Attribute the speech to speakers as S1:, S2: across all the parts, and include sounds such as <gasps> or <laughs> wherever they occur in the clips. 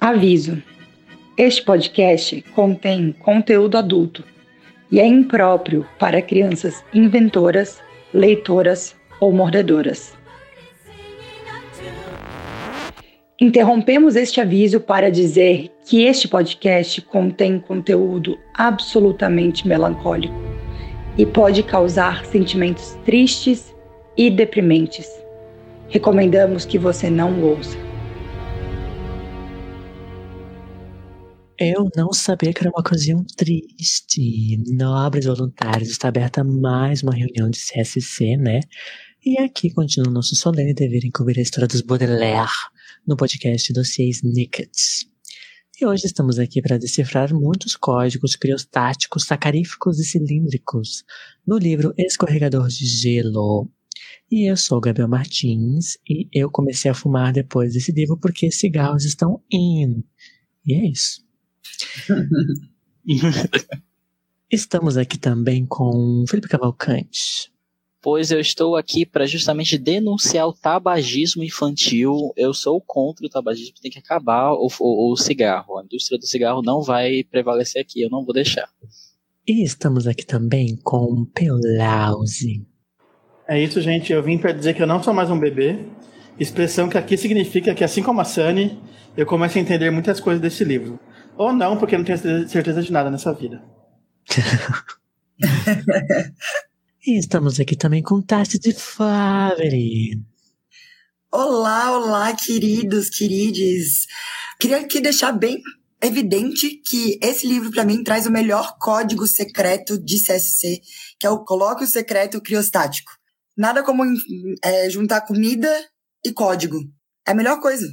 S1: Aviso: este podcast contém conteúdo adulto e é impróprio para crianças inventoras, leitoras ou mordedoras. Interrompemos este aviso para dizer que este podcast contém conteúdo absolutamente melancólico e pode causar sentimentos tristes e deprimentes. Recomendamos que você não ouça.
S2: Eu não sabia que era uma ocasião triste. Nobres voluntários, está aberta mais uma reunião de CSC, né? E aqui continua o nosso solene dever em cobrir a história dos Baudelaire no podcast Dossiês Nickets. E hoje estamos aqui para decifrar muitos códigos criostáticos, sacaríficos e cilíndricos no livro Escorregador de Gelo. E eu sou Gabriel Martins e eu comecei a fumar depois desse livro porque cigarros estão in. E é isso. <laughs> Estamos aqui também com Felipe Cavalcante.
S3: Pois eu estou aqui para justamente denunciar o tabagismo infantil. Eu sou contra o tabagismo, tem que acabar o, o, o cigarro. A indústria do cigarro não vai prevalecer aqui, eu não vou deixar.
S2: E estamos aqui também com Pelause.
S4: É isso, gente. Eu vim para dizer que eu não sou mais um bebê. Expressão que aqui significa que, assim como a Sunny, eu começo a entender muitas coisas desse livro. Ou não, porque eu não tenho certeza de nada nessa vida. <laughs>
S2: e estamos aqui também com Tassi de Favre.
S5: Olá, olá, queridos, querides. Queria aqui deixar bem evidente que esse livro, para mim, traz o melhor código secreto de CSC, que é o Colóquio Secreto Criostático. Nada como é, juntar comida e código. É a melhor coisa.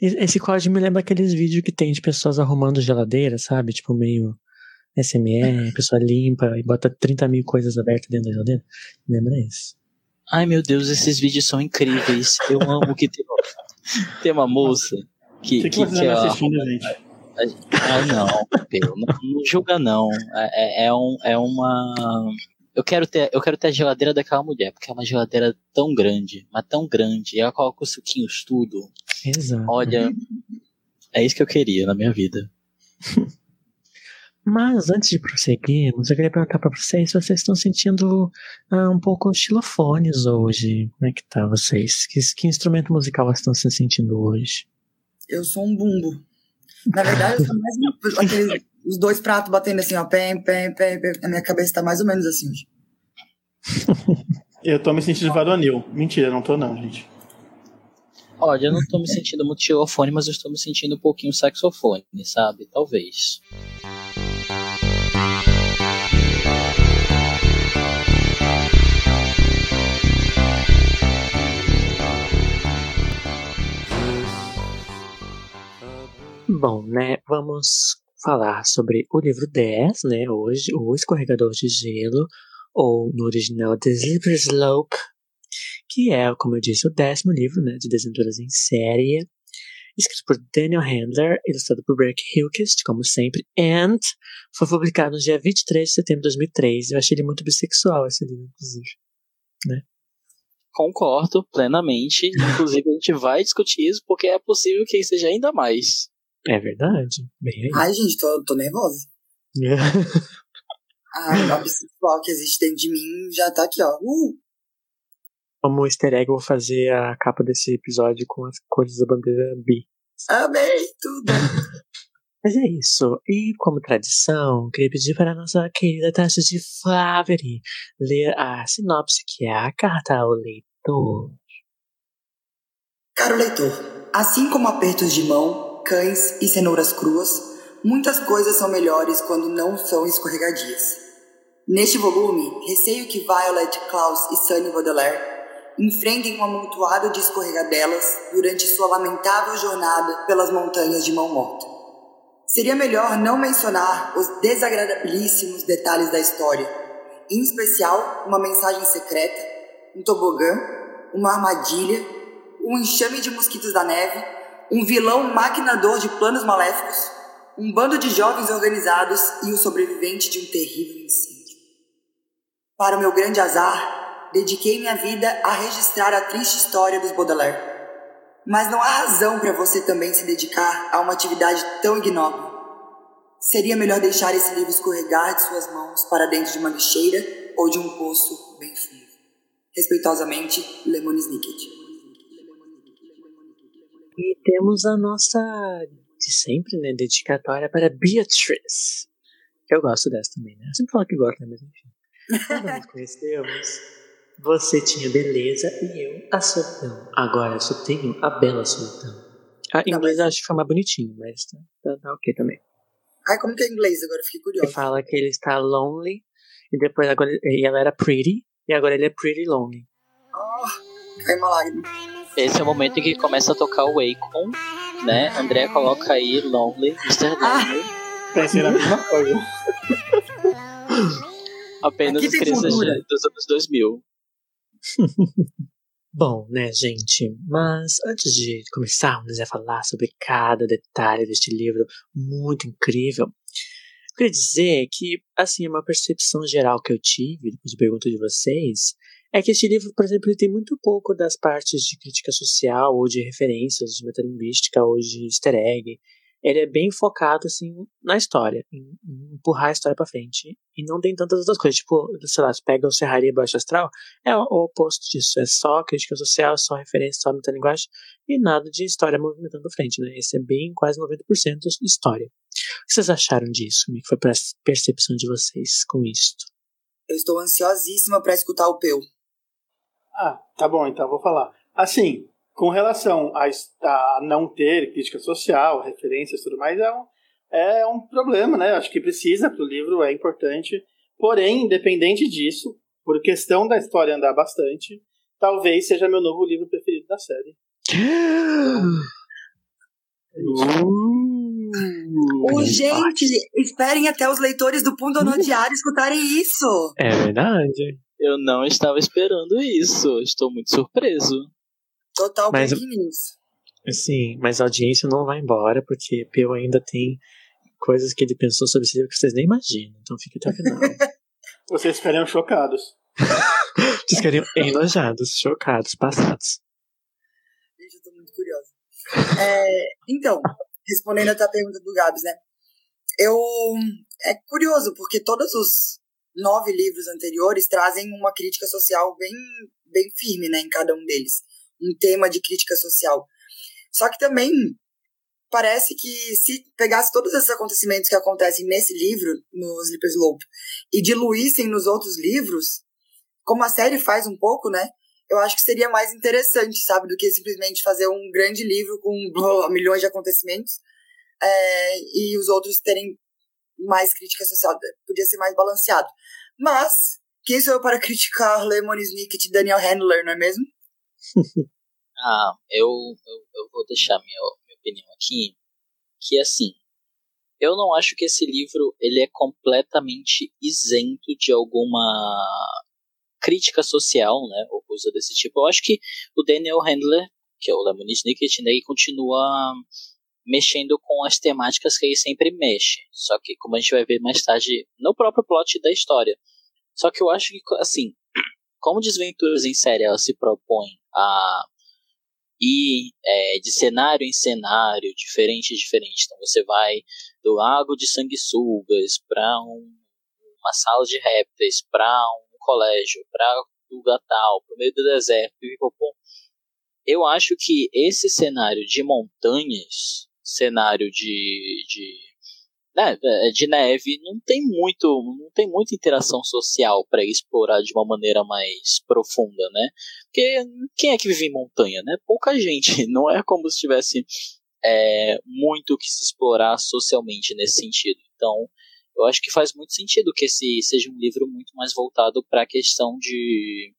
S2: Esse código me lembra aqueles vídeos que tem de pessoas arrumando geladeira, sabe? Tipo, meio SMR, a pessoa limpa e bota 30 mil coisas abertas dentro da geladeira. Me lembra isso.
S3: Ai meu Deus, esses vídeos são incríveis. Eu amo que tem, <laughs> tem uma moça que.
S4: que, que, que, que é, assistindo, gente?
S3: Ah, não, não, não julga não. É, é, é, um, é uma eu quero ter, eu quero ter a geladeira daquela mulher, porque é uma geladeira tão grande, mas tão grande, e ela coloca os suquinhos tudo.
S2: Exato.
S3: Olha, é isso que eu queria na minha vida. <laughs>
S2: Mas antes de prosseguirmos, eu queria perguntar para vocês se vocês estão sentindo ah, um pouco xilofones hoje. Como é que tá vocês? Que, que instrumento musical vocês estão se sentindo hoje?
S5: Eu sou um bumbo. Na verdade, eu sou mais <laughs> aquele os dois pratos batendo assim, ó, pem, pem, pem, pem. A minha cabeça tá mais ou menos assim.
S4: eu tô me sentindo varonil. Mentira, não tô não, gente.
S3: Olha, eu não tô me sentindo muito xilofone, mas eu estou me sentindo um pouquinho saxofone, sabe? Talvez.
S2: Bom, né? Vamos falar sobre o livro 10, né, hoje, O Escorregador de Gelo, ou no original The Slippery Slope, que é, como eu disse, o décimo livro né, de Desventuras em Série, escrito por Daniel Handler, ilustrado por Breck Hilkest, como sempre, and foi publicado no dia 23 de setembro de 2003. Eu achei ele muito bissexual, esse livro, inclusive. Né?
S3: Concordo plenamente. Inclusive, a gente vai discutir isso porque é possível que seja ainda mais.
S2: É verdade. Bem aí.
S5: Ai, gente, tô, tô nervosa. <laughs>
S2: É.
S5: ah, o principal que existe dentro de mim já tá aqui, ó. Uh!
S2: Como easter egg, eu vou fazer a capa desse episódio com as cores da bandeira B.
S5: Amei tudo! <laughs>
S2: Mas é isso. E como tradição, queria pedir para a nossa querida Tasha de Favre ler a sinopse, que é a carta ao leitor.
S5: Caro leitor, assim como apertos de mão, cães e cenouras cruas, muitas coisas são melhores quando não são escorregadias. Neste volume, receio que Violet, Klaus e Sunny Baudelaire enfrentem um amontoado de escorregadelas durante sua lamentável jornada pelas montanhas de Mão Morta. Seria melhor não mencionar os desagradabilíssimos detalhes da história, em especial uma mensagem secreta, um tobogã, uma armadilha, um enxame de mosquitos da neve um vilão maquinador de planos maléficos, um bando de jovens organizados e o sobrevivente de um terrível incêndio. Para o meu grande azar, dediquei minha vida a registrar a triste história dos Baudelaire. Mas não há razão para você também se dedicar a uma atividade tão ignóbil. Seria melhor deixar esse livro escorregar de suas mãos para dentro de uma lixeira ou de um poço bem fundo. Respeitosamente, Lemon Snicket.
S2: E temos a nossa, de sempre, né, dedicatória para Beatrice. Eu gosto dessa também, né? Eu sempre falo que gosto, né? Mas enfim. <laughs> Nos conhecemos, você tinha beleza e eu a solidão. Agora eu só tenho a bela solidão. Ah, em inglês eu acho que fica mais bonitinho, mas tá, tá, tá ok também.
S5: Ai, como que é em inglês? Agora eu fiquei
S2: Ele
S5: curiosa.
S2: fala que ele está lonely e depois agora e ela era pretty e agora ele é pretty lonely.
S5: Oh, cai uma lágrima.
S3: Esse é o momento em que começa a tocar o Akon, né? André coloca aí Lonely, Mr. Lonely.
S4: Pensei na mesma coisa.
S3: Apenas as crianças dos anos 2000. <laughs>
S2: Bom, né, gente? Mas antes de começarmos a falar sobre cada detalhe deste livro muito incrível, eu queria dizer que, assim, uma percepção geral que eu tive, depois de pergunta de vocês, é que este livro, por exemplo, ele tem muito pouco das partes de crítica social, ou de referências de metalinguística, ou de easter egg. Ele é bem focado, assim, na história, em, em empurrar a história pra frente. E não tem tantas outras coisas. Tipo, sei lá, você pega o Serraria e Baixo Astral, é o, o oposto disso. É só crítica social, só referência, só metalinguagem e nada de história movimentando pra frente, né? Esse é bem quase 90% história. O que vocês acharam disso? Como é que foi a percepção de vocês com isto?
S5: Eu estou ansiosíssima para escutar o Peu.
S4: Ah, tá bom, então vou falar. Assim, com relação a, a não ter crítica social, referências e tudo mais, é um, é um problema, né? Acho que precisa pro livro, é importante. Porém, independente disso, por questão da história andar bastante, talvez seja meu novo livro preferido da série.
S5: Ô, gente, esperem até os leitores do Punto Diário escutarem isso.
S2: É verdade.
S3: Eu não estava esperando isso. Estou muito surpreso.
S5: Total
S2: Mas-
S5: news.
S2: Sim, mas a audiência não vai embora, porque Peu ainda tem coisas que ele pensou sobre esse livro que vocês nem imaginam. Então fique até o final. <laughs>
S4: Vocês ficariam chocados. <laughs>
S2: Vocês queriam enojados, chocados, passados.
S5: Gente, eu tô muito curiosa. É, então, respondendo a tua pergunta do Gabs, né? Eu. É curioso, porque todos os nove livros anteriores trazem uma crítica social bem, bem firme, né? Em cada um deles. Um tema de crítica social. Só que também parece que se pegasse todos esses acontecimentos que acontecem nesse livro, no Sleepers Slope, e diluíssem nos outros livros, como a série faz um pouco, né? eu acho que seria mais interessante, sabe, do que simplesmente fazer um grande livro com blá, <laughs> milhões de acontecimentos é, e os outros terem mais crítica social. Podia ser mais balanceado. Mas, quem sou eu para <laughs> criticar Lemon Snicket e Daniel Handler, não é mesmo? <laughs>
S3: Ah, eu, eu, eu vou deixar minha, minha opinião aqui, que assim, eu não acho que esse livro ele é completamente isento de alguma crítica social, né, ou coisa desse tipo. Eu acho que o Daniel Handler, que é o Lemon Snicket, né, continua mexendo com as temáticas que ele sempre mexe. Só que, como a gente vai ver mais tarde, no próprio plot da história. Só que eu acho que, assim, <clears throat> como Desventuras em Série ela se propõe a ir é, de cenário em cenário, diferente e diferente. Então você vai do lago de sanguessugas para um, uma sala de répteis, para um colégio, para lugar tal, para o meio do deserto, pipipopom. Eu acho que esse cenário de montanhas, cenário de, de, né, de neve, não tem muito, não tem muita interação social para explorar de uma maneira mais profunda, né? Porque quem é que vive em montanha, né? Pouca <laughs> gente. Não é como se tivesse é, muito que se explorar socialmente nesse sentido. Então, eu acho que faz muito sentido que esse seja um livro muito mais voltado para a questão de,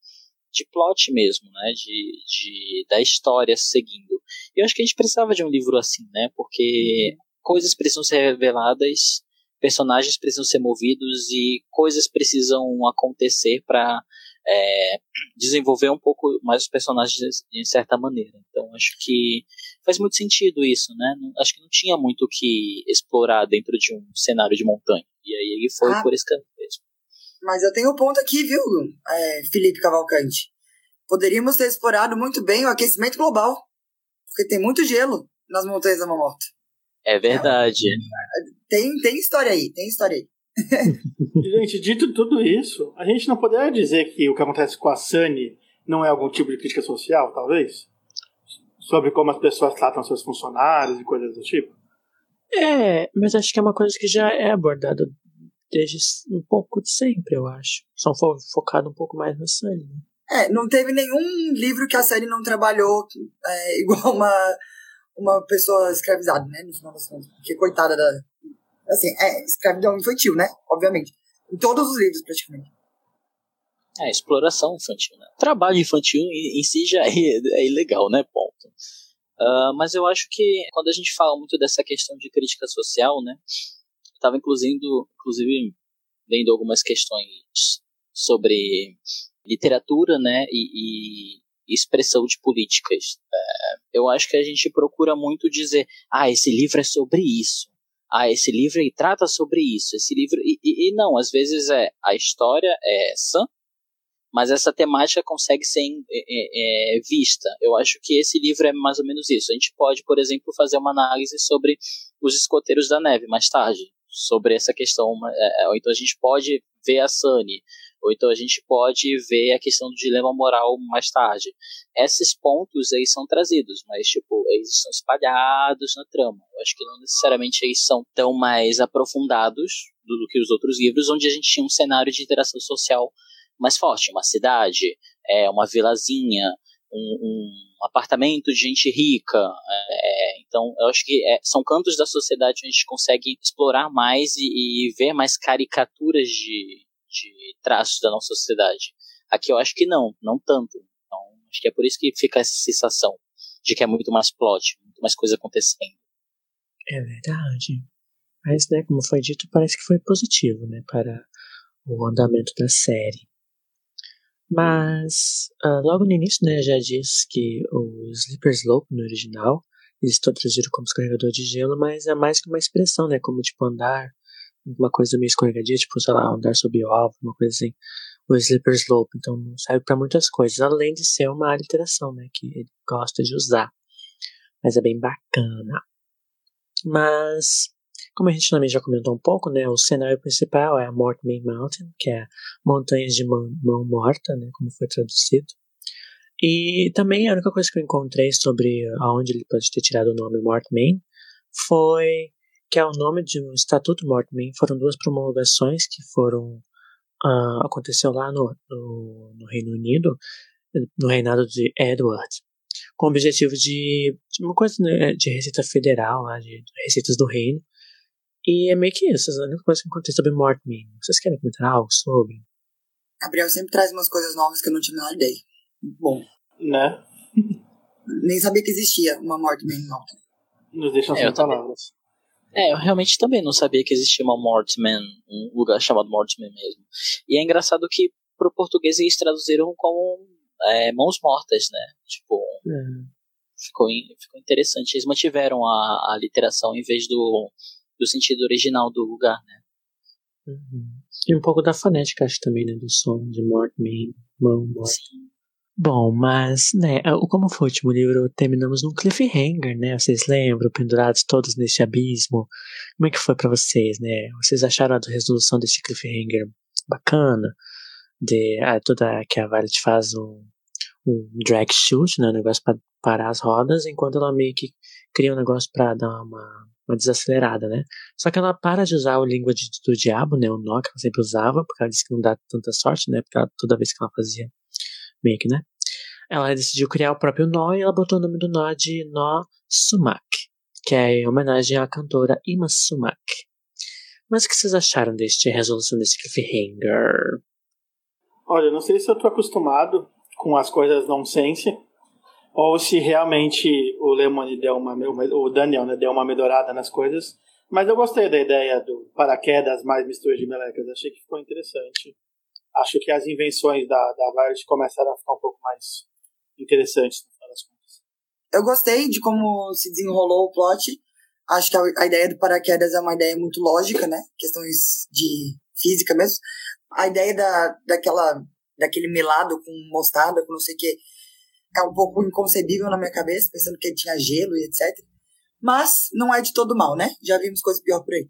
S3: de plot mesmo, né? De, de, da história seguindo. E eu acho que a gente precisava de um livro assim, né? Porque uhum. Coisas precisam ser reveladas, personagens precisam ser movidos e coisas precisam acontecer para é, desenvolver um pouco mais os personagens de certa maneira. Então acho que faz muito sentido isso, né? Não, acho que não tinha muito o que explorar dentro de um cenário de montanha. E aí ele foi ah, por esse caminho mesmo.
S5: Mas eu tenho um ponto aqui, viu, é, Felipe Cavalcante? Poderíamos ter explorado muito bem o aquecimento global. Porque tem muito gelo nas montanhas da Mamorta.
S3: É verdade.
S5: Tem, tem história aí, tem história aí. <laughs>
S4: Gente, dito tudo isso, a gente não poderia dizer que o que acontece com a Sunny não é algum tipo de crítica social, talvez? Sobre como as pessoas tratam seus funcionários e coisas do tipo?
S2: É, mas acho que é uma coisa que já é abordada desde um pouco de sempre, eu acho. Só fo focado um pouco mais na Sunny. Né?
S5: É, não teve nenhum livro que a Sunny não trabalhou é, <laughs> igual uma, uma pessoa escravizada, né? No final das contas. Porque coitada da. Assim, é escravidão infantil, né? Obviamente. Em todos os livros, praticamente.
S3: É, exploração infantil, né? Trabalho infantil em, em si já é, é ilegal, né? Ponto. Uh, mas eu acho que quando a gente fala muito dessa questão de crítica social, né? Estava inclusive, inclusive lendo algumas questões sobre literatura, né? E, e expressão de políticas. É, eu acho que a gente procura muito dizer, ah, esse livro é sobre isso. Ah, esse livro trata sobre isso. Esse livro e, e, e não, às vezes é a história é essa, mas essa temática consegue ser é, é, vista. Eu acho que esse livro é mais ou menos isso. A gente pode, por exemplo, fazer uma análise sobre os escoteiros da neve mais tarde, sobre essa questão. É, ou então a gente pode ver a Sunny, ou então a gente pode ver a questão do dilema moral mais tarde. Esses pontos aí são trazidos, mas tipo, eles estão espalhados na trama. Eu acho que não necessariamente eles são tão mais aprofundados do, do que os outros livros, onde a gente tinha um cenário de interação social mais forte, uma cidade, é, uma vilazinha, um, um apartamento de gente rica. É, então, eu acho que é, são cantos da sociedade onde a gente consegue explorar mais e, e ver mais caricaturas de, de traços da nossa sociedade. Aqui eu acho que não, não tanto. Então, acho que é por isso que fica essa sensação de que é muito mais plot, muito mais coisa acontecendo.
S2: É verdade. Mas, né, como foi dito, parece que foi positivo, né, para o andamento da série. Mas uh, logo no início, né, já diz que o Slipper Slope no original, eles estão traduzidos como escorregador de gelo, mas é mais que uma expressão, né, como tipo andar, uma coisa meio escorregadia, tipo, sei lá, andar sob ovo, uma coisa assim. O Slipper Slope, então serve para muitas coisas, além de ser uma aliteração, né, que ele gosta de usar. Mas é bem bacana. Mas como a gente também já comentou um pouco, né, o cenário principal é a Mortmain Mountain, que é Montanhas de Mão, mão Morta, né, como foi traduzido. E também a única coisa que eu encontrei sobre aonde ele pode ter tirado o nome Mortmain foi que é o nome de um Estatuto Mortmain. Foram duas promulgações que foram uh, aconteceu lá no, no, no Reino Unido, no reinado de Edward, com o objetivo de, de uma coisa né, de receita federal, lá, de, de receitas do reino, e é meio que isso, a única coisa que eu encontrei sobre Mortman. Vocês querem comentar algo sobre?
S5: Gabriel sempre traz umas coisas novas que eu não tinha a menor ideia. Bom.
S4: Né? <laughs>
S5: Nem sabia que existia uma Mortman Mountain.
S4: Nos deixam é, sem palavras.
S3: É, eu realmente também não sabia que existia uma Mortman, um lugar chamado Mortman mesmo. E é engraçado que pro português eles traduziram como é, mãos mortas, né? Tipo, é. ficou, ficou interessante. Eles mantiveram a, a literação em vez do do sentido original do lugar, né?
S2: Uhum. E um pouco da fonética, acho também, né? Do som de morte, mão, morte. Sim. Bom, mas, né, como foi o último livro, terminamos num cliffhanger, né? Vocês lembram, pendurados todos neste abismo? Como é que foi para vocês, né? Vocês acharam a resolução desse cliffhanger bacana? De ah, toda que a Violet faz um, um drag shoot, né? Um negócio para parar as rodas, enquanto ela meio que cria um negócio para dar uma uma desacelerada, né? Só que ela para de usar o língua de, do diabo, né? O nó que ela sempre usava, porque ela disse que não dá tanta sorte, né? Porque ela, toda vez que ela fazia meio que, né? Ela decidiu criar o próprio nó e ela botou o nome do nó de Nó Sumac, que é em homenagem à cantora Ima Sumac. Mas o que vocês acharam deste resolução desse cliffhanger?
S4: Olha, não sei se eu tô acostumado com as coisas nonsense, ou se realmente o Lemony deu uma, o Daniel né, deu uma melhorada nas coisas. Mas eu gostei da ideia do paraquedas mais misturas de melecas, achei que ficou interessante. Acho que as invenções da, da Violet começaram a ficar um pouco mais interessantes no final das contas.
S5: Eu gostei de como se desenrolou o plot. Acho que a, a ideia do paraquedas é uma ideia muito lógica, né? Questões de física mesmo. A ideia da, daquela, daquele melado com mostarda, com não sei o que, é um pouco inconcebível na minha cabeça, pensando que ele tinha gelo e etc. Mas não é de todo mal, né? Já vimos coisa pior por aí.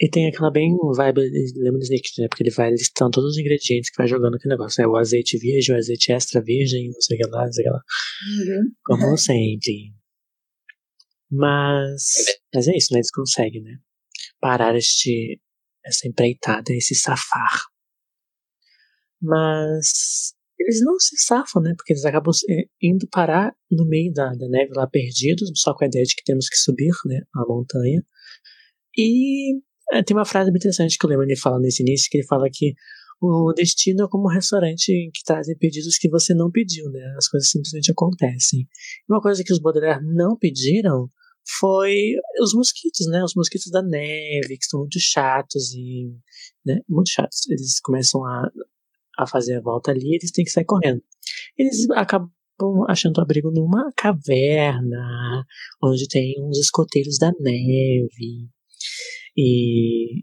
S2: E tem aquela bem vibe Lemon Snicket, né? Porque ele vai listando todos os ingredientes que vai jogando aquele negócio, né? O azeite virgem, o azeite extra virgem, não sei o que lá, não sei o que lá.
S5: Uhum.
S2: Como sempre. Mas, mas é isso, né? Eles conseguem, né? Parar este, essa empreitada, esse safar. Mas eles não se safam, né? Porque eles acabam indo parar no meio da, da neve lá perdidos, só com a ideia de que temos que subir, né? A montanha. E é, tem uma frase muito interessante que o Lehman fala nesse início, que ele fala que o destino é como um restaurante que trazem pedidos que você não pediu, né? As coisas simplesmente acontecem. Uma coisa que os Baudelaire não pediram foi os mosquitos, né? Os mosquitos da neve, que são muito chatos e, né? Muito chatos. Eles começam a, a fazer a volta ali, eles têm que sair correndo. Eles acabam achando abrigo numa caverna, onde tem uns escoteiros da neve. E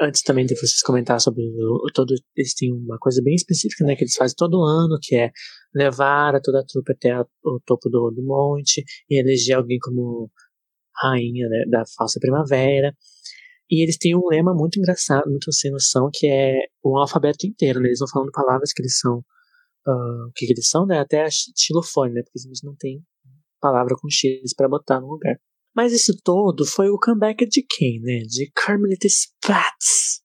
S2: antes também de vocês comentar sobre o, todo, eles têm uma coisa bem específica, né, que eles fazem todo ano, que é levar a toda a trupe até a, o topo do, do monte e eleger alguém como rainha né, da falsa primavera. E eles têm um lema muito engraçado, muito sem noção, que é o alfabeto inteiro, né? Eles vão falando palavras que eles são, uh, o que, que eles são, né? Até a xilofone, né? Porque eles não têm palavra com X para botar no lugar. Mas isso todo foi o comeback de quem, né? De Carmelita Spatz,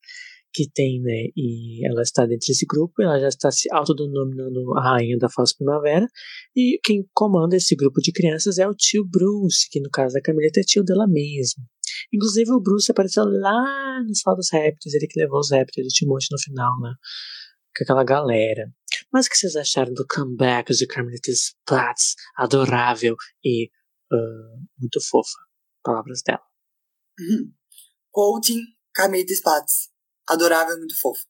S2: que tem, né? E ela está dentro desse grupo, ela já está se autodenominando a rainha da falsa primavera. E quem comanda esse grupo de crianças é o tio Bruce, que no caso da Carmelita é tio dela mesma. Inclusive o Bruce apareceu lá no Sala dos Répteis, ele que levou os répteis do Timóteo no final, né? Com aquela galera. Mas o que vocês acharam do comeback de Carmelita Spatz? Adorável e uh, muito fofa. Palavras dela.
S5: Uhum. <laughs> Coaching Carmelita Spatz. Adorável, muito fofa.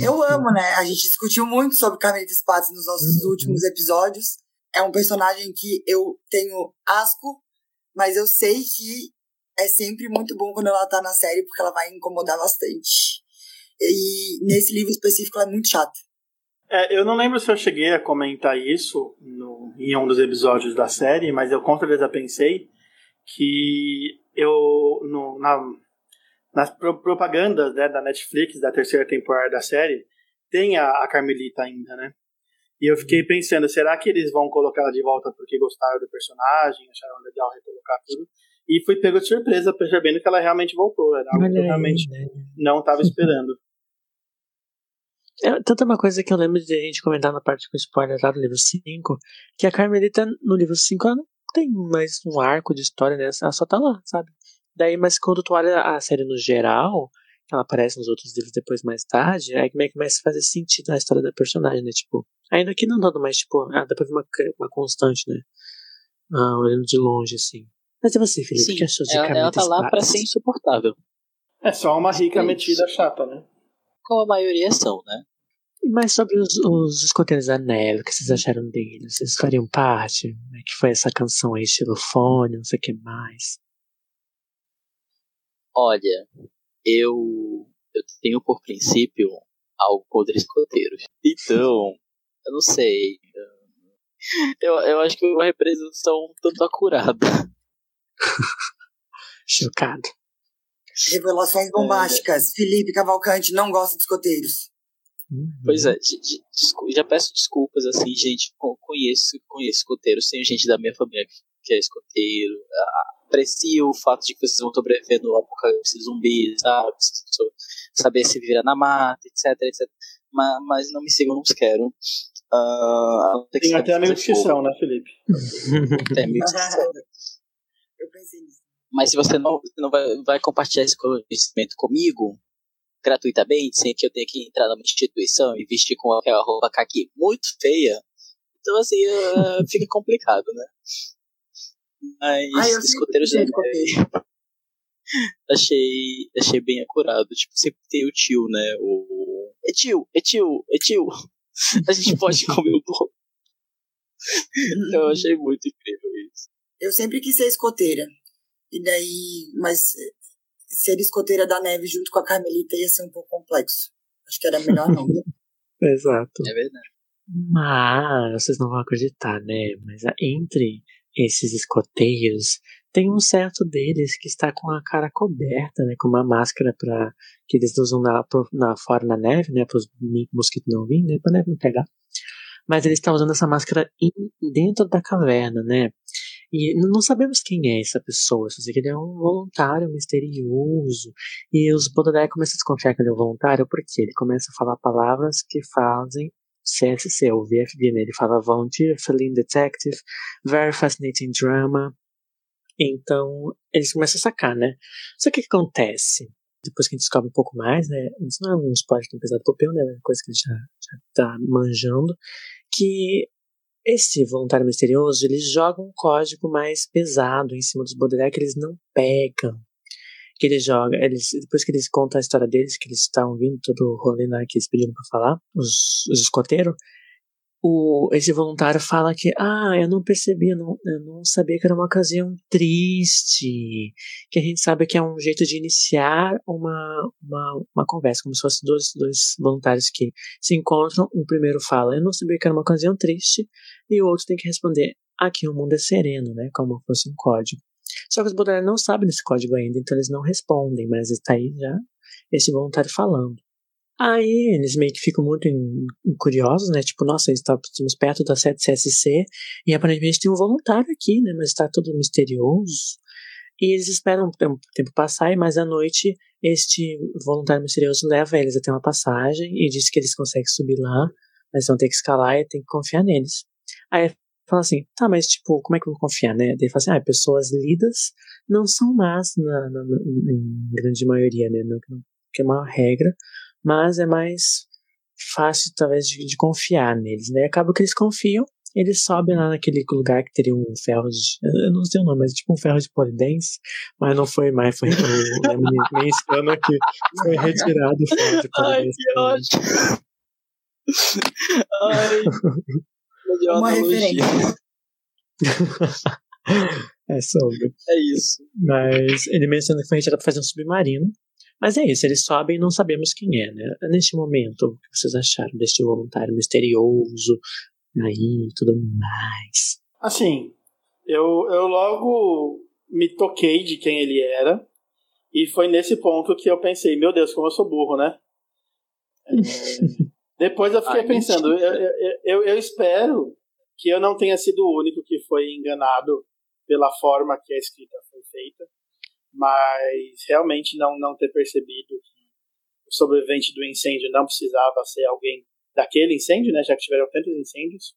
S5: Eu amo, né? A gente discutiu muito sobre Carmelita Spatz nos nossos uhum. últimos episódios. É um personagem que eu tenho asco, mas eu sei que é sempre muito bom quando ela tá na série, porque ela vai incomodar bastante. E nesse livro específico ela é muito chata.
S4: É, eu não lembro se eu cheguei a comentar isso no, em um dos episódios da série, mas eu com certeza pensei que eu no, na, nas propagandas né, da Netflix da terceira temporada da série tem a, a Carmelita ainda, né? E eu fiquei pensando, será que eles vão colocar ela de volta porque gostaram do personagem, acharam legal recolocar tudo? E fui pego de surpresa percebendo que ela realmente voltou. Era algo que eu realmente né? não estava <laughs> esperando.
S2: É, tanta uma coisa que eu lembro de a gente comentar na parte com spoiler lá do livro 5, que a Carmelita no livro 5 ela não tem mais um arco de história, né? Ela só tá lá, sabe? Daí, mas quando tu olha a série no geral, ela aparece nos outros livros depois mais tarde, aí como é que começa a fazer sentido a história da personagem, né? Tipo, ainda que não dando mais, tipo, ah, dá pra ver uma, uma constante, né? Ah, olhando de longe, assim. Mas é você, Felipe, Sim, que achou de
S3: ela, ela tá lá pra ser insuportável.
S4: É só uma rica metida chata, né?
S3: Como a maioria são, né?
S2: Mas sobre os, os escoteiros da neve, o que vocês acharam deles? Vocês fariam parte? Como é que foi essa canção aí, estilofone, não sei o que mais?
S3: Olha, eu, eu tenho por princípio algo contra escoteiros. Então, eu não sei. Eu, eu acho que uma representação um tanto acurada. <laughs>
S2: Chocado.
S5: Revelações bombásticas. É. Felipe Cavalcante não gosta de escoteiros.
S3: Uhum. Pois é, de, de, já peço desculpas, assim, gente, conheço, conheço escoteiros, tenho gente da minha família que é escoteiro, aprecio o fato de que vocês vão sobreviver no apocalipse zumbi, sabe, saber se vira na mata, etc, etc, mas, mas não me sigam, não quero. Uh,
S4: tem até amigos que são, né, Felipe?
S3: tem amigos que são.
S5: Eu pensei nisso.
S3: Mas se você não, não vai, vai compartilhar esse conhecimento comigo gratuitamente, sem que eu tenha que entrar numa instituição e vestir com aquela roupa caqui muito feia, então assim, uh, fica complicado, né? Mas Ai, escoteiros de achei, achei bem acurado. Tipo, sempre tem o tio, né? O. É tio, é tio, é tio. <laughs> A gente pode comer um pouco. <laughs> então eu achei muito incrível isso.
S5: Eu sempre quis ser escoteira. E daí, mas eh, ser escoteira da neve junto com a Carmelita ia ser um pouco complexo. Acho que era melhor não. <laughs>
S2: Exato.
S3: É verdade.
S2: Mas vocês não vão acreditar, né? Mas entre esses escoteiros tem um certo deles que está com a cara coberta, né? Com uma máscara para que eles usam na, na, fora na neve, né? Para os mosquitos não virem, né? Para neve não pegar. Mas ele está usando essa máscara in, dentro da caverna, né? E não sabemos quem é essa pessoa, só sei que ele é um voluntário misterioso. E os Baudelaire começam a desconfiar que ele é um voluntário porque ele começa a falar palavras que fazem CSC, o VFD, né? Ele fala Volunteer, Feline Detective, Very Fascinating Drama. Então, eles começam a sacar, né? Só que o que acontece? Depois que a gente descobre um pouco mais, né? Isso não é um spoiler tão pesado Peu, né? É coisa que a gente já, já tá manjando. Que esse voluntário misterioso, eles jogam um código mais pesado em cima dos Baudelaire que eles não pegam. Que eles jogam, eles, depois que eles contam a história deles, que eles estão vindo todo o rolê lá que eles pediram pra falar, os, os escoteiros, o, esse voluntário fala que, ah, eu não percebi, eu não, eu não sabia que era uma ocasião triste, que a gente sabe que é um jeito de iniciar uma, uma, uma conversa, como se fossem dois, dois voluntários que se encontram, o primeiro fala, eu não sabia que era uma ocasião triste, e o outro tem que responder, aqui o mundo é sereno, né, como fosse um código. Só que os voluntários não sabem desse código ainda, então eles não respondem, mas está aí já esse voluntário falando. Aí eles meio que ficam muito curiosos, né? Tipo, nossa, estamos perto da 7 CSC e aparentemente tem um voluntário aqui, né? Mas está tudo misterioso. E eles esperam o tempo, passar mais à noite este voluntário misterioso leva eles até uma passagem e diz que eles conseguem subir lá, mas vão ter que escalar e tem que confiar neles. Aí fala assim, tá, mas tipo, como é que eu vou confiar, né? Ele fala assim, ah, pessoas lidas não são más na, na, na em grande maioria, né? Que é uma regra, mas é mais fácil, talvez, de, de confiar neles, né? Acaba que eles confiam, eles sobem lá naquele lugar que teria um ferro de. Eu não sei o nome, mas tipo um ferro de polidense, mas não foi mais, foi o menciona que foi retirado o ferro de polidense.
S3: Ai, <laughs> que ótimo! Ai,
S5: Uma referência. <laughs>
S2: é sobre.
S3: É isso.
S2: Mas ele menciona que foi retirado para fazer um submarino. Mas é isso, eles sobem e não sabemos quem é, né? Neste momento, o que vocês acharam deste voluntário misterioso aí e tudo mais?
S4: Assim, eu, eu logo me toquei de quem ele era. E foi nesse ponto que eu pensei, meu Deus, como eu sou burro, né? É, <laughs> depois eu fiquei Ai, pensando, eu, eu, eu, espero que eu não tenha sido o único que foi enganado pela forma que a escrita foi feita mas realmente não, não ter percebido que o sobrevivente do incêndio não precisava ser alguém daquele incêndio, né, já que tiveram tantos incêndios,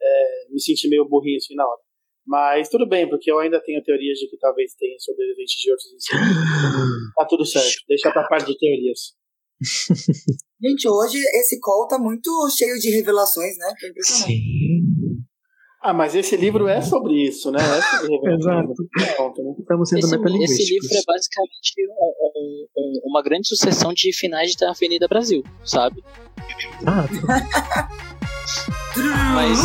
S4: é, me senti meio burrinho assim na hora. Mas tudo bem, porque eu ainda tenho teorias de que talvez tenha sobreviventes de outros incêndios. <gasps> tá tudo certo, deixa pra parte de teorias. <laughs>
S5: Gente, hoje esse call tá muito cheio de revelações, né?
S2: Sim.
S4: Ah, mas esse livro é sobre isso, né? É sobre <laughs>
S2: Exato.
S4: Né?
S2: Estamos sendo
S3: esse, esse livro é basicamente um, um, uma grande sucessão de finais da Avenida Brasil, sabe?
S2: Ah, <laughs>
S3: mas,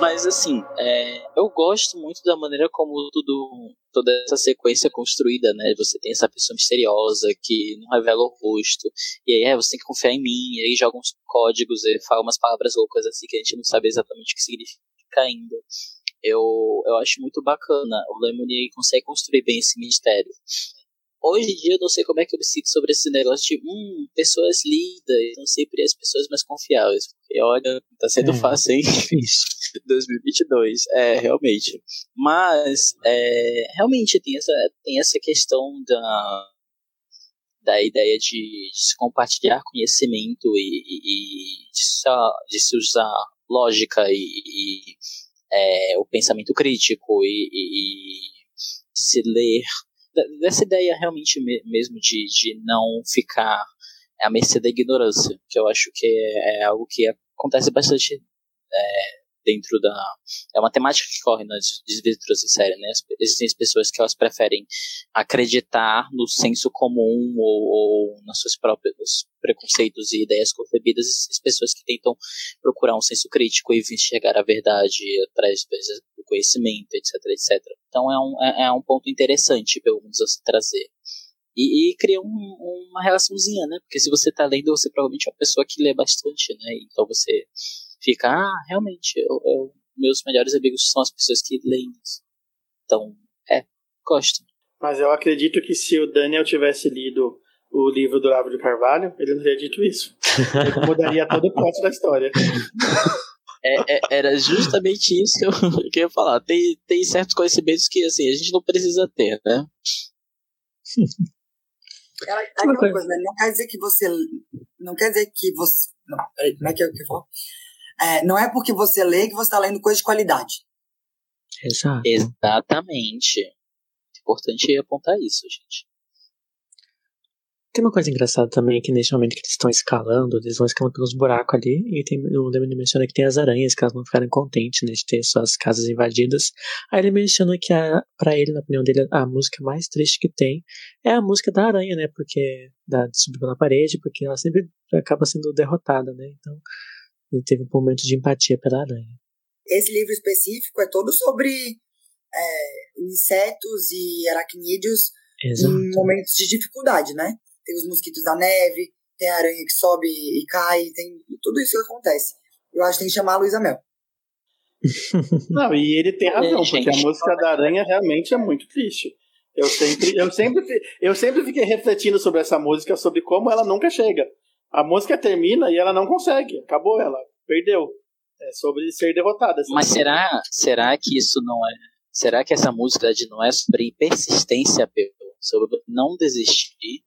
S3: mas assim, é, eu gosto muito da maneira como tudo, toda essa sequência é construída, né? Você tem essa pessoa misteriosa que não revela o rosto, e aí é, você tem que confiar em mim, e aí joga uns códigos e fala umas palavras loucas assim que a gente não sabe exatamente o que significa ainda. Eu, eu acho muito bacana. O Lemony consegue construir bem esse mistério. Hoje em dia eu não sei como é que eu me sinto sobre esse negócio de hum, pessoas lidas, não sempre as pessoas mais confiáveis. Porque olha, tá sendo é, fácil, hein?
S2: Difícil. <laughs>
S3: 2022, é, realmente. Mas, é, realmente tem essa, tem essa questão da, da ideia de, de se compartilhar conhecimento e, e, e de, se, de, se, usar lógica e, e é, o pensamento crítico e se ler dessa ideia realmente mesmo de, de não ficar à mercê da ignorância, que eu acho que é, é algo que acontece bastante é, dentro da. É uma temática que corre nas desventuras em série, né? Existem pessoas que elas preferem acreditar no senso comum ou, ou nas suas próprias preconceitos e ideias concebidas, as pessoas que tentam procurar um senso crítico e enxergar a verdade atrás do conhecimento, etc, etc. Então é um, é, é um ponto interessante, pelo menos, a se trazer. E, e cria um, uma relaçãozinha, né? Porque se você tá lendo, você provavelmente é uma pessoa que lê bastante, né? Então você fica, ah, realmente, eu, eu, meus melhores amigos são as pessoas que leem isso. Então, é, gosto.
S4: Mas eu acredito que se o Daniel tivesse lido o livro do Olavo de Carvalho, ele não teria dito isso. Ele mudaria todo o plot da história.
S3: É, é, era justamente isso que eu, que eu ia falar. Tem, tem certos conhecimentos que assim, a gente não precisa ter, né?
S5: Ela, aquela coisa, né? Não quer dizer que você. Não quer dizer que você. Não, peraí, como é que eu, que eu falo? É, não é porque você lê que você está lendo coisa de qualidade.
S2: Exato.
S3: Exatamente. Importante apontar isso, gente.
S2: Tem uma coisa engraçada também que nesse momento que eles estão escalando, eles vão escalando pelos buracos ali, e tem, o Lemon menciona que tem as aranhas, que elas não ficarem contentes né, de ter suas casas invadidas. Aí ele menciona que a, pra ele, na opinião dele, a música mais triste que tem é a música da aranha, né? Porque da, de subir pela parede, porque ela sempre acaba sendo derrotada, né? Então ele teve um momento de empatia pela aranha.
S5: Esse livro específico é todo sobre é, insetos e aracnídeos
S2: Exato.
S5: em momentos de dificuldade, né? tem os mosquitos da neve, tem a aranha que sobe e cai, tem tudo isso que acontece. Eu acho que tem que chamar a Luísa Mel. <laughs>
S4: Não, e ele tem razão, é, porque a música da aranha realmente é muito triste. Eu sempre, eu, sempre, eu sempre fiquei refletindo sobre essa música, sobre como ela nunca chega. A música termina e ela não consegue. Acabou ela. Perdeu. É sobre ser derrotada. Assim.
S3: Mas será, será que isso não é. Será que essa música não é sobre persistência, sobre não desistir?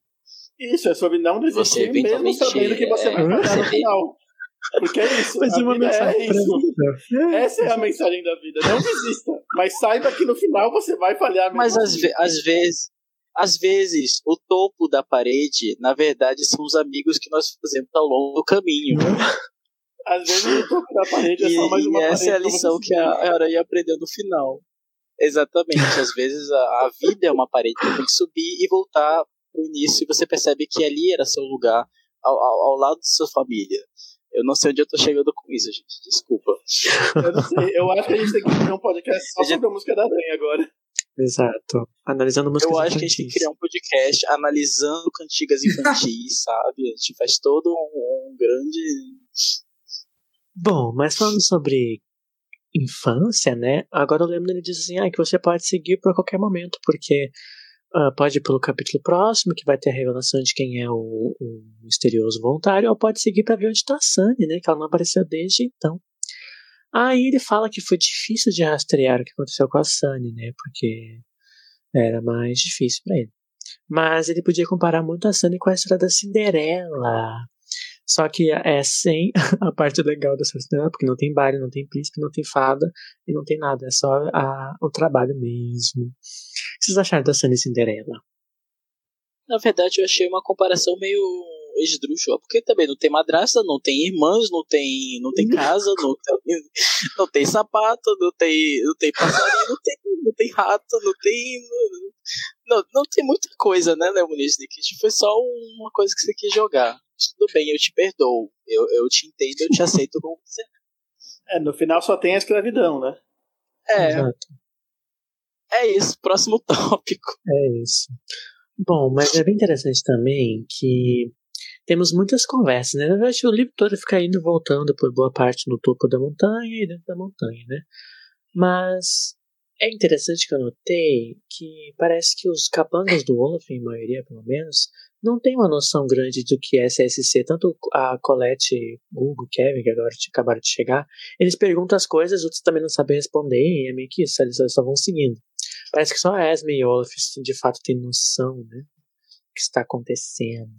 S4: Isso, é sobre não desistir mesmo sabendo que você vai falhar no final. Porque é isso. Mas a uma vida é isso. Essa é a mensagem da vida. Não desista. Mas saiba que no final você vai falhar.
S3: Mas às, ve às vezes. Às vezes, o topo da parede, na verdade, são os amigos que nós fazemos ao longo do caminho. <laughs>
S4: Às vezes, o topo da parede é só mais uma
S3: e essa é a lição que a Aranha aprendeu no final. Exatamente. Às vezes, a, a vida é uma parede que tem que subir e voltar no início você percebe que ali era seu lugar, ao, ao, ao lado de sua família. Eu não sei onde eu tô chegando com isso, gente. Desculpa.
S4: Eu não sei. Eu acho que a gente tem que fazer um podcast <laughs> só sobre a música da Aranha agora.
S2: Exato. Analisando músicas
S3: Eu acho infantis. que a gente tem que criar um podcast analisando cantigas infantis, <laughs> sabe? A gente faz todo um, um grande.
S2: Bom, mas falando sobre infância, né? Agora o Lemon ele diz assim, ah, que você pode seguir por qualquer momento, porque Uh, pode ir pelo capítulo próximo, que vai ter a revelação de quem é o, o misterioso voluntário, ou pode seguir para ver onde está a Sunny, né? Que ela não apareceu desde então. Aí ele fala que foi difícil de rastrear o que aconteceu com a Sunny, né? Porque era mais difícil para ele. Mas ele podia comparar muito a Sunny com a história da Cinderela. Só que é sem <laughs> a parte legal dessa Cinderela, porque não tem baile, não tem príncipe, não tem fada e não tem nada. É só a, o trabalho mesmo que vocês acharam da Sunny Cinderela?
S3: Na verdade, eu achei uma comparação meio esdrúxula, porque também não tem madrasta, não tem irmãs, não tem, não tem casa, não <laughs> tem, não tem sapato, não tem, não tem passarinho, não tem, não tem rato, não tem. Não, não tem muita coisa, né, Leonisnik? Foi só uma coisa que você quis jogar. Tudo bem, eu te perdoo. Eu, eu te entendo, eu te aceito como você
S4: é. no final só tem a escravidão, né?
S3: É. Exato. É isso, próximo <laughs> tópico.
S2: É isso. Bom, mas é bem interessante também que temos muitas conversas, né? Na verdade, o livro todo fica indo voltando por boa parte no topo da montanha e dentro da montanha, né? Mas é interessante que eu notei que parece que os capangas do Olaf, em maioria pelo menos, não tem uma noção grande do que é CSC. Tanto a Colette, Hugo, Kevin, que agora acabaram de chegar, eles perguntam as coisas, outros também não sabem responder, e é meio que isso, eles só vão seguindo. Parece que só a Esme e Olaf de fato têm noção, né? Do que está acontecendo.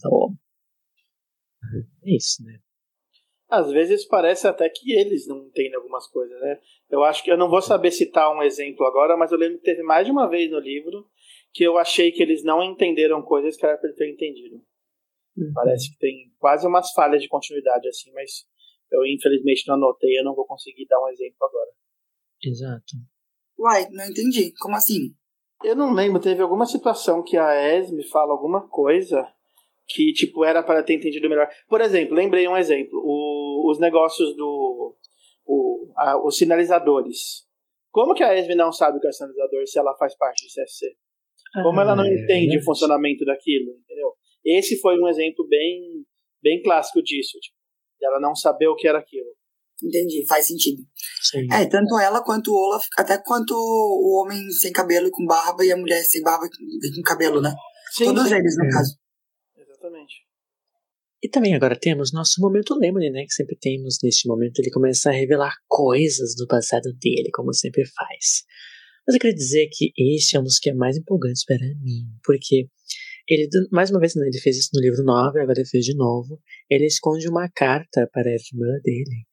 S2: É isso, né?
S4: Às vezes parece até que eles não entendem algumas coisas, né? Eu acho que eu não vou saber citar um exemplo agora, mas eu lembro que teve mais de uma vez no livro que eu achei que eles não entenderam coisas que era para ter entendido. Uhum. Parece que tem quase umas falhas de continuidade assim, mas eu infelizmente não anotei, eu não vou conseguir dar um exemplo agora.
S2: Exato.
S5: Uai, não entendi. Como assim?
S4: Eu não lembro, teve alguma situação que a Esme fala alguma coisa que, tipo, era para ter entendido melhor. Por exemplo, lembrei um exemplo. O, os negócios do... O, a, os sinalizadores. Como que a Esme não sabe o que é sinalizador se ela faz parte do CSC? Como ela não
S2: Ah, é
S4: entende o funcionamento daquilo, entendeu? Esse foi um exemplo bem, bem clássico disso, tipo, dela não saber o que era aquilo.
S5: Entendi, faz sentido.
S2: Sim.
S5: É, tanto ela quanto o Olaf, até quanto o homem sem cabelo e com barba e a mulher sem barba e com cabelo, né?
S4: Sim,
S5: Todos
S4: sim,
S5: eles, no
S2: É.
S5: caso.
S2: E também agora temos nosso momento Lemony, né? Que sempre temos neste momento. Ele começa a revelar coisas do passado dele, como sempre faz. Mas eu queria dizer que este é um dos que é mais empolgantes para mim, porque ele, mais uma vez, né, ele fez isso no livro 9, agora ele fez de novo. Ele esconde uma carta para a irmã dele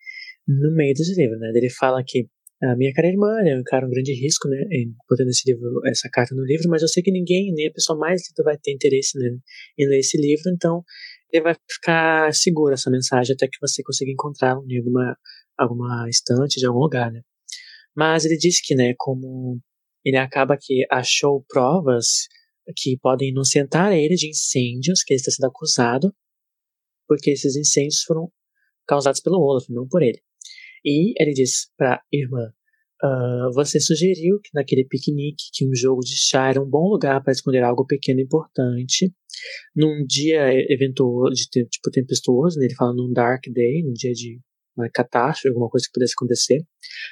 S2: no meio desse livro, né? Ele fala que a minha cara irmã é um cara um grande risco, né? Em botando esse livro, essa carta no livro, mas eu sei que ninguém, nem a pessoa mais lida vai ter interesse né, em ler esse livro, então ele vai ficar seguro essa mensagem até que você consiga encontrar em alguma, alguma estante de algum lugar, né? Mas ele disse que, né, como ele acaba que achou provas que podem inocentar ele de incêndios que ele está sendo acusado, porque esses incêndios foram causados pelo Olaf, não por ele. E ele diz para irmã: "Ah, Você sugeriu que naquele piquenique que um jogo de chá era um bom lugar para esconder algo pequeno e importante. Num dia eventuoso, de te- tipo tempestuoso, né? ele fala num dark day, num dia de uma catástrofe, alguma coisa que pudesse acontecer.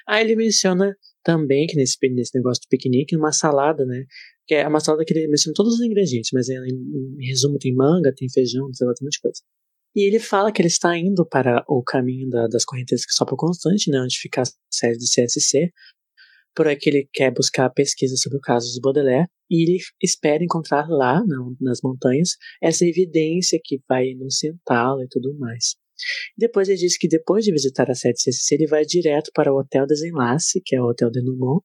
S2: Aí ele menciona também que nesse, nesse negócio do piquenique, uma salada, né? Que é uma salada que ele menciona todos os ingredientes, mas ela, em, em resumo tem manga, tem feijão, tem um monte de coisa. E ele fala que ele está indo para o caminho da- das correntezas que sopram constante, né, onde fica a sede do CSC, por aí que ele quer buscar pesquisa sobre o caso de Baudelaire, e ele espera encontrar lá, na- nas montanhas, essa evidência que vai inocentá-lo e tudo mais. Depois ele diz que depois de visitar a sede do CSC, ele vai direto para o Hotel Desenlace, que é o Hotel de Numont,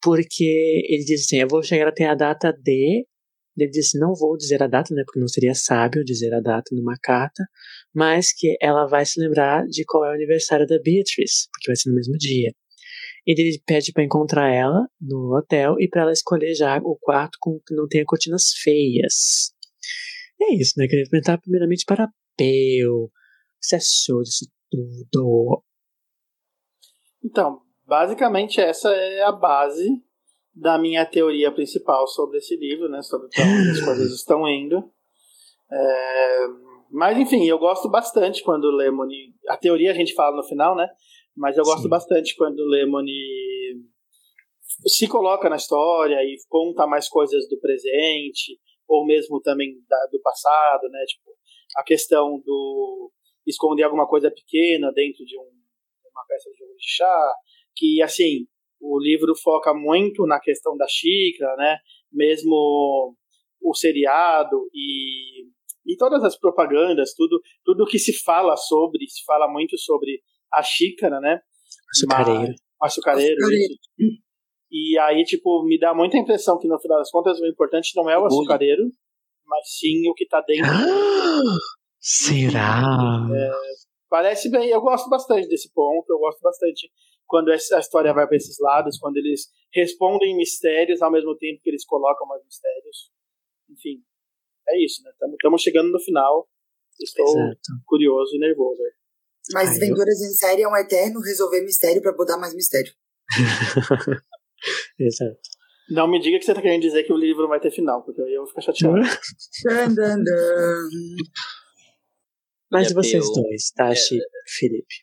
S2: porque ele diz assim, eu vou chegar até a data de ele disse: Não vou dizer a data, né? Porque não seria sábio dizer a data numa carta, mas que ela vai se lembrar de qual é o aniversário da Beatrice, porque vai ser no mesmo dia. E ele pede para encontrar ela no hotel e para ela escolher já o quarto com que não tenha cortinas feias. E é isso, né? Queria perguntar primeiramente para Peu. Você achou disso tudo?
S4: Então, basicamente essa é a base da minha teoria principal sobre esse livro, né? Sobre onde as coisas <laughs> estão indo. É, mas enfim, eu gosto bastante quando o Lemony. A teoria a gente fala no final, né? Mas eu gosto
S2: Sim.
S4: bastante quando o Lemony se coloca na história e conta mais coisas do presente, ou mesmo também da- do passado, né? Tipo, a questão do esconder alguma coisa pequena dentro de um, uma peça de jogo de chá, que assim, o livro foca muito na questão da xícara, né? Mesmo o seriado e, e todas as propagandas, tudo, tudo que se fala sobre, se fala muito sobre a xícara, né?
S2: Açucareiro.
S4: Açucareiro,
S5: Açucareiro.
S4: isso. E aí, tipo, me dá muita impressão que no final das contas o importante não é o açucareiro, mas sim o que tá dentro. <gasps>
S2: Será?
S4: Parece bem, eu gosto bastante desse ponto, eu gosto bastante quando essa história vai para esses lados, quando eles respondem mistérios ao mesmo tempo que eles colocam mais mistérios. Enfim, é isso, né? Estamos chegando no final. Estou
S2: Exato.
S4: curioso e nervoso.
S5: Mas
S2: Ai, eu-
S5: Venturas em Série é um eterno resolver mistério pra botar mais mistério. <laughs>
S2: Exato.
S4: Não me diga que você tá querendo dizer que o livro vai ter final, porque aí eu vou ficar chateado. <laughs>
S2: Mas e
S3: É,
S2: vocês
S3: eu-
S2: dois, Tashi Felipe?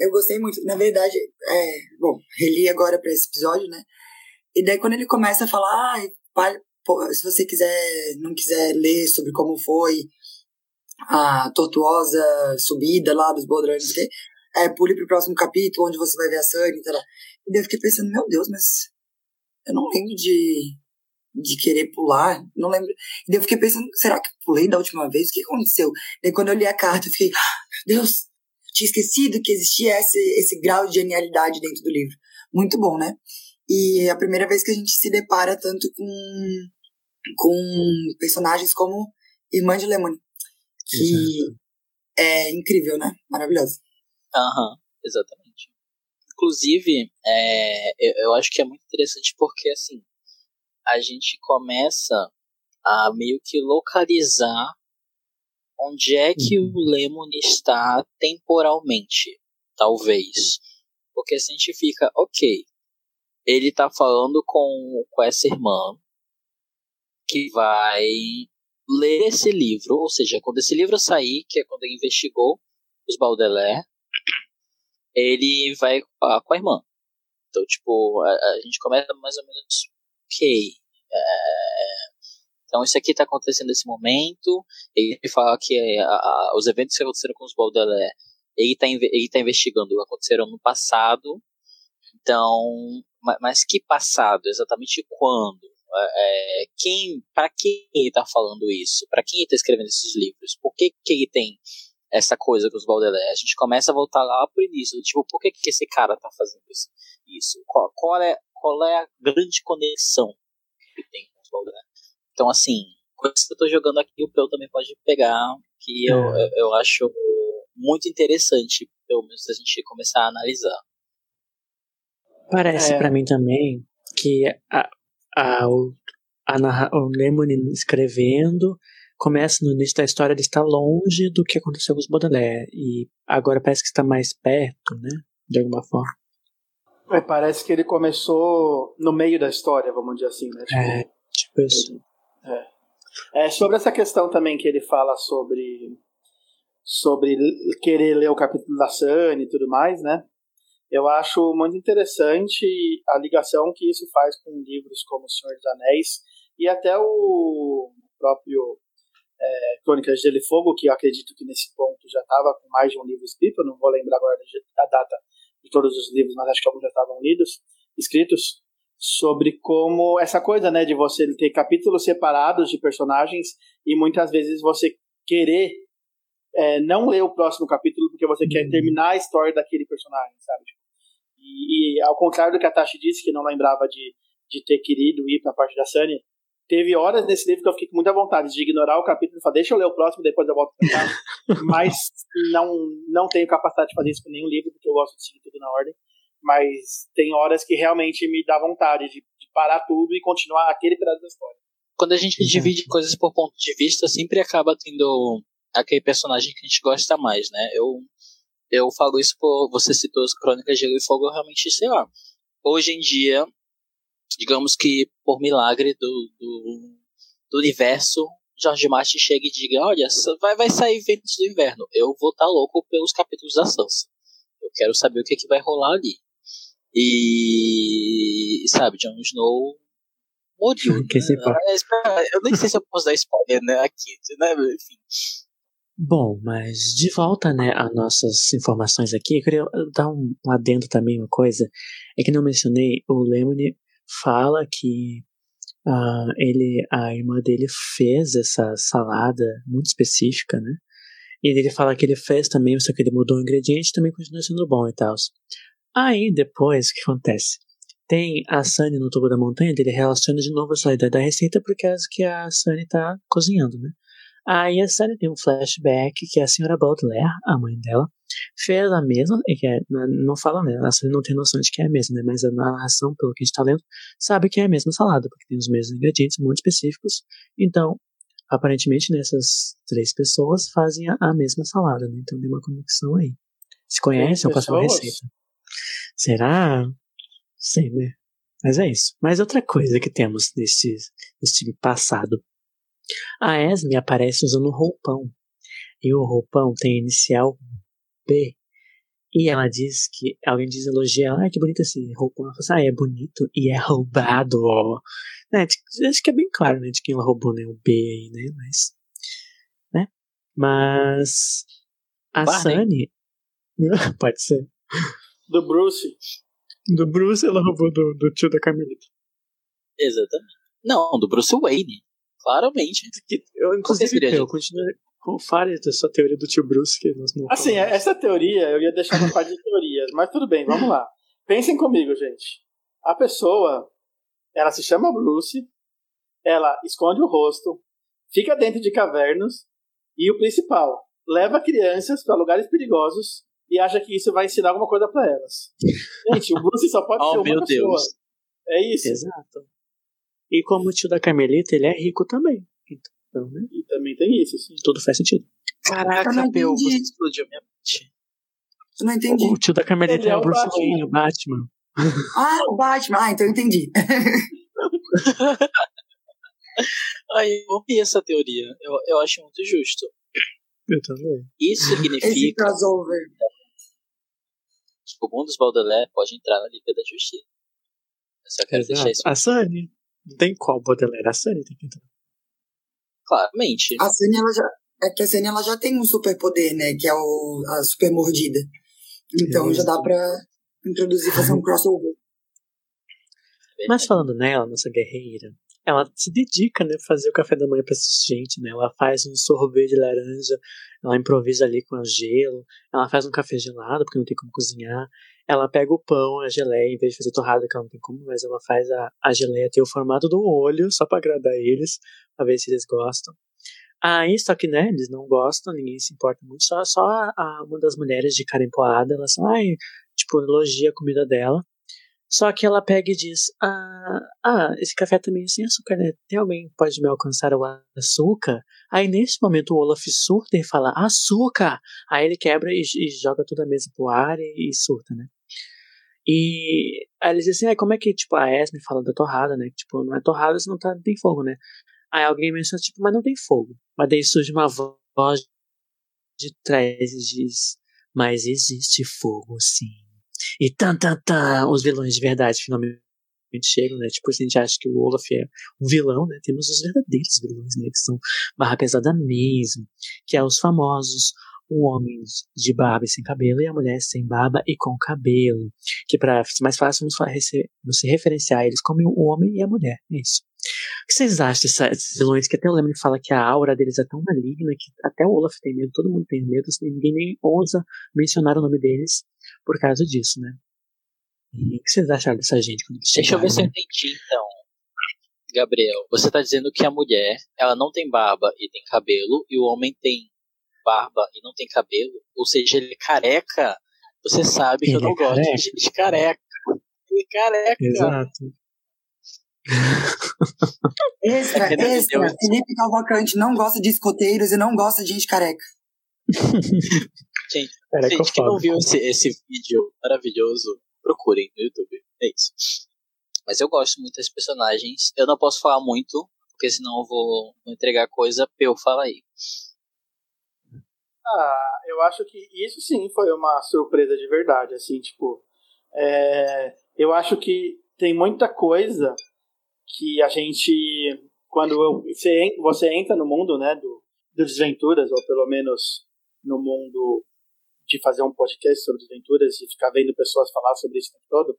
S5: Eu gostei muito. Na verdade, é, bom, reli agora pra esse episódio, né? E daí quando ele começa a falar, ah, pai, pô, se você quiser, não quiser ler sobre como foi a tortuosa subida lá dos Bodrans, não sei é, pule pro próximo capítulo, onde você vai ver a Sunny e tal. E daí eu fiquei pensando, meu Deus, mas eu não lembro de, de querer pular, não lembro. E daí eu fiquei pensando, será que pulei da última vez? O que aconteceu? Daí quando eu li a carta, eu fiquei, ah, meu Deus, tinha esquecido que existia esse, esse grau de genialidade dentro do livro. Muito bom, né? E é a primeira vez que a gente se depara tanto com, com personagens como Irmã de Lemony, que é incrível, né? Maravilhosa.
S3: Aham, exatamente. Inclusive, é, eu, eu acho que é muito interessante porque, assim, a gente começa a meio que localizar onde é que
S2: Uhum.
S3: o Lemon está temporalmente, talvez. Porque se a gente fica, ok, ele tá falando com, com essa irmã, que vai ler esse livro, ou seja, quando esse livro sair, que é quando ele investigou os Baudelaire, ele vai com a irmã. Então, tipo, a, a gente começa mais ou menos, ok, é, então isso aqui está acontecendo nesse momento, ele fala que a, a, os eventos que aconteceram com os Baudelaire, ele está ele tá investigando, aconteceram no passado, então, mas que passado? Exatamente quando? É, quem, para quem ele está falando isso? Para quem ele está escrevendo esses livros? Por que, que ele tem essa coisa com os Baudelaire? A gente começa a voltar lá pro início, tipo, por que, que esse cara está fazendo isso? isso? Qual, qual, é, qual é a grande conexão que tem com os Baudelaire? Então, assim, coisas que eu estou jogando aqui, o Peu também pode pegar, que eu, é. eu, eu acho muito interessante, pelo menos, a gente começar a analisar.
S2: Parece é. para mim também que a, a, o, a, o Lemony escrevendo começa no início da história ele está longe do que aconteceu com os Baudelaire e agora parece que está mais perto, né? De alguma forma.
S4: É, parece que ele começou no meio da história, vamos dizer assim, né?
S2: Tipo, é, tipo isso.
S4: É. é. Sobre essa questão também que ele fala sobre sobre querer ler o capítulo da Sunny e tudo mais, né? Eu acho muito interessante a ligação que isso faz com livros como O Senhor dos Anéis e até o próprio é, Crônicas de Gelo e Fogo, que eu acredito que nesse ponto já estava com mais de um livro escrito, eu não vou lembrar agora a data de todos os livros, mas acho que alguns já estavam lidos, escritos, sobre como essa coisa, né, de você ter capítulos separados de personagens e muitas vezes você querer é, não ler o próximo capítulo porque você quer uhum. terminar a história daquele personagem, sabe? E, e, ao contrário do que a Tashi disse, que não lembrava de, de ter querido ir para a parte da Sunny, teve horas nesse livro que eu fiquei com muita vontade de ignorar o capítulo e falar, deixa eu ler o próximo, depois eu volto pra cá. <laughs> Mas não, não tenho capacidade de fazer isso com nenhum livro, porque eu gosto de seguir tudo na ordem. Mas tem horas que realmente me dá vontade de, de parar tudo e continuar aquele pedaço da história.
S3: Quando a gente divide coisas por ponto de vista, sempre acaba tendo aquele personagem que a gente gosta mais, né? Eu eu falo isso por. Você citou as Crônicas de Gelo e Fogo, eu realmente sei lá. Hoje em dia, digamos que por milagre do, do, do universo, George Martin chega e diga: Olha, vai, vai sair Ventos do Inverno. Eu vou estar tá louco pelos capítulos da Sansa. Eu quero saber o que, é que vai rolar ali. E. Sabe, Jon Snow morreu. <laughs> Né? Eu nem sei se eu posso dar spoiler né, aqui, né? Enfim.
S2: Bom, mas de volta, né, às nossas informações aqui, eu queria dar um, um adendo também, uma coisa, é que não mencionei, o Lemony fala que uh, ele, a irmã dele fez essa salada muito específica, né, e ele fala que ele fez também, só que ele mudou o ingrediente também continua sendo bom e tal. Aí, depois, o que acontece? Tem a Sunny no topo da montanha, ele relaciona de novo essa ideia da receita porque é que a Sunny tá cozinhando, né? Aí a série tem um flashback que a senhora Baudelaire, a mãe dela, fez a mesma, e que é, não fala né, a série não tem noção de que é a mesma, né, mas a narração, pelo que a gente tá lendo, sabe que é a mesma salada, porque tem os mesmos ingredientes muito específicos, então, aparentemente, nessas três pessoas fazem a, a mesma salada, né, então tem uma conexão aí. Se conhecem, eu passo uma receita. Será? Sei, né? Mas é isso. Mas outra coisa que temos nesse, nesse passado a Esme aparece usando um roupão. E o roupão tem inicial B. E ela diz que. Alguém diz elogia ela, ah, que bonito esse roupão. Ela fala assim, ah, é bonito e é roubado. Né? Acho que é bem claro, né? De quem ela roubou, né? O B aí, né? Mas. Né? Mas. A Sunny. <laughs> Pode ser.
S4: Do Bruce.
S2: Do Bruce ela roubou do, do tio da Carmelita.
S3: Exatamente. Não, do Bruce Wayne. Claramente.
S2: Eu, inclusive, eu continuo com fale dessa teoria do tio Bruce que nós não
S4: Assim, falamos. essa teoria eu ia deixar uma parte de teorias, mas tudo bem, vamos lá. Pensem comigo, gente. A pessoa, ela se chama Bruce, ela esconde o rosto, fica dentro de cavernas e o principal, leva crianças para lugares perigosos e acha que isso vai ensinar alguma coisa para elas. Gente, o Bruce só pode <laughs> oh, ser uma meu pessoa. Deus. É isso.
S2: Exato. E como o tio da Carmelita, ele é rico também. Então, né?
S4: E também tem isso, sim.
S2: Tudo faz sentido.
S3: Caraca, Peu, você explodiu minha mente.
S5: Eu não entendi.
S2: O tio da Carmelita é, é o Bruce Wayne, o Batman.
S5: Ah, o Batman. Ah, então eu entendi. <laughs>
S3: Aí eu ouvi essa teoria. Eu, eu acho muito justo.
S2: Eu também.
S3: Isso
S5: Esse
S3: significa
S5: crossover.
S3: Que o mundo dos Baudelaire pode entrar na Liga da Justiça. Eu só quero deixar isso
S2: Exato. A Sunny. Não tem qual Baudelaire. A Sunny tem que entrar.
S3: claramente.
S5: A Sunny, ela já. É que a Sunny ela já tem um superpoder, né? Que é o, a super mordida. Então já dá pra introduzir, fazer um <laughs> crossover.
S2: Mas falando nela, nossa guerreira, ela se dedica, né, a fazer o café da manhã pra essa gente, né? Ela faz um sorvete de laranja, ela improvisa ali com o gelo, ela faz um café gelado, porque não tem como cozinhar. Ela pega o pão, a geleia, em vez de fazer torrada, que ela não tem como, mas ela faz a, a geleia ter o formato do olho, só pra agradar eles, pra ver se eles gostam. Aí, só que, né, eles não gostam, ninguém se importa muito, só, só a, a- uma das mulheres de cara empoada, elas só, ai, tipo, elogia a comida dela. Só que ela pega e diz: Ah, ah esse café também é sem açúcar, né? Tem alguém que pode me alcançar o açúcar? Aí nesse momento o Olaf surta e fala: Açúcar! Aí ele quebra e, e joga toda a mesa pro ar e, e surta, né? E aí eles dizem assim: ah, como é que tipo, a Esme fala da torrada, né? Tipo, não é torrada se não, tá, não tem fogo, né? Aí alguém menciona, tipo, mas não tem fogo. Mas daí surge uma voz de trás e diz: Mas existe fogo, sim. E tan, tan, tan, os vilões de verdade finalmente chegam, né? Tipo, a gente acha que o Olaf é um vilão, né? Temos os verdadeiros vilões, né? Que são barra pesada mesmo, que é os famosos o homem de barba e sem cabelo e a mulher sem barba e com cabelo. Que para mais fácil, você referenciar eles como o homem e a mulher. É isso. O que vocês acham desses vilões que até o Lemon fala que a aura deles é tão maligna que até o Olaf tem medo, todo mundo tem medo, assim, ninguém nem ousa mencionar o nome deles por causa disso, né? E o que vocês acharam dessa gente quando eles
S3: Deixa eu ver se eu
S2: chegaram, né?
S3: entendi então. Gabriel, você tá dizendo que a mulher, ela não tem barba e tem cabelo, e o homem tem barba e não tem cabelo, ou seja, ele é careca. Você sabe que eu
S2: Ele
S3: não
S2: é
S3: gosto
S2: careca.
S3: de gente careca. Ele é careca.
S2: Exato.
S5: Extra,
S3: Entendeu?
S5: extra. Felipe Cavalcante não gosta de escoteiros e não gosta de gente careca. <laughs>
S3: Gente,
S2: Era
S3: gente que não viu esse, esse vídeo maravilhoso, procurem no YouTube. É isso. Mas eu gosto muito desses personagens. Eu não posso falar muito, porque senão eu vou, vou entregar coisa pra eu falar aí.
S4: Ah, eu acho que isso sim foi uma surpresa de verdade, assim, tipo, é, eu acho que tem muita coisa que a gente, quando eu- você, você entra no mundo, né, do, do Desventuras, ou pelo menos no mundo de fazer um podcast sobre desventuras e ficar vendo pessoas falar sobre isso o tempo todo,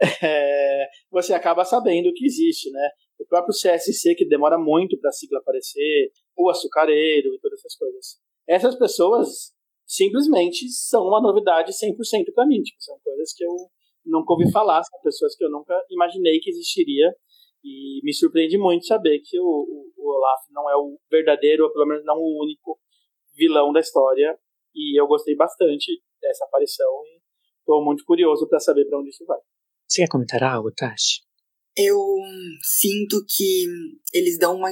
S4: <laughs> é, você acaba sabendo que existe, né? O próprio CSC, que demora muito para a sigla aparecer, o açucareiro e todas essas coisas. Essas pessoas simplesmente são uma novidade 100% para mim. Tipo, são coisas que eu nunca ouvi falar, são pessoas que eu nunca imaginei que existiria. E me surpreende muito saber que o, o, o Olaf não é o verdadeiro, ou pelo menos não o único vilão da história. E eu gostei bastante dessa aparição e estou muito curioso para saber para onde isso vai.
S2: Você quer comentar algo, Tashi?
S5: Eu sinto que eles dão uma,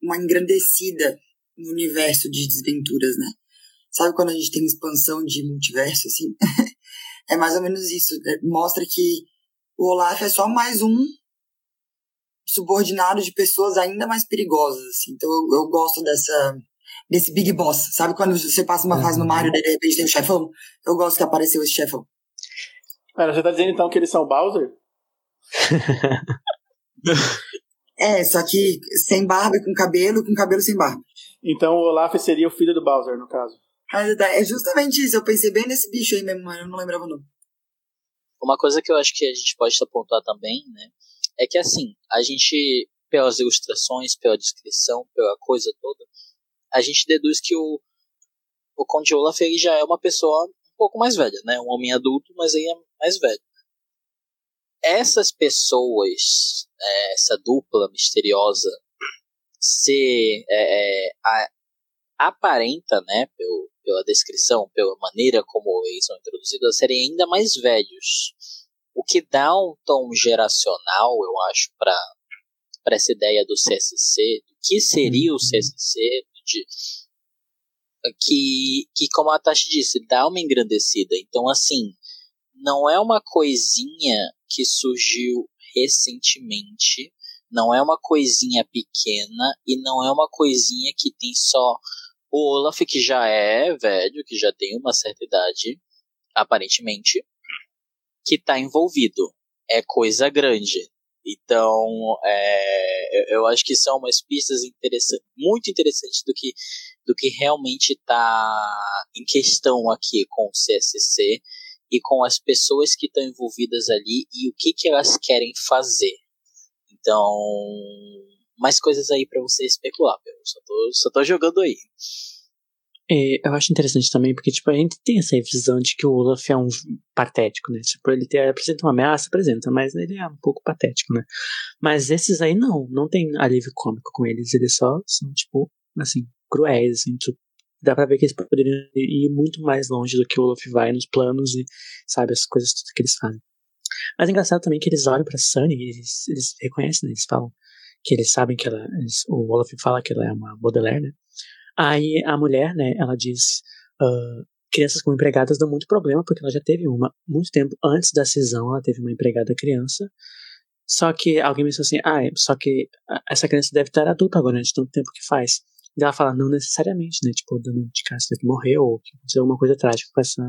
S5: uma engrandecida no universo de desventuras, né? Sabe quando a gente tem expansão de multiverso, assim? <laughs> é mais ou menos isso. É, Mostra que o Olaf é só mais um subordinado de pessoas ainda mais perigosas, assim. Então eu, eu gosto dessa desse Big Boss. Sabe quando você passa uma fase no Mario e de repente tem um chefão? Eu gosto que apareceu esse chefão.
S4: Pera, você tá dizendo então que eles são Bowser? <laughs>
S5: É, só que sem barba e com cabelo, com cabelo sem barba.
S4: Então o Olaf seria o filho do Bowser, no caso.
S5: Mas É justamente isso, eu pensei bem nesse bicho aí mesmo, mas eu não lembrava o nome.
S3: Uma coisa que eu acho que a gente pode apontar também, né, é que assim, a gente, pelas ilustrações, pela descrição, pela coisa toda, a gente deduz que o, o Conde Olaf ele já é uma pessoa um pouco mais velha, né, um homem adulto, mas ele é mais velho. Essas pessoas, é, essa dupla misteriosa, se é, é, a- aparenta, né, pelo, pela descrição, pela maneira como eles são introduzidos, serem ainda mais velhos. O que dá um tom geracional, eu acho, para para essa ideia do CSC, do que seria o CSC, que, que, como a Tashi disse, dá uma engrandecida. Então, assim, não é uma coisinha que surgiu recentemente Não é uma coisinha pequena e não é uma coisinha que tem só o Olaf, que já é velho, que já tem uma certa idade, aparentemente, que está envolvido. É coisa grande. Então, é, eu acho que são umas pistas muito interessantes do que, do que realmente está em questão aqui com o CSC e com as pessoas que estão envolvidas ali e o que, que elas querem fazer. Então, mais coisas aí para você especular, eu só tô, só tô jogando aí.
S2: É, eu acho interessante também, porque, tipo, a gente tem essa visão de que o Olaf é um patético, né? Tipo, ele tem, apresenta uma ameaça, apresenta, mas ele é um pouco patético, né? Mas esses aí não, não tem alívio cômico com eles, eles só são, tipo, assim, cruéis, assim, tipo, dá pra ver que eles poderiam ir muito mais longe do que o Olaf vai nos planos e, sabe, as coisas que eles fazem. Mas é engraçado também que eles olham pra Sunny e eles, eles reconhecem, né? Eles falam que eles sabem que ela, eles, o Olaf fala que ela é uma Baudelaire, né? Aí a mulher, né, ela diz: uh, crianças com empregadas dão muito problema, porque ela já teve uma, muito tempo antes da cisão, ela teve uma empregada criança. Só que alguém me disse assim: ah, é, só que essa criança deve estar adulta agora, né, de tanto tempo que faz. E ela fala: não necessariamente, né, tipo, dando de casa que morreu ou que aconteceu alguma coisa trágica com essa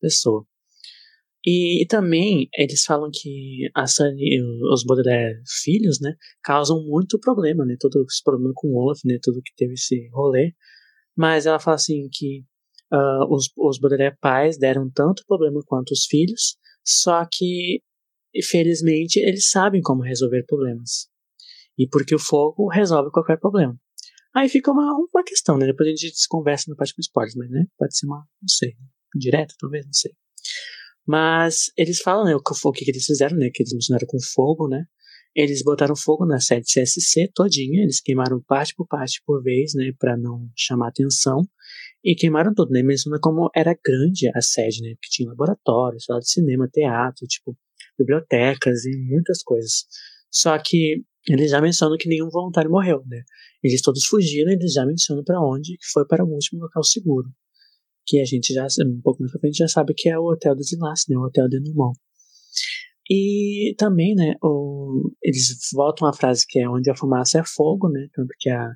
S2: pessoa. E, e, também eles falam que a Sunny, os Baudelaire filhos, né, causam muito problema, né, todo esse problema com o Olaf, né, tudo que teve esse rolê. Mas ela fala assim que uh, os, os Baudelaire pais deram tanto problema quanto os filhos, só que, infelizmente, eles sabem como resolver problemas. E porque o fogo resolve qualquer problema. Aí fica uma, uma questão, né, depois a gente conversa na parte com spoilers, mas, né, pode ser uma, não sei, direta talvez, não sei. Mas eles falam, né, o, o que, que eles fizeram, né, que eles mencionaram com fogo, né, eles botaram fogo na sede CSC todinha, eles queimaram parte por parte por vez, né, para não chamar atenção, e queimaram tudo, né, menciona como era grande a sede, né, que tinha laboratórios, sala de cinema, teatro, tipo, bibliotecas e muitas coisas. Só que eles já mencionam que nenhum voluntário morreu, né, eles todos fugiram, eles já mencionam para onde, que foi para o último local seguro que a gente já, um pouco mais pra frente, já sabe que é o Hotel do Zilas, né, o Hotel de Numon. E também, né, o, eles voltam à frase que é onde a fumaça é fogo, né, tanto que a,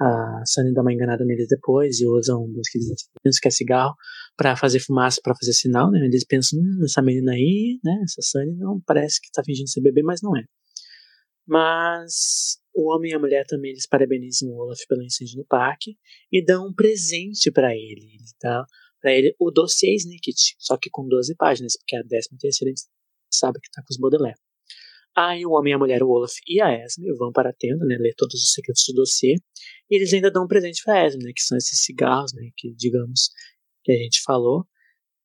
S2: a Sunny dá uma enganada neles depois e usam um dos que eles que é cigarro para fazer fumaça, para fazer sinal, né, eles pensam, hum, essa menina aí, né, essa Sunny não parece que tá fingindo ser bebê, mas não é. Mas o homem e a mulher também eles parabenizam o Olaf pelo incêndio no parque e dão um presente para ele. Ele dá para ele o dossiê Snicket, só que com 12 páginas, porque a 13 terceira sabe que tá com os Baudelaire. Aí o homem, a mulher, o Olaf e a Esme vão para a tenda, né, ler todos os secretos do dossiê, e eles ainda dão um presente para Esme, né, que são esses cigarros, né, que digamos que a gente falou,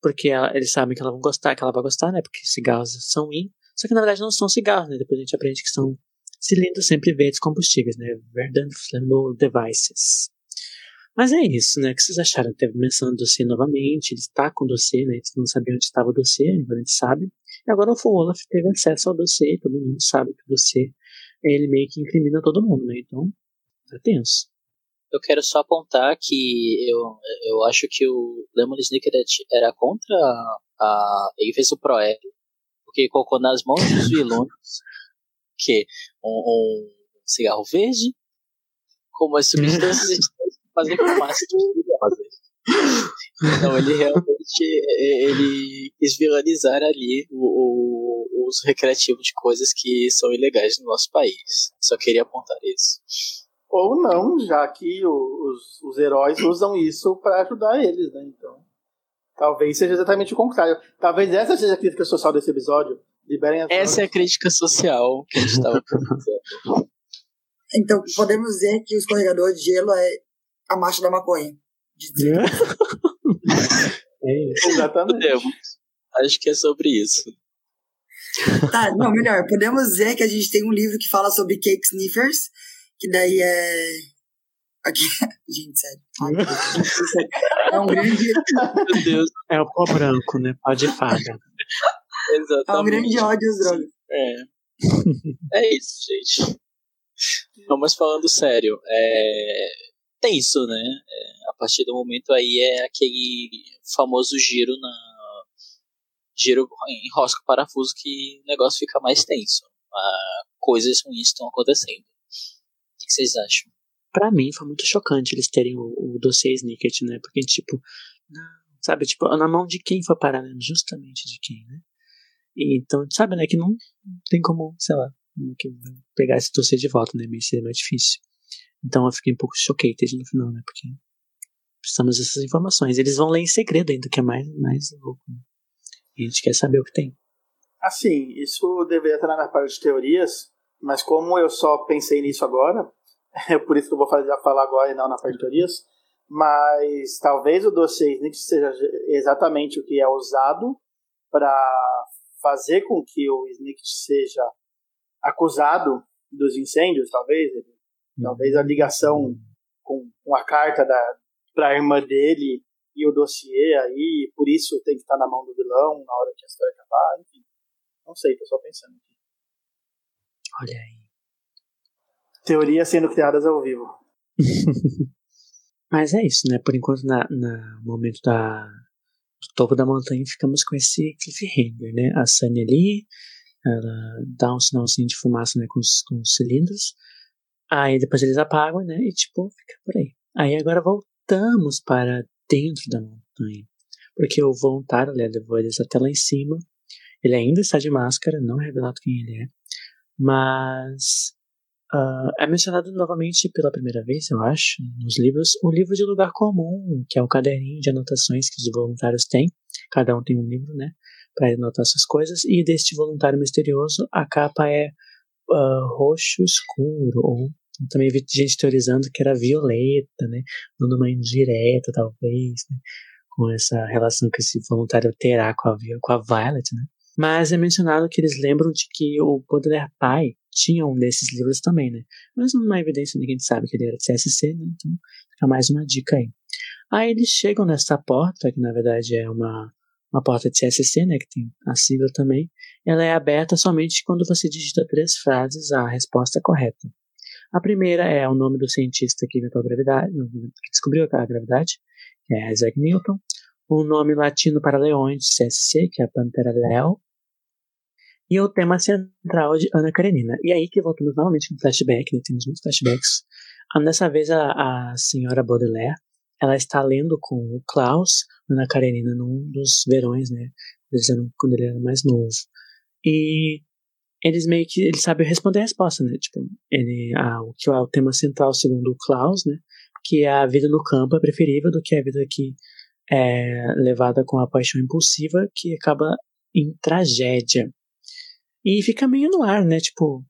S2: porque ela, eles sabem que ela vai gostar, que ela vai gostar, né, porque cigarros são in, só que na verdade não são cigarros, né, depois a gente aprende que são cilindros sempre verdes combustíveis, né? Verdant Flammable Devices. Mas é isso, né? O que vocês acharam? Teve menção do dossiê novamente, ele está com o dossiê, né? Eles não sabiam onde estava o dossiê, agora a gente sabe. E agora o Olaf teve acesso ao dossiê, todo mundo sabe que o dossiê, ele meio que incrimina todo mundo, né? Então, tá tenso.
S3: Eu quero só apontar que eu, eu acho que o Lemon Snicket era contra a. Ele fez o Proeb, porque colocou nas mãos dos <laughs> vilões que um, um cigarro verde com umas substâncias <laughs> que fazem fumaça Então ele realmente ele quis vilanizar ali o, o, o uso recreativo de coisas que são ilegais no nosso país. Só queria apontar isso.
S4: Ou não, já que os, os heróis usam isso para ajudar eles, né? Então, talvez seja exatamente o contrário. Talvez essa seja a crítica social desse episódio. Liberem
S3: as Essa é a crítica social que a gente estava fazendo. <laughs> <laughs>
S5: Então, podemos dizer que o escorregador de gelo é a marcha da maconha. <laughs>
S4: é isso. Exatamente. Podemos.
S3: Acho que é sobre isso.
S5: Tá, não, melhor. Podemos dizer que a gente tem um livro que fala sobre cake sniffers, que daí é. Aqui, gente, sério. É um grande.
S3: Meu Deus.
S2: É o pó branco, né? Pó de fada.
S3: Exatamente. É
S5: um grande ódio às drogas.
S3: É. é isso, gente. Não, mas falando sério, é tenso, né? É, a partir do momento aí é aquele famoso giro na. Giro em rosca parafuso que o negócio fica mais tenso. Uh, coisas ruins estão acontecendo. O que vocês acham?
S2: Pra mim foi muito chocante eles terem o, o dossiê Snicket, né? Porque, tipo, não, sabe, tipo, na mão de quem foi parar, né? Justamente de quem, né? Então, sabe, né, que não tem como, sei lá, pegar esse dossiê de volta, né? Meio seria mais difícil. Então eu fiquei um pouco choquei no final, né? Porque precisamos dessas informações. Eles vão ler em segredo ainda, que é mais, mais louco. Né? A gente quer saber o que tem.
S4: Assim, isso deveria estar na parte de teorias, mas como eu só pensei nisso agora, <laughs> é por isso que eu vou fazer, falar agora e não na parte de teorias, mas talvez o dossiê Snitch seja exatamente o que é usado para fazer com que o Snitch seja acusado dos incêndios, talvez. Talvez a ligação com, com a carta para a irmã dele e o dossiê aí, por isso tem que estar na mão do vilão na hora que a história acabar, enfim. Não sei, tô só pensando aqui.
S2: Olha aí.
S4: Teorias sendo criadas ao vivo. <laughs>
S2: Mas é isso, né? Por enquanto, na, na momento da, do topo da montanha, ficamos com esse cliffhanger, né? A Sunny ali, ela dá um sinalzinho de fumaça né, com, os, com os cilindros. Aí depois eles apagam, né? E tipo, fica por aí. Aí agora voltamos para dentro da montanha. Porque o voluntário né, levou eles até lá em cima. Ele ainda está de máscara, não é revelado quem ele é. Mas uh, é mencionado novamente pela primeira vez, eu acho, nos livros, o livro de lugar comum, que é o caderninho de anotações que os voluntários têm. Cada um tem um livro, né? para anotar essas coisas. E deste voluntário misterioso, a capa é uh, roxo escuro, ou também vi gente teorizando que era violeta, né? Dando uma indireta, talvez, né? Com essa relação que esse voluntário terá com a, com a Violet, né? Mas é mencionado que eles lembram de que o Baudelaire pai tinha um desses livros também, né? Mas não há evidência, ninguém sabe que ele era de CSC, né? Então fica mais uma dica aí. Aí eles chegam nesta porta, que na verdade é uma uma porta de CSC, né, que tem a sigla também, ela é aberta somente quando você digita três frases a resposta correta. A primeira é o nome do cientista que inventou a gravidade, que descobriu a gravidade, que é Isaac Newton. O nome latino para leões de CSC, que é a Pantera Leo. E o tema central de Ana Karenina. E aí que voltamos novamente com flashback, né? temos muitos flashbacks. Dessa vez a, a senhora Baudelaire ela está lendo com o Klaus, Ana Karenina, num dos verões, né? Quando ele era mais novo. E eles meio que eles sabem responder a resposta, né? Tipo, ele, a, o que é o tema central, segundo o Klaus, né? Que a vida no campo é preferível do que a vida que é levada com a paixão impulsiva, que acaba em tragédia. E fica meio no ar, né? Tipo,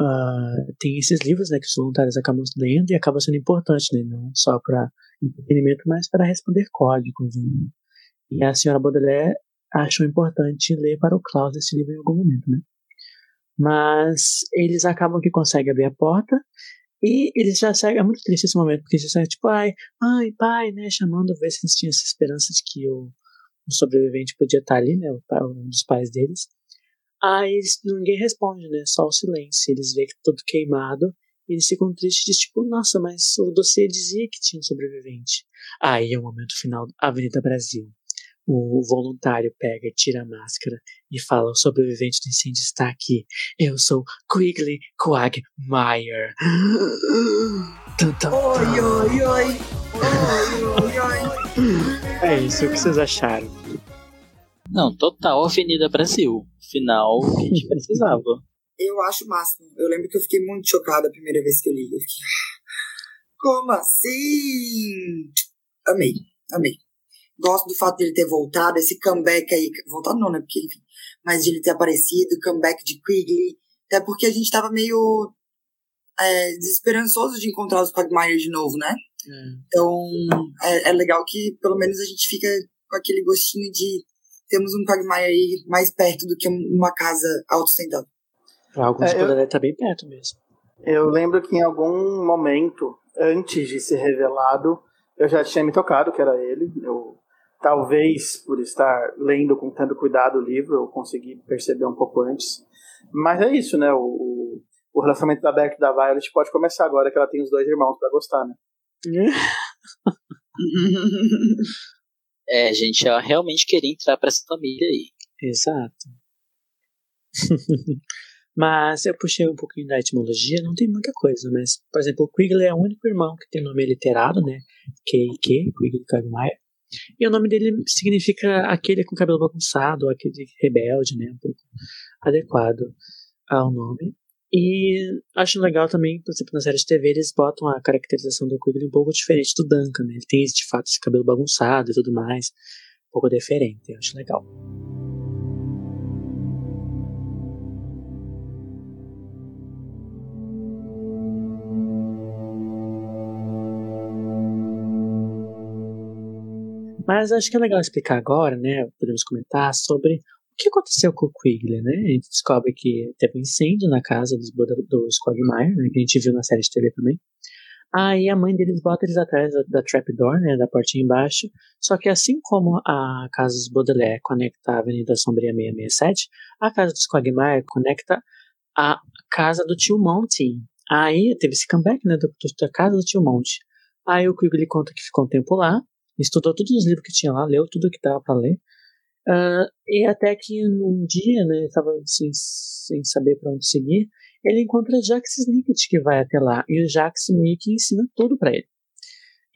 S2: uh, tem esses livros, né? Que os voluntários acabam lendo e acaba sendo importante, né? Não só para entretenimento, mas para responder códigos. Né? E a senhora Baudelaire achou importante ler para o Klaus esse livro em algum momento, né? Mas eles acabam que conseguem abrir a porta e eles já seguem. É muito triste esse momento, porque eles saem tipo, ai, mãe, pai, né? Chamando, ver se eles tinham essa esperança de que o, o sobrevivente podia estar ali, né? Um dos pais deles. Aí eles, ninguém responde, né? Só o silêncio. Eles veem que tá tudo queimado eles ficam tristes, tipo, nossa, mas o dossiê dizia que tinha um sobrevivente. Aí é o momento final, Avenida Brasil. O voluntário pega, tira a máscara e fala: O sobrevivente do incêndio está aqui. Eu sou Quigley Quagmire.
S5: Oi, oi, oi. Oi, oi, oi.
S2: É isso, o que vocês acharam?
S3: Não, total Avenida Brasil. Final que a gente <laughs> precisava.
S5: Eu acho o máximo. Eu lembro que eu fiquei muito chocada a primeira vez que eu li. Eu fiquei, ah, como assim? Amei, amei. Gosto do fato de ele ter voltado, esse comeback aí. Voltado não, né? Porque, enfim. Mas de ele ter aparecido, comeback de Quigley. Até porque a gente tava meio é, desesperançoso de encontrar os Quagmire de novo, né? Hum. Então, é, é, legal que pelo menos a gente fica com aquele gostinho de temos um Quagmire aí mais perto do que uma casa autossustentável.
S2: Alguns é, poderia estar bem perto mesmo.
S4: Eu lembro que em algum momento, antes de ser revelado, eu já tinha me tocado que era ele. Eu, talvez por estar lendo com tanto cuidado o livro, eu consegui perceber um pouco antes. Mas é isso, né? O, o relacionamento da Beck e da Violet pode começar agora que ela tem os dois irmãos para gostar, né? <laughs> <laughs>
S3: é, gente, ela realmente queria entrar para essa família aí.
S2: Exato. <laughs> Mas eu puxei um pouquinho da etimologia, não tem muita coisa, mas, por exemplo, o Quigley é o único irmão que tem nome literado, né? K.I.K., Quigley Quagmire. E o nome dele significa aquele com cabelo bagunçado, aquele rebelde, né? Um pouco adequado ao nome. E acho legal também, por exemplo, na série de TV eles botam a caracterização do Quigley um pouco diferente do Duncan, né? Ele tem de fato esse cabelo bagunçado e tudo mais, um pouco diferente, acho legal. Mas acho que é legal explicar agora, né? Podemos comentar sobre o que aconteceu com o Quigley, né? A gente descobre que teve um incêndio na casa dos, dos Quagmire, né? Que a gente viu na série de TV também. Aí a mãe deles bota eles atrás da, da trapdoor, né? Da portinha embaixo. Só que assim como a casa dos Baudelaire conecta a Avenida Sombria 667, a casa dos Quagmire conecta a casa do tio Monty. Aí teve esse comeback, né? Da casa do tio Monty. Aí o Quigley conta que ficou um tempo lá, estudou todos os livros que tinha lá, leu tudo que dava para ler. Uh, e até que num dia, né, estava sem, sem saber para onde seguir, ele encontra Jax Snicket que vai até lá e o Jax que ensina tudo para ele.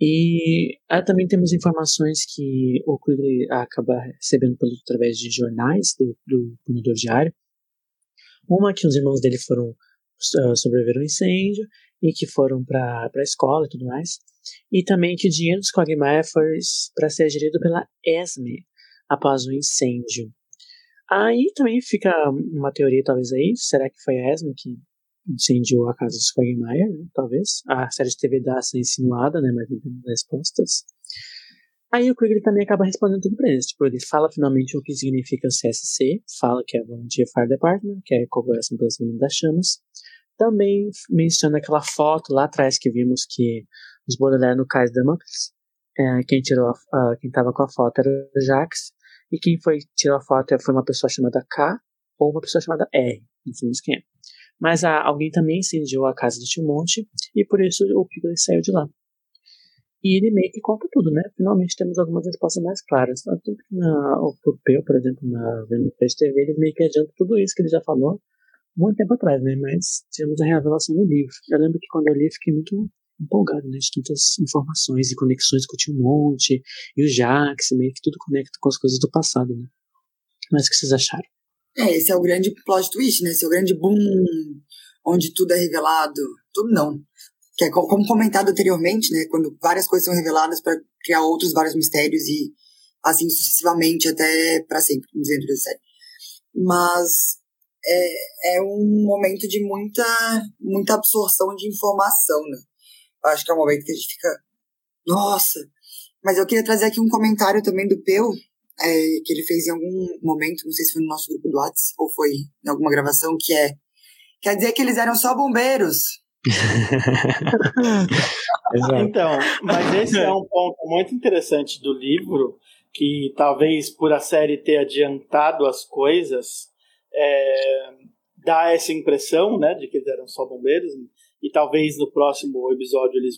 S2: E aí também temos informações que o Quigley acaba recebendo pelo, através de jornais do, do Punidor Diário. Uma que os irmãos dele foram uh, sobreviveram ao incêndio e que foram para a escola e tudo mais. E também que o dinheiro dos Quagmire foi para ser gerido pela ESME após o incêndio. Aí também fica uma teoria, talvez, aí. Será que foi a ESME que incendiou a casa dos Quagmire? Né? Talvez. A série de TV dá essa insinuada, né? Mas não tem respostas. Aí o Quigley também acaba respondendo tudo pra eles. Tipo, ele fala finalmente o que significa CSC, fala que é Volunteer Fire Department, que é Corporação pelo Salvamento das Chamas. Também menciona aquela foto lá atrás que vimos que os Baudelaire no Cais Max, é, quem tirou a, quem estava com a foto era o Jacques, e quem foi tirou a foto foi uma pessoa chamada K ou uma pessoa chamada R, não sabemos quem é. Mas alguém também incendiou a casa do Tio Monte, e por isso o Piccolo saiu de lá. E ele meio que conta tudo, né? Finalmente temos algumas respostas mais claras. Tanto que na, o Purpeu, por exemplo, na VNPS TV, ele meio que adianta tudo isso que ele já falou muito tempo atrás, né? Mas tivemos a revelação do livro. Eu lembro que quando eu li, fiquei muito empolgado, né? De tantas informações e conexões com o Tio Monte e o Jax, meio que tudo conecta com as coisas do passado, né? Mas o que vocês acharam?
S5: É, esse é o grande plot twist, né? Esse é o grande boom, onde tudo é revelado. Tudo não. Que é como comentado anteriormente, né? Quando várias coisas são reveladas para criar outros vários mistérios e assim sucessivamente até para sempre dentro da série. Mas é, é um momento de muita, muita absorção de informação, né? Acho que é um momento que a gente fica, nossa. Mas eu queria trazer aqui um comentário também do Peu, é, que ele fez em algum momento, não sei se foi no nosso grupo do WhatsApp ou foi em alguma gravação, que é, quer dizer que eles eram só bombeiros. <laughs>
S4: então, mas esse é um ponto muito interessante do livro, que talvez por a série ter adiantado as coisas, é, dá essa impressão, né, de que eles eram só bombeiros, e talvez no próximo episódio eles,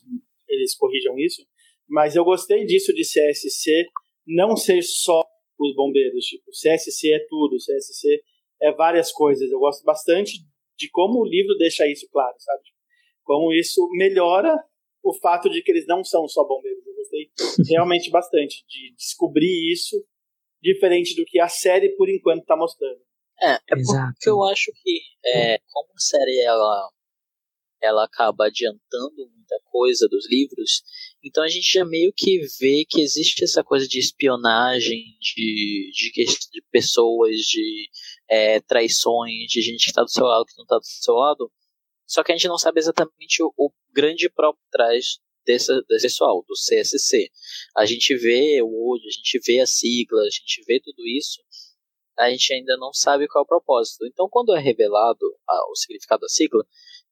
S4: eles corrijam isso, mas eu gostei disso de CSC não ser só os bombeiros, tipo, CSC é tudo, CSC é várias coisas, eu gosto bastante de como o livro deixa isso claro, sabe? Como isso melhora o fato de que eles não são só bombeiros. Eu gostei <laughs> realmente bastante de descobrir isso, diferente do que a série por enquanto está mostrando.
S3: É, é porque eu acho que é, como a série ela, ela acaba adiantando muita coisa dos livros, então a gente já meio que vê que existe essa coisa de espionagem, de, de, de pessoas, de é, traições, de gente que está do seu lado que não está do seu lado, só que a gente não sabe exatamente o, o grande próprio trás desse, desse pessoal, do CSC. A gente vê o olho, a gente vê a sigla, a gente vê tudo isso, a gente ainda não sabe qual é o propósito. Então, quando é revelado a, o significado da sigla,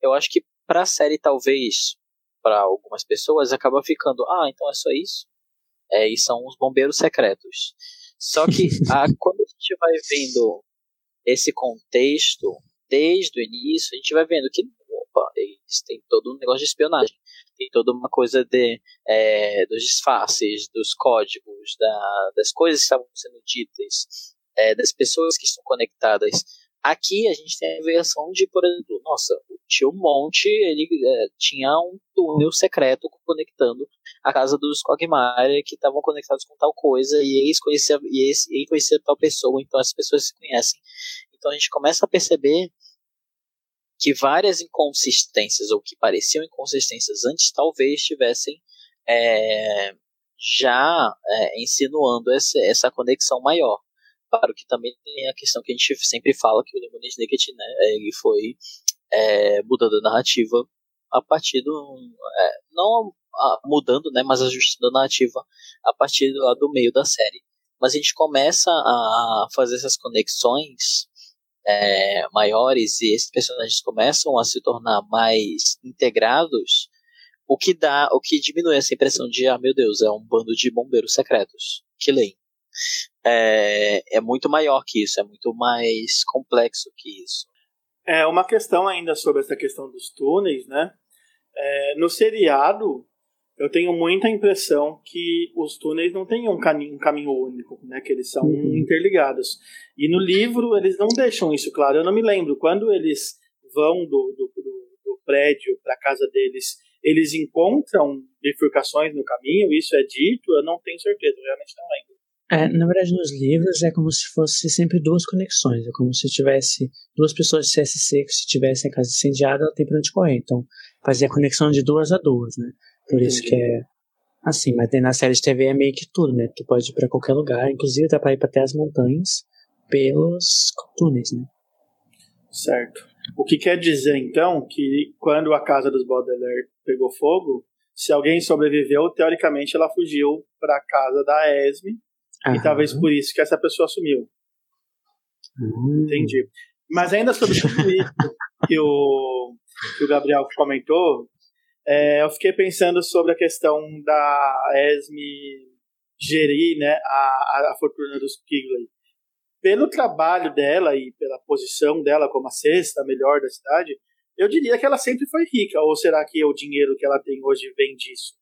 S3: eu acho que para a série, talvez, para algumas pessoas, acaba ficando: ah, então é só isso? É, e são os bombeiros secretos. Só que <laughs> a, quando a gente vai vendo esse contexto, desde o início, a gente vai vendo que opa, eles têm todo um negócio de espionagem. Tem toda uma coisa de, é, dos disfarces, dos códigos, da, das coisas que estavam sendo ditas, é, das pessoas que estão conectadas Aqui a gente tem a versão de, por exemplo, nossa, o tio Monte, ele é, tinha um túnel secreto conectando a casa dos Quagmire que estavam conectados com tal coisa e eles conheciam, e eles, ele conhecia tal pessoa, então as pessoas se conhecem. Então a gente começa a perceber que várias inconsistências, ou que pareciam inconsistências antes, talvez tivessem é, já é, insinuando essa, essa conexão maior. Claro que também tem a questão que a gente sempre fala que o Lemon Snicket, né, ele foi é, mudando a narrativa a partir do. É, não a, mudando, né, mas ajustando a narrativa a partir do, do meio da série. Mas a gente começa a fazer essas conexões é, maiores e esses personagens começam a se tornar mais integrados, o que dá, o que diminui essa impressão de, ah, meu Deus, é um bando de bombeiros secretos que leem. É, é muito maior que isso, é muito mais complexo que isso.
S4: É uma questão ainda sobre essa questão dos túneis, né? É, no seriado, eu tenho muita impressão que os túneis não têm um caminho, um caminho único, né? Que eles são uhum. interligados. E no livro eles não deixam isso claro. Eu não me lembro quando eles vão do, do, do, do prédio para a casa deles, eles encontram bifurcações no caminho. Isso é dito? Eu não tenho certeza. Eu realmente não lembro.
S2: É, na verdade, nos livros é como se fosse sempre duas conexões. É como se tivesse duas pessoas de CSC que se tivesse a casa incendiada, ela tem para onde correr. Então, fazia a conexão de duas a duas, né? Por Entendi. isso que é assim. Mas na série de TV é meio que tudo, né? Tu pode ir pra qualquer lugar, inclusive dá pra ir até as montanhas pelos túneis, né?
S4: Certo. O que quer dizer, então, que quando a casa dos Baudelaire pegou fogo, se alguém sobreviveu, teoricamente ela fugiu para a casa da Esme Aham. E talvez por isso que essa pessoa sumiu. Hum. Entendi. Mas ainda sobre isso que o, que o Gabriel comentou, é, eu fiquei pensando sobre a questão da Esme gerir né, a, a fortuna dos Kigley. Pelo trabalho dela e pela posição dela como a sexta melhor da cidade, eu diria que ela sempre foi rica. Ou será que o dinheiro que ela tem hoje vem disso?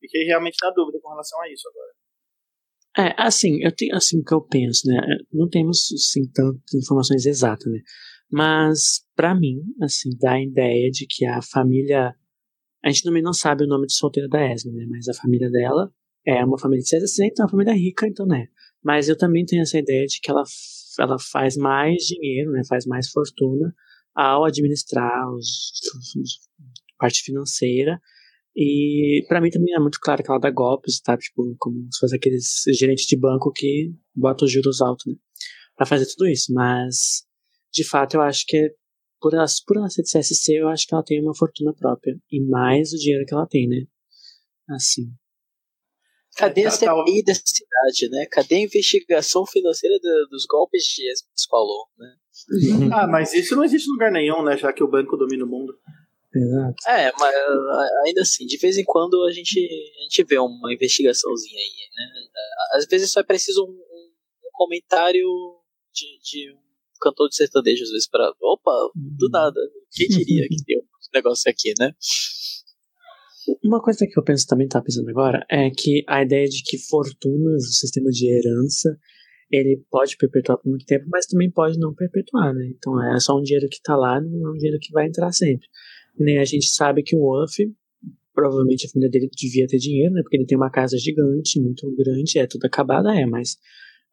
S4: Fiquei realmente na dúvida com relação a isso agora.
S2: É, assim, eu tenho assim que eu penso, né? Não temos assim tantas informações exatas, né? Mas para mim, assim, dá a ideia de que a família a gente também não sabe o nome de solteira da Esme, né? Mas a família dela é uma família de 60, então é uma família rica, então, né? Mas eu também tenho essa ideia de que ela, ela faz mais dinheiro, né? Faz mais fortuna ao administrar os, os parte financeira e para mim também é muito claro que ela dá golpes, tá? Tipo, como se fosse aqueles gerentes de banco que botam os juros altos, né? Pra fazer tudo isso. Mas, de fato, eu acho que por ela, por ela ser de CSC, eu acho que ela tem uma fortuna própria. E mais o dinheiro que ela tem, né? Assim.
S3: Cadê a CPI dessa cidade, né? Cadê a investigação financeira do, dos golpes de falou, né?
S4: ah, mas isso não existe em lugar nenhum, né? Já que o banco domina o mundo.
S2: Exato.
S3: É, mas ainda assim, de vez em quando a gente, a gente vê uma investigaçãozinha aí, né? Às vezes só é preciso um, um comentário de, de, um cantor de sertanejo, às vezes, para opa, do nada, quem diria que tem um negócio aqui, né?
S2: Uma coisa que eu penso também, tá pensando agora, é que a ideia de que fortunas, o sistema de herança, ele pode perpetuar por muito tempo, mas também pode não perpetuar, né? Então é só um dinheiro que tá lá, não é um dinheiro que vai entrar sempre. Né? A gente sabe que o Wolf, provavelmente a família dele devia ter dinheiro, né? Porque ele tem uma casa gigante, muito grande, é tudo acabada, é, mas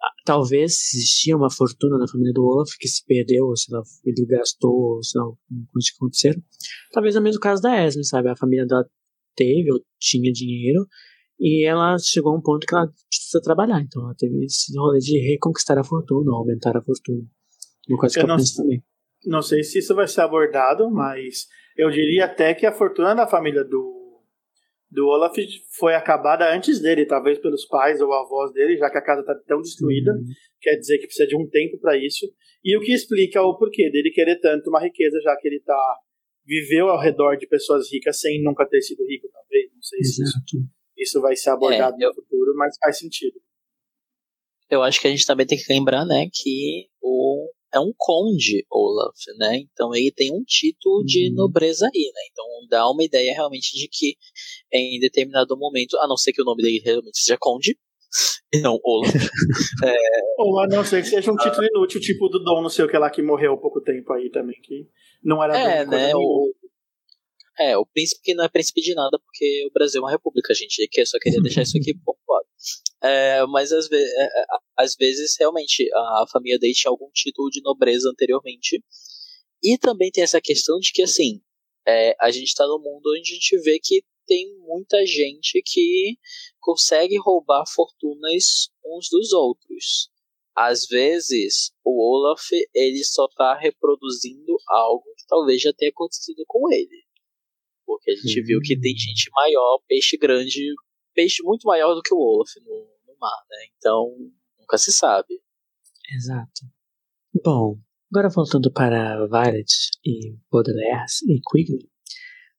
S2: ah, talvez existia uma fortuna na família do Wolf que se perdeu, ou se ele gastou, ou sei lá, coisas que aconteceram. Talvez é o mesmo caso da Esme, sabe? A família dela teve ou tinha dinheiro e ela chegou a um ponto que ela precisa trabalhar. Então ela teve esse rolê de reconquistar a fortuna, aumentar a fortuna. Uma coisa eu que eu não, penso também.
S4: Não sei se isso vai ser abordado, mas eu diria até que a fortuna da família do, do Olaf foi acabada antes dele, talvez pelos pais ou avós dele, já que a casa está tão destruída, uhum. quer dizer que precisa de um tempo para isso. E o que explica o porquê dele querer tanto uma riqueza, já que ele tá viveu ao redor de pessoas ricas sem nunca ter sido rico, talvez. Não sei Exato. se isso, isso vai ser abordado é, eu, no futuro, mas faz sentido.
S3: Eu acho que a gente também tem que lembrar, né, que o é um conde Olaf, né? Então ele tem um título de uhum. nobreza aí, né? Então dá uma ideia realmente de que em determinado momento, a não ser que o nome dele realmente seja conde, E não Olaf. <laughs> é...
S4: Ou a não ser que seja um título inútil, tipo do Dom, não sei o que lá, que morreu há pouco tempo aí também, que não era
S3: É, né? O... É, o príncipe que não é príncipe de nada, porque o Brasil é uma república, gente. Eu só queria <laughs> deixar isso aqui pontuado. É, mas às, ve é, é, às vezes, realmente, a família dele tinha algum título de nobreza anteriormente. E também tem essa questão de que, assim, é, a gente está num mundo onde a gente vê que tem muita gente que consegue roubar fortunas uns dos outros. Às vezes, o Olaf ele só está reproduzindo algo que talvez já tenha acontecido com ele. Porque a gente viu que tem gente maior, peixe grande, peixe muito maior do que o Olaf no, no mar, né? Então, nunca se sabe.
S2: Exato. Bom, agora voltando para Violet e Baudelaire e Quigley,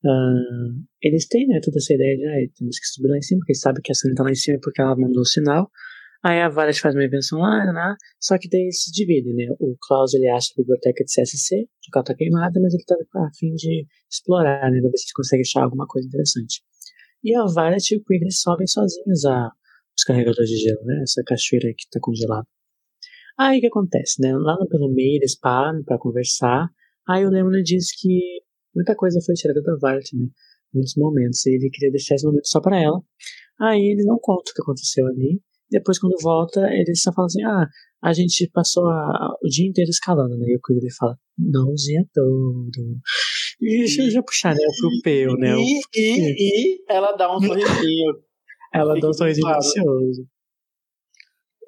S2: uh, eles têm né, toda essa ideia de ah, temos que subir lá em cima, porque sabem que a Sunny tá lá em cima porque ela mandou o sinal. Aí a Violet faz uma invenção lá, né, só que daí se dividem, né? O Klaus ele acha a biblioteca de CSC, que ela tá queimada, mas ele tá a fim de explorar, né? Pra ver se ele consegue achar alguma coisa interessante. E a Violet e o Quigley sobem sozinhos a, os carregadores de gelo, né? Essa cachoeira que tá congelada. Aí o que acontece, né? Lá pelo meio eles param para conversar. Aí o Lemon diz que muita coisa foi tirada da Violet, né? Muitos momentos. E ele queria deixar esse momento só para ela. Aí ele não conta o que aconteceu ali. Depois, quando volta, ele só fala assim: Ah, a gente passou a, o dia inteiro escalando, né? E o Quigley fala: Não o dia todo. E já puxar, né? Pro Peu, né?
S4: E, e, e ela dá um sorrisinho. <laughs>
S2: Ela dá um sorrisinho delicioso.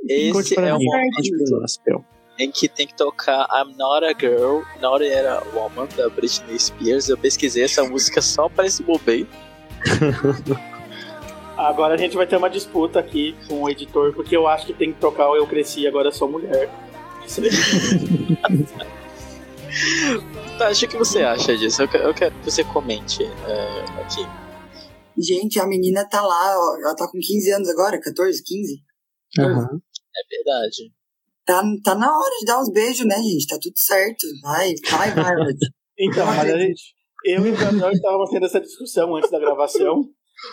S3: Esse é o momento em que tem que tocar I'm Not a Girl, Not a Woman, da Britney Spears. Eu pesquisei essa música só para esse momento. <laughs>
S4: Agora a gente vai ter uma disputa aqui com o editor, porque eu acho que tem que tocar o Eu Cresci Agora Sou Mulher. <laughs>
S3: tá, o que você acha disso? Eu quero, eu quero que você comente é, aqui.
S5: Gente, a menina tá lá, ó, ela tá com 15 anos agora, 14, 15?
S2: Uhum.
S3: É verdade.
S5: Tá, tá na hora de dar uns beijos, né, gente? Tá tudo certo. Vai, vai, vai. <laughs>
S4: então, mas a gente, eu e o Gabriel estávamos tendo essa discussão antes da gravação.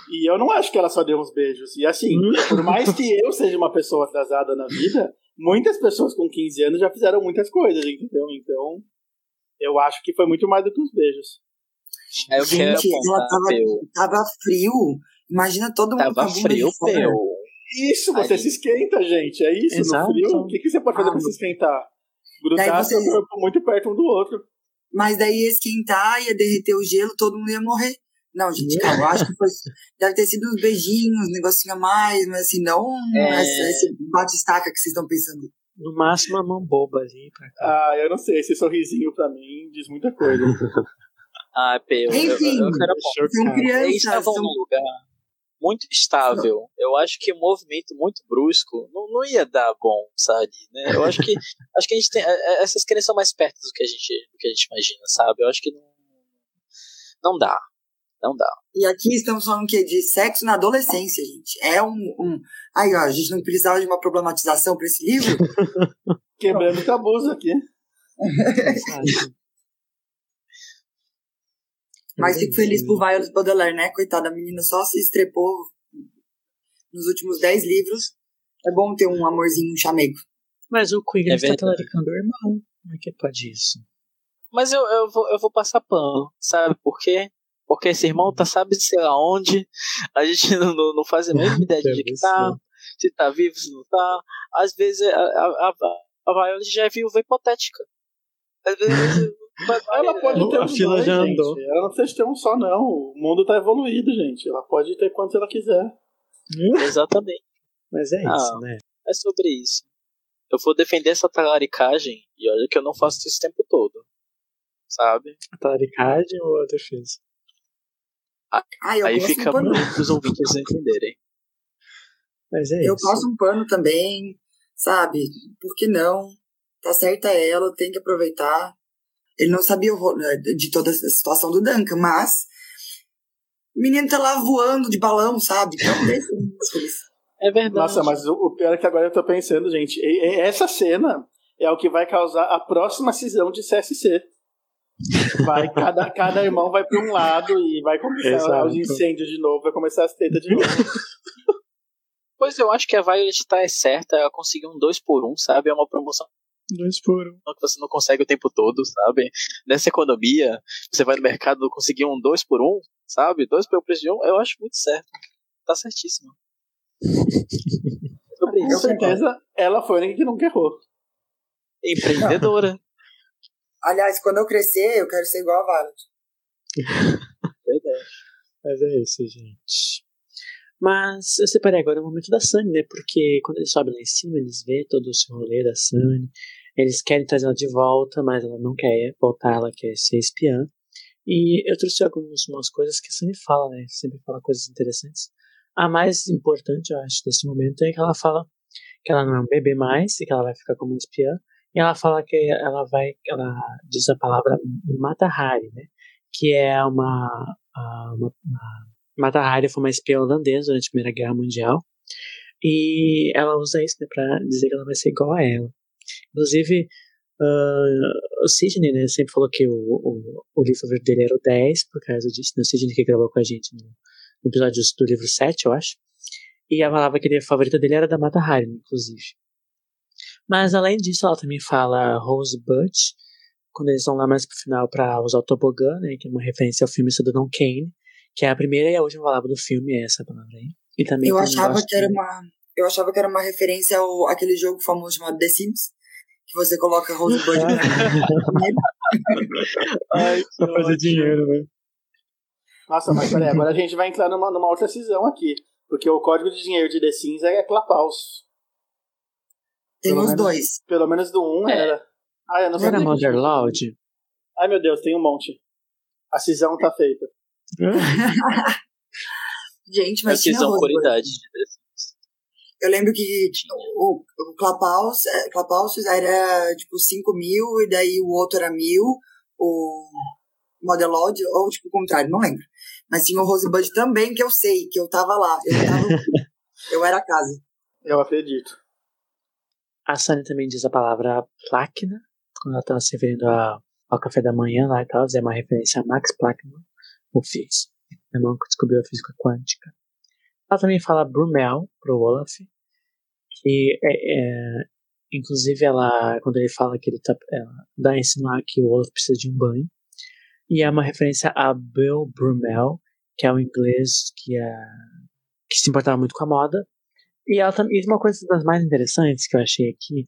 S4: E eu não acho que ela só deu uns beijos. E assim, por mais que eu seja uma pessoa atrasada na vida, muitas pessoas com 15 anos já fizeram muitas coisas, entendeu? Então, eu acho que foi muito mais do que uns beijos.
S3: É, eu
S5: Gente, ela tava, tava frio. Imagina todo mundo
S3: Tava frio, Peu.
S4: Isso, você se esquenta, gente. É isso,
S2: Exato.
S4: no frio. O que, que você pode fazer
S5: Ah,
S4: pra se esquentar? Grudar
S5: você-
S4: seu corpo muito perto um do outro.
S5: Mas daí ia esquentar, ia derreter o gelo, todo mundo ia morrer. Não, gente, calma, eu acho que foi, deve ter sido uns beijinhos, um negocinho a mais, mas assim, não
S3: É.
S5: essa- esse bate-estaca que vocês estão pensando.
S2: No máximo, uma mão boba ali. Pra cá.
S4: Ah, eu não sei, esse sorrisinho pra mim diz muita coisa. <laughs>
S3: Ah, Peu, eu, eu,
S5: Enfim,
S3: eu quero
S5: são
S2: Chocado.
S3: Eles
S5: crianças,
S3: estavam
S5: são
S3: num lugar muito estável. Eu acho que um movimento muito brusco não, não ia dar bom, sabe? Né? Eu acho que <laughs> acho que a gente tem é, é, essas crianças são mais perto do que a gente do que a gente imagina, sabe? Eu acho que não não dá, não dá.
S5: E aqui estamos falando o quê? De sexo na adolescência, gente. É um, um. Aí, ó, a gente não precisava de uma problematização pra esse livro. <laughs>
S4: Quebrando tabus aqui.
S2: Exato. <laughs>
S5: Mas fico feliz por Violet Baudelaire, né? Coitada, a menina só se estrepou nos últimos 10 livros. É bom ter um amorzinho, um chamego.
S2: Mas o Quigley
S3: É
S2: está talaricando o irmão. Como é que pode isso?
S3: Mas eu, eu, vou, eu vou passar pano, sabe por quê? Porque esse irmão tá, sabe, sei lá onde, a gente <laughs> não, não, faz a <laughs> mesma ideia de onde que tá, se tá vivo, se não tá. Às vezes a, a, a, a Violet já é viúva hipotética. Às vezes. <laughs>
S4: Ela pode ter
S2: A
S4: uns
S2: fila
S4: dois,
S2: já
S4: gente.
S2: andou.
S4: Ela não precisa ter um só, não. O mundo tá evoluído, gente. Ela pode ter quantos ela quiser.
S3: Exatamente.
S2: Mas é
S3: Ah.
S2: isso, né?
S3: É sobre isso. Eu vou defender essa talaricagem e olha que eu não faço isso o tempo todo. Sabe?
S2: A talaricagem ou a defesa?
S5: Ai, eu
S3: Aí
S5: passo
S3: fica
S5: um pano.
S3: muito pros ouvintes entenderem.
S2: Mas é
S5: Eu
S2: isso.
S5: passo um pano também, sabe? Por que não? Tá certa ela, tem que aproveitar. Ele não sabia o ro- de toda a situação do Duncan, mas o menino tá lá voando de balão, sabe? Então deixa.
S3: É verdade.
S4: Nossa, mas o, o pior é que agora eu tô pensando, gente. e- e essa cena é o que vai causar a próxima cisão de CSC. Vai, cada, cada irmão vai pra um lado e vai começar
S2: Exato.
S4: os incêndios de novo, vai começar as tretas de novo. <laughs>
S3: Pois eu acho que a Violet tá é certa, ela conseguiu um 2 por 1 um, sabe? É uma promoção
S2: Dois por um.
S3: que você não consegue o tempo todo, sabe? Nessa economia, você vai no mercado conseguir um 2 por 1 um, sabe? 2 pelo preço de um, eu acho muito certo. Tá certíssimo.
S4: Com certeza, ela foi a única que nunca errou.
S3: Empreendedora.
S5: Aliás, quando eu crescer, eu quero ser igual a Violet. <laughs>
S2: Mas é isso, gente. Mas eu separei agora o momento da Sunny, né? Porque quando eles sobem lá em cima, eles vê todo esse rolê da Sunny. Eles querem trazer ela de volta, mas ela não quer voltar, ela quer ser espiã. E eu trouxe algumas umas coisas que a Sunny fala, né? Sempre fala coisas interessantes. A mais importante, eu acho, desse momento é que ela fala que ela não é um bebê mais e que ela vai ficar como espiã. E ela fala que ela vai, ela diz a palavra Matahari, né? Que é uma, a- uma, uma Mata Hari foi uma espiã holandesa durante a Primeira Guerra Mundial. E ela usa isso né, pra dizer que ela vai ser igual a ela. Inclusive, ah, o Sidney né, sempre falou que o, o, o livro dele era o 10, por causa disso. Né, o Sidney que gravou com a gente no, no episódio do livro 7, eu acho. E ela falava que a favorita dele era da Mata Hari, inclusive. Mas além disso, ela também fala Rosebud, quando eles vão lá mais pro final pra usar o tobogã, né, que é uma referência ao filme Cidadão Kane, que é a primeira e a última palavra do filme, é essa palavra aí. E também
S5: Eu achava que era uma. Eu achava que era uma referência ao aquele jogo famoso chamado The Sims. Que você coloca Rosebud no <laughs> <laughs>
S3: Ai,
S2: Pra fazer dinheiro, né?
S4: Nossa, mas peraí, agora a gente vai entrar numa, numa outra cisão aqui. Porque o código de dinheiro de The Sims é Clapaus.
S5: Tem
S4: menos-
S5: dois.
S4: Pelo menos do 1
S3: É.
S4: era. Ah, eu não sabia.
S2: era
S4: que
S2: Mother
S4: tinha.
S2: Loud?
S4: Ai meu Deus, tem um monte. A cisão tá feita. <laughs>
S5: Gente, mas tinha
S3: Decisão
S5: Rosebud.
S3: qualidade.
S5: Eu lembro que tinha o, o Clubhouse, é, Clubhouse era tipo 5 mil, e daí o outro era mil, o Modelode, ou tipo o contrário, não lembro. Mas tinha o Rosebud também, que eu sei, que eu tava lá. Eu, tava, <laughs> eu era a casa.
S4: Eu acredito.
S2: A Sunny também diz a palavra Plaquena, quando ela tá se referindo ao café da manhã lá e tal, é uma referência a Max Plaquenman, o físico, irmão que descobriu a física quântica. Ela também fala Brumel pro Olaf, que é, é- inclusive ela, quando ele fala que ele tá, ela dá a insinuar que o Olaf precisa de um banho, e é uma referência a Bill Brumel, que é um inglês que, é, que se importava muito com a moda, e ela também, uma coisa das mais interessantes que eu achei aqui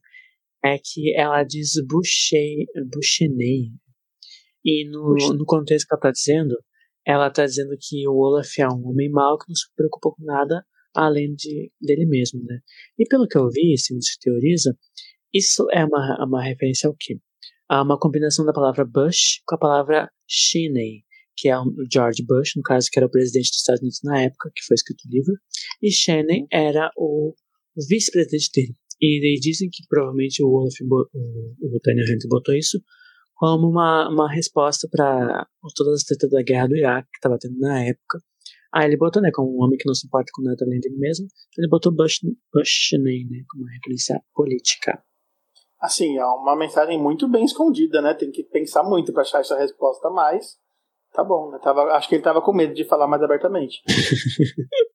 S2: é que ela diz boucher, bouchenei. E no, no contexto que ela está dizendo, ela está dizendo que o Olaf é um homem mau que não se preocupa com nada além de dele mesmo, né? E pelo que eu vi, segundo se teoriza, isso é uma, uma referência ao quê? A uma combinação da palavra Bush com a palavra Cheney, que é o George Bush, no caso, que era o presidente dos Estados Unidos na época, que foi escrito o livro, e Cheney era o, vice-presidente dele. E, dizem que provavelmente o bo- o, Daniel Hunter botou isso como uma, uma resposta para todas as tretas da guerra do Iraque que estava tendo na época. Aí ele botou, né, como um homem que não se importa com nada além dele mesmo, ele botou Bush, Bush né, como uma referência política.
S4: Assim, é uma mensagem muito bem escondida, né? Tem que pensar muito pra achar essa resposta, mas tá bom, né? Tava, acho que ele tava com medo de falar mais abertamente. <laughs>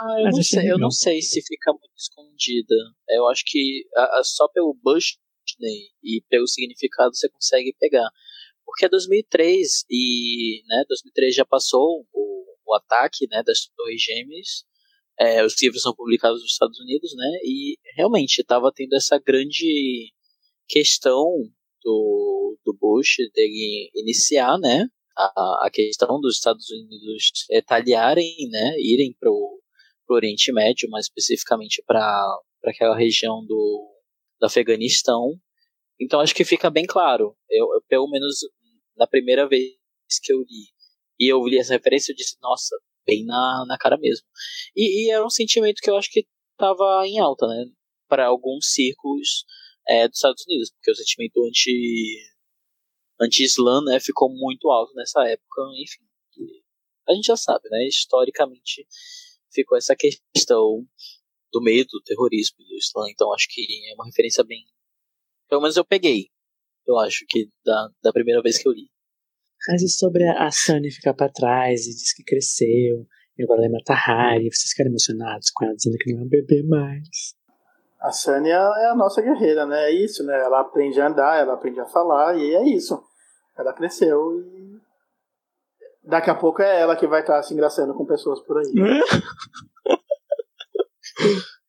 S3: Ah, eu, não sei, eu não sei se fica muito escondida. Eu acho que a- a- só pelo Bush né, e pelo significado você consegue pegar. Porque é 2003 e né, 2003 já passou o, o ataque né, das Torres Gêmeas. É, os livros são publicados nos Estados Unidos, né? E realmente estava tendo essa grande questão do, do Bush dele iniciar, né? A, a questão dos Estados Unidos retaliarem, né? Irem pro pro Oriente Médio, mais especificamente para aquela região do, do Afeganistão. Então acho que fica bem claro. Eu, eu, pelo menos na primeira vez que eu li e eu li essa referência, eu disse, nossa, bem na, na cara mesmo. E, e era um sentimento que eu acho que estava em alta, né? Para alguns círculos é, dos Estados Unidos, porque o sentimento anti anti-Islã, né, ficou muito alto nessa época, enfim. A gente já sabe, né, historicamente ficou essa questão do medo, do terrorismo do Islã, então acho que é uma referência bem. Pelo menos eu peguei, eu acho que da, da primeira vez que eu li.
S2: Mas e sobre a Sunny ficar pra trás e diz que cresceu E agora ela mata Harry, vocês ficaram emocionados com ela dizendo que não é um bebê mais.
S4: A Sunny é a nossa guerreira, né? É isso, né? Ela aprende a andar, ela aprende a falar, e é isso. Ela cresceu e. Daqui a pouco é ela que vai estar se engraçando com pessoas por aí. <laughs>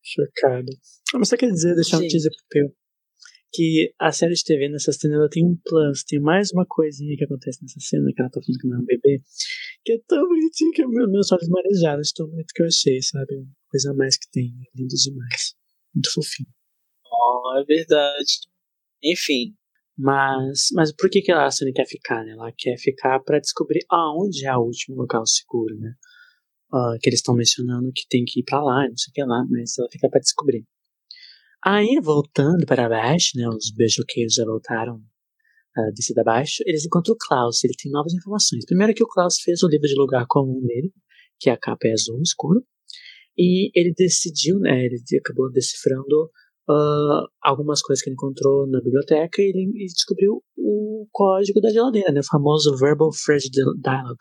S2: Chocado. Mas só quer dizer, deixar um teaser pro Peu, que a série de TV nessa cena ela tem um plus, tem mais uma coisinha que acontece nessa cena, que ela tá falando que não é um bebê, que é tão bonitinho que meus, meus olhos marejaram, tão bonito que eu achei, sabe? Coisa a mais que tem, lindo demais. Muito fofinho.
S3: Oh, é verdade. Enfim.
S2: Mas, mas por que, que a Sunny quer ficar, né? Ela quer ficar para descobrir aonde é o último local seguro, né? Uh, que eles estão mencionando que tem que ir para lá, não sei o que lá, mas ela fica para descobrir. Aí, voltando para baixo, né? Os beijoqueiros já voltaram uh, descida abaixo. Eles encontram o Klaus, ele tem novas informações. Primeiro que o Klaus fez o livro de lugar comum dele, que a capa é azul escuro. E ele decidiu, né, ele acabou decifrando uh, algumas coisas que ele encontrou na biblioteca e ele, ele descobriu o código da geladeira, né, o famoso Verbal Phrase Dialogue,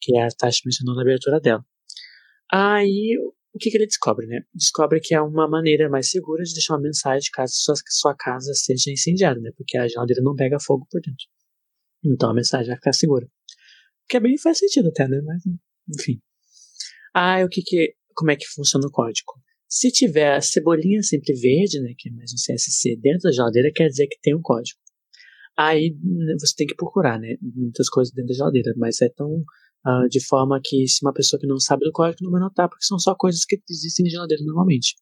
S2: que a Tasha mencionou na abertura dela. Aí, o que, que, ele descobre, né? Descobre que é uma maneira mais segura de deixar uma mensagem caso sua, sua casa seja incendiada, né? Porque a geladeira não pega fogo por dentro. Então a mensagem vai ficar segura. Que é bem faz sentido até, né? Mas, enfim. Ah, o que que como é que funciona o código. Se tiver a cebolinha sempre verde, né, que é mais um CSC, dentro da geladeira, quer dizer que tem um código. Aí você tem que procurar, né, muitas coisas dentro da geladeira, mas é tão uh, de forma que se uma pessoa que não sabe do código não vai notar, porque são só coisas que existem em geladeira normalmente.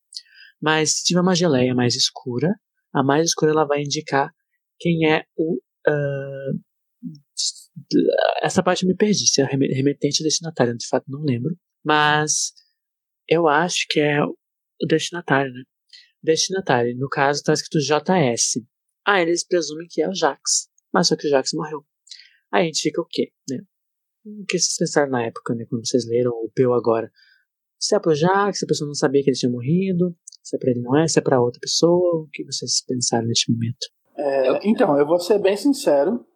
S2: Mas se tiver uma geleia mais escura, a mais escura ela vai indicar quem é o uh, essa parte eu me perdi, se é remetente ou destinatário, de fato não lembro. Mas eu acho que é o destinatário, né? Destinatário. No caso, tá escrito JS. Ah, eles presumem que é o Jax. Mas só que o Jax morreu. Aí a gente fica o quê, né? O que vocês pensaram na época, né? Quando vocês leram o Peu agora? Se é pro Jax, se a pessoa não sabia que ele tinha morrido, se é pra ele não é, se é pra outra pessoa, o que vocês pensaram neste momento?
S4: É, então, eu vou ser bem sincero.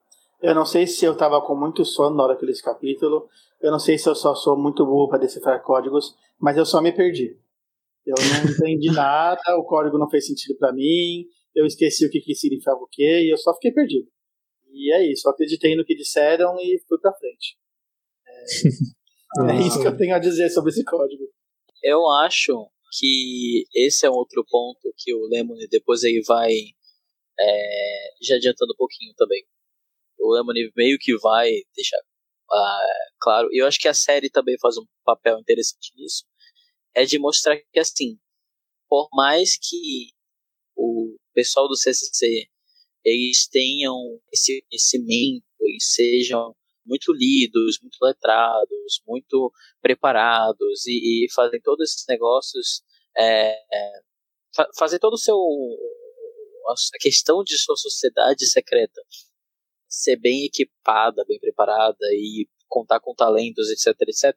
S4: Eu não sei se eu tava com muito sono na hora que li esse capítulo. Eu não sei se eu só sou muito burro para decifrar códigos, mas eu só me perdi. Eu não <laughs> entendi nada, o código não fez sentido para mim, eu esqueci o que, que significava o quê, e eu só fiquei perdido. E é isso, eu acreditei no que disseram e fui pra frente. É, é isso que eu tenho a dizer sobre esse código.
S3: Eu acho que esse é um outro ponto que o Lemony depois aí vai é, já adiantando um pouquinho também. O Lemony meio que vai deixar uh, claro, e eu acho que a série também faz um papel interessante nisso, é de mostrar que, assim, por mais que o pessoal do CCC eles tenham esse conhecimento e sejam muito lidos, muito letrados, muito preparados e, e fazem todos esses negócios, é, é, fa fazer todo o seu a questão de sua sociedade secreta ser bem equipada, bem preparada e contar com talentos, etc, etc,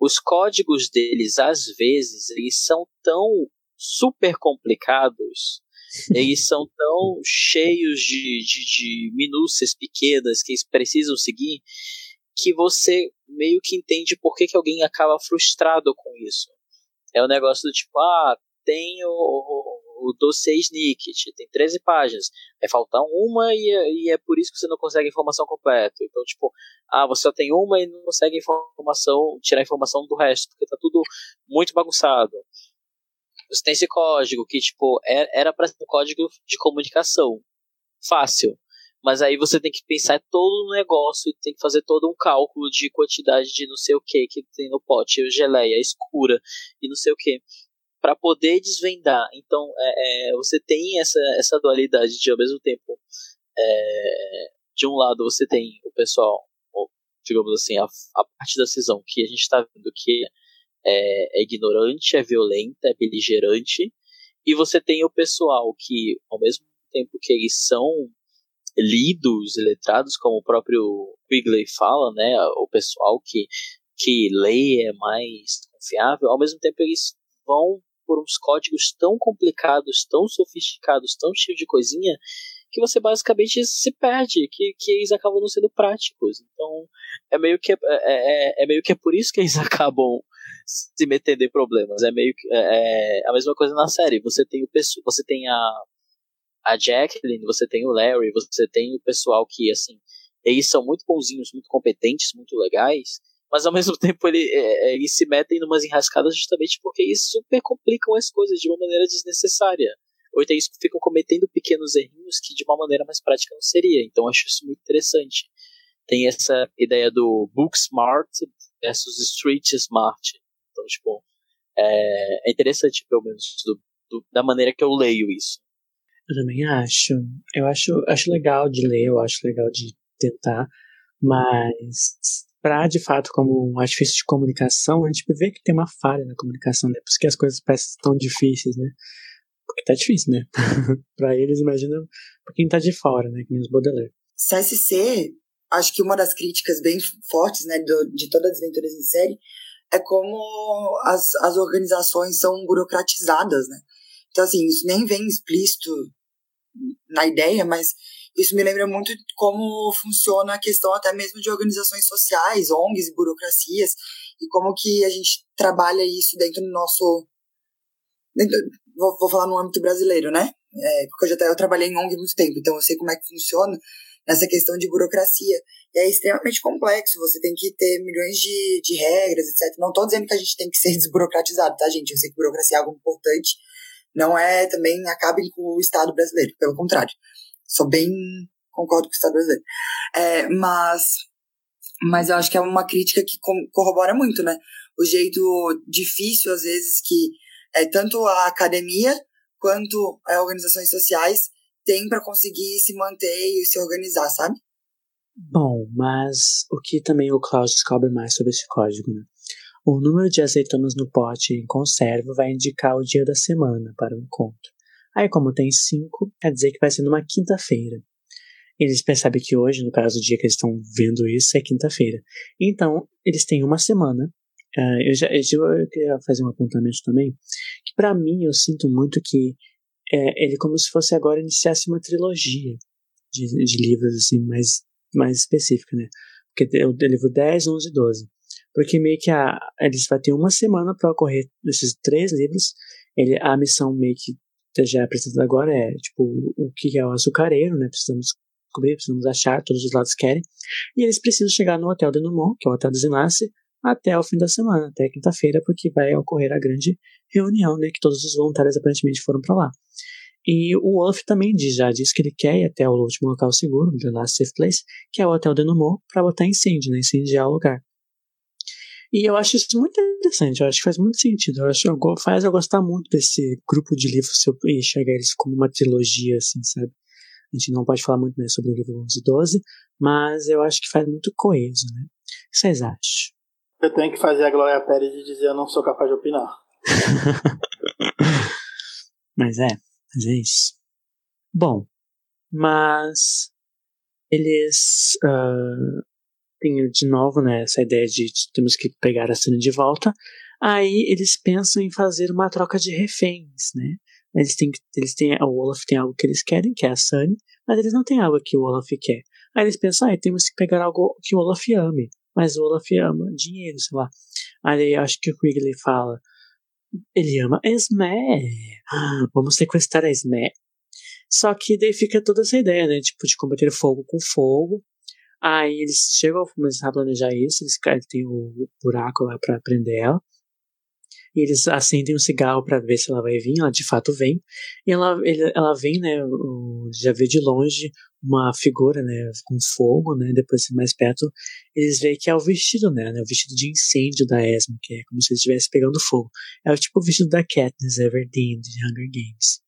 S3: os códigos deles, às vezes, eles são tão super complicados, <laughs> eles são tão cheios de, de, de minúcias pequenas que eles precisam seguir, que você meio que entende por que, que alguém acaba frustrado com isso. É o um negócio do tipo, ah, tem o, o dossiê Snicket, tem 13 páginas, vai faltar uma e é, e é por isso que você não consegue a informação completa. Então, tipo, ah, você só tem uma e não consegue informação, tirar informação do resto, porque tá tudo muito bagunçado. Você tem esse código que, tipo, é, era para ser um código de comunicação fácil. Mas aí você tem que pensar todo o negócio e tem que fazer todo um cálculo de quantidade de não sei o que que tem no pote, geleia escura e não sei o que para poder desvendar. Então, é, é, você tem essa, essa dualidade de, ao mesmo tempo, é, de um lado você tem o pessoal, ou, digamos assim, a, a parte da cisão que a gente está vendo que é, é ignorante, é violenta, é beligerante, e você tem o pessoal que, ao mesmo tempo que eles são lidos, letrados, como o próprio Quigley fala, né, o pessoal que, que lê é mais confiável, ao mesmo tempo eles vão por uns códigos tão complicados, tão sofisticados, tão cheios de coisinha, que você basicamente se perde, que, que eles acabam não sendo práticos. Então, é meio que é, é, é meio que é por isso que eles <laughs> acabam se metendo em problemas. É meio que é, é a mesma coisa na série. Você tem o você tem a a Jacqueline, você tem o Larry, você tem o pessoal que assim, eles são muito bonzinhos, muito competentes, muito legais, mas ao <laughs> mesmo tempo ele, é, eles se metem em umas enrascadas justamente porque eles super complicam as coisas de uma maneira desnecessária ou então eles ficam cometendo pequenos errinhos que de uma maneira mais prática não seria. Então eu acho isso muito interessante. Tem essa ideia do book smart versus street smart. Então, tipo, é, é interessante, pelo menos, do, do, da maneira que eu leio isso.
S2: Eu também acho. Eu acho, acho legal de ler, eu acho legal de tentar, mas para de fato como um artifício de comunicação, a gente vê que tem uma falha na comunicação, né? Porque as coisas parecem tão difíceis, né? Porque tá difícil, né? <laughs> para eles, imagina pra quem tá de fora, né? Que nem os Baudelaire.
S5: CSC, acho que uma das críticas bem fortes, né, do, de todas as aventuras em série, é como as, as organizações são burocratizadas, né? Então, assim, isso nem vem explícito na ideia, mas isso me lembra muito como funciona a questão até mesmo de organizações sociais, ONGs e burocracias, e como que a gente trabalha isso dentro do nosso dentro, vou, vou falar no âmbito brasileiro, né? É, porque eu já eu trabalhei em ONG há muito tempo, então eu sei como é que funciona nessa questão de burocracia. E é extremamente complexo, você tem que ter milhões de, de regras, etc. Não estou dizendo que a gente tem que ser <laughs> desburocratizado, tá, gente? Eu sei que burocracia é algo importante, não é também acabem com o Estado brasileiro, pelo contrário. Sou bem. concordo com o Estado brasileiro. É, mas, mas eu acho que é uma crítica que corrobora muito, né? O jeito difícil, às vezes, que é, tanto a academia quanto as organizações sociais têm para conseguir se manter e se organizar, sabe?
S2: Bom, mas o que também o Klaus descobre mais sobre esse código, né? O número de azeitonas no pote em conserva vai indicar o dia da semana para o encontro. Aí, como tem cinco, quer dizer que vai ser numa quinta-feira. Eles percebem que hoje, no caso, o dia que eles estão vendo isso, é quinta-feira. Então, eles têm uma semana Uh, eu, já, eu, queria fazer um apontamento também, que para mim eu sinto muito que é, ele como se fosse agora iniciasse uma trilogia de, de livros assim mais, mais específica, né? Porque é o livro 10, 11 e 12. Porque meio que a, eles vão ter uma semana para ocorrer desses três livros. Ele, a missão meio que já é apresentada agora é tipo o que é o açucareiro, né? Precisamos descobrir, precisamos achar, todos os lados querem. E eles precisam chegar no Hotel de Numont, que é o Hotel Desenlace, até o fim da semana, até quinta-feira, porque vai ocorrer a grande reunião, né, que todos os voluntários aparentemente foram para lá. E o Wolf também diz, já diz que ele quer ir até o último local seguro, The Last Safe Place, que é o Hotel de Numont, para botar incêndio, né, incendiar o lugar. E eu acho isso muito interessante, eu acho que faz muito sentido, eu acho faz eu gostar muito desse grupo de livros se eu enxergar eles como uma trilogia, assim, sabe? A gente não pode falar muito né, sobre o livro 11 e 12, mas eu acho que faz muito coeso, né? O que vocês acham?
S4: Eu tenho que fazer a Glória Pérez de dizer eu não sou capaz de opinar. <laughs>
S2: mas é, mas é isso. Bom, mas eles uh, têm de novo né, essa ideia de, de temos que pegar a cena de volta. Aí eles pensam em fazer uma troca de reféns, né? Eles têm, eles têm, o Olaf tem algo que eles querem, que é a Sunny, mas eles não têm algo que o Olaf quer. Aí eles pensam, ah, temos que pegar algo que o Olaf ame mas o Olaf ama dinheiro, sei lá. Aí acho que o Quigley fala, ele ama Esme, vamos sequestrar a Esme. Só que daí fica toda essa ideia, né, tipo, de combater fogo com fogo. Aí eles chegam a começar a planejar isso, eles têm o buraco lá pra prender ela. E eles acendem um cigarro para ver se ela vai vir, ela de fato vem. E ela, ela vem, né, já vê de longe uma figura, né, com fogo, né, depois mais perto, eles veem que é o vestido, né, né o vestido de incêndio da Esme, que é como se ele estivesse pegando fogo. É o tipo o vestido da Katniss Everdeen, de Hunger Games,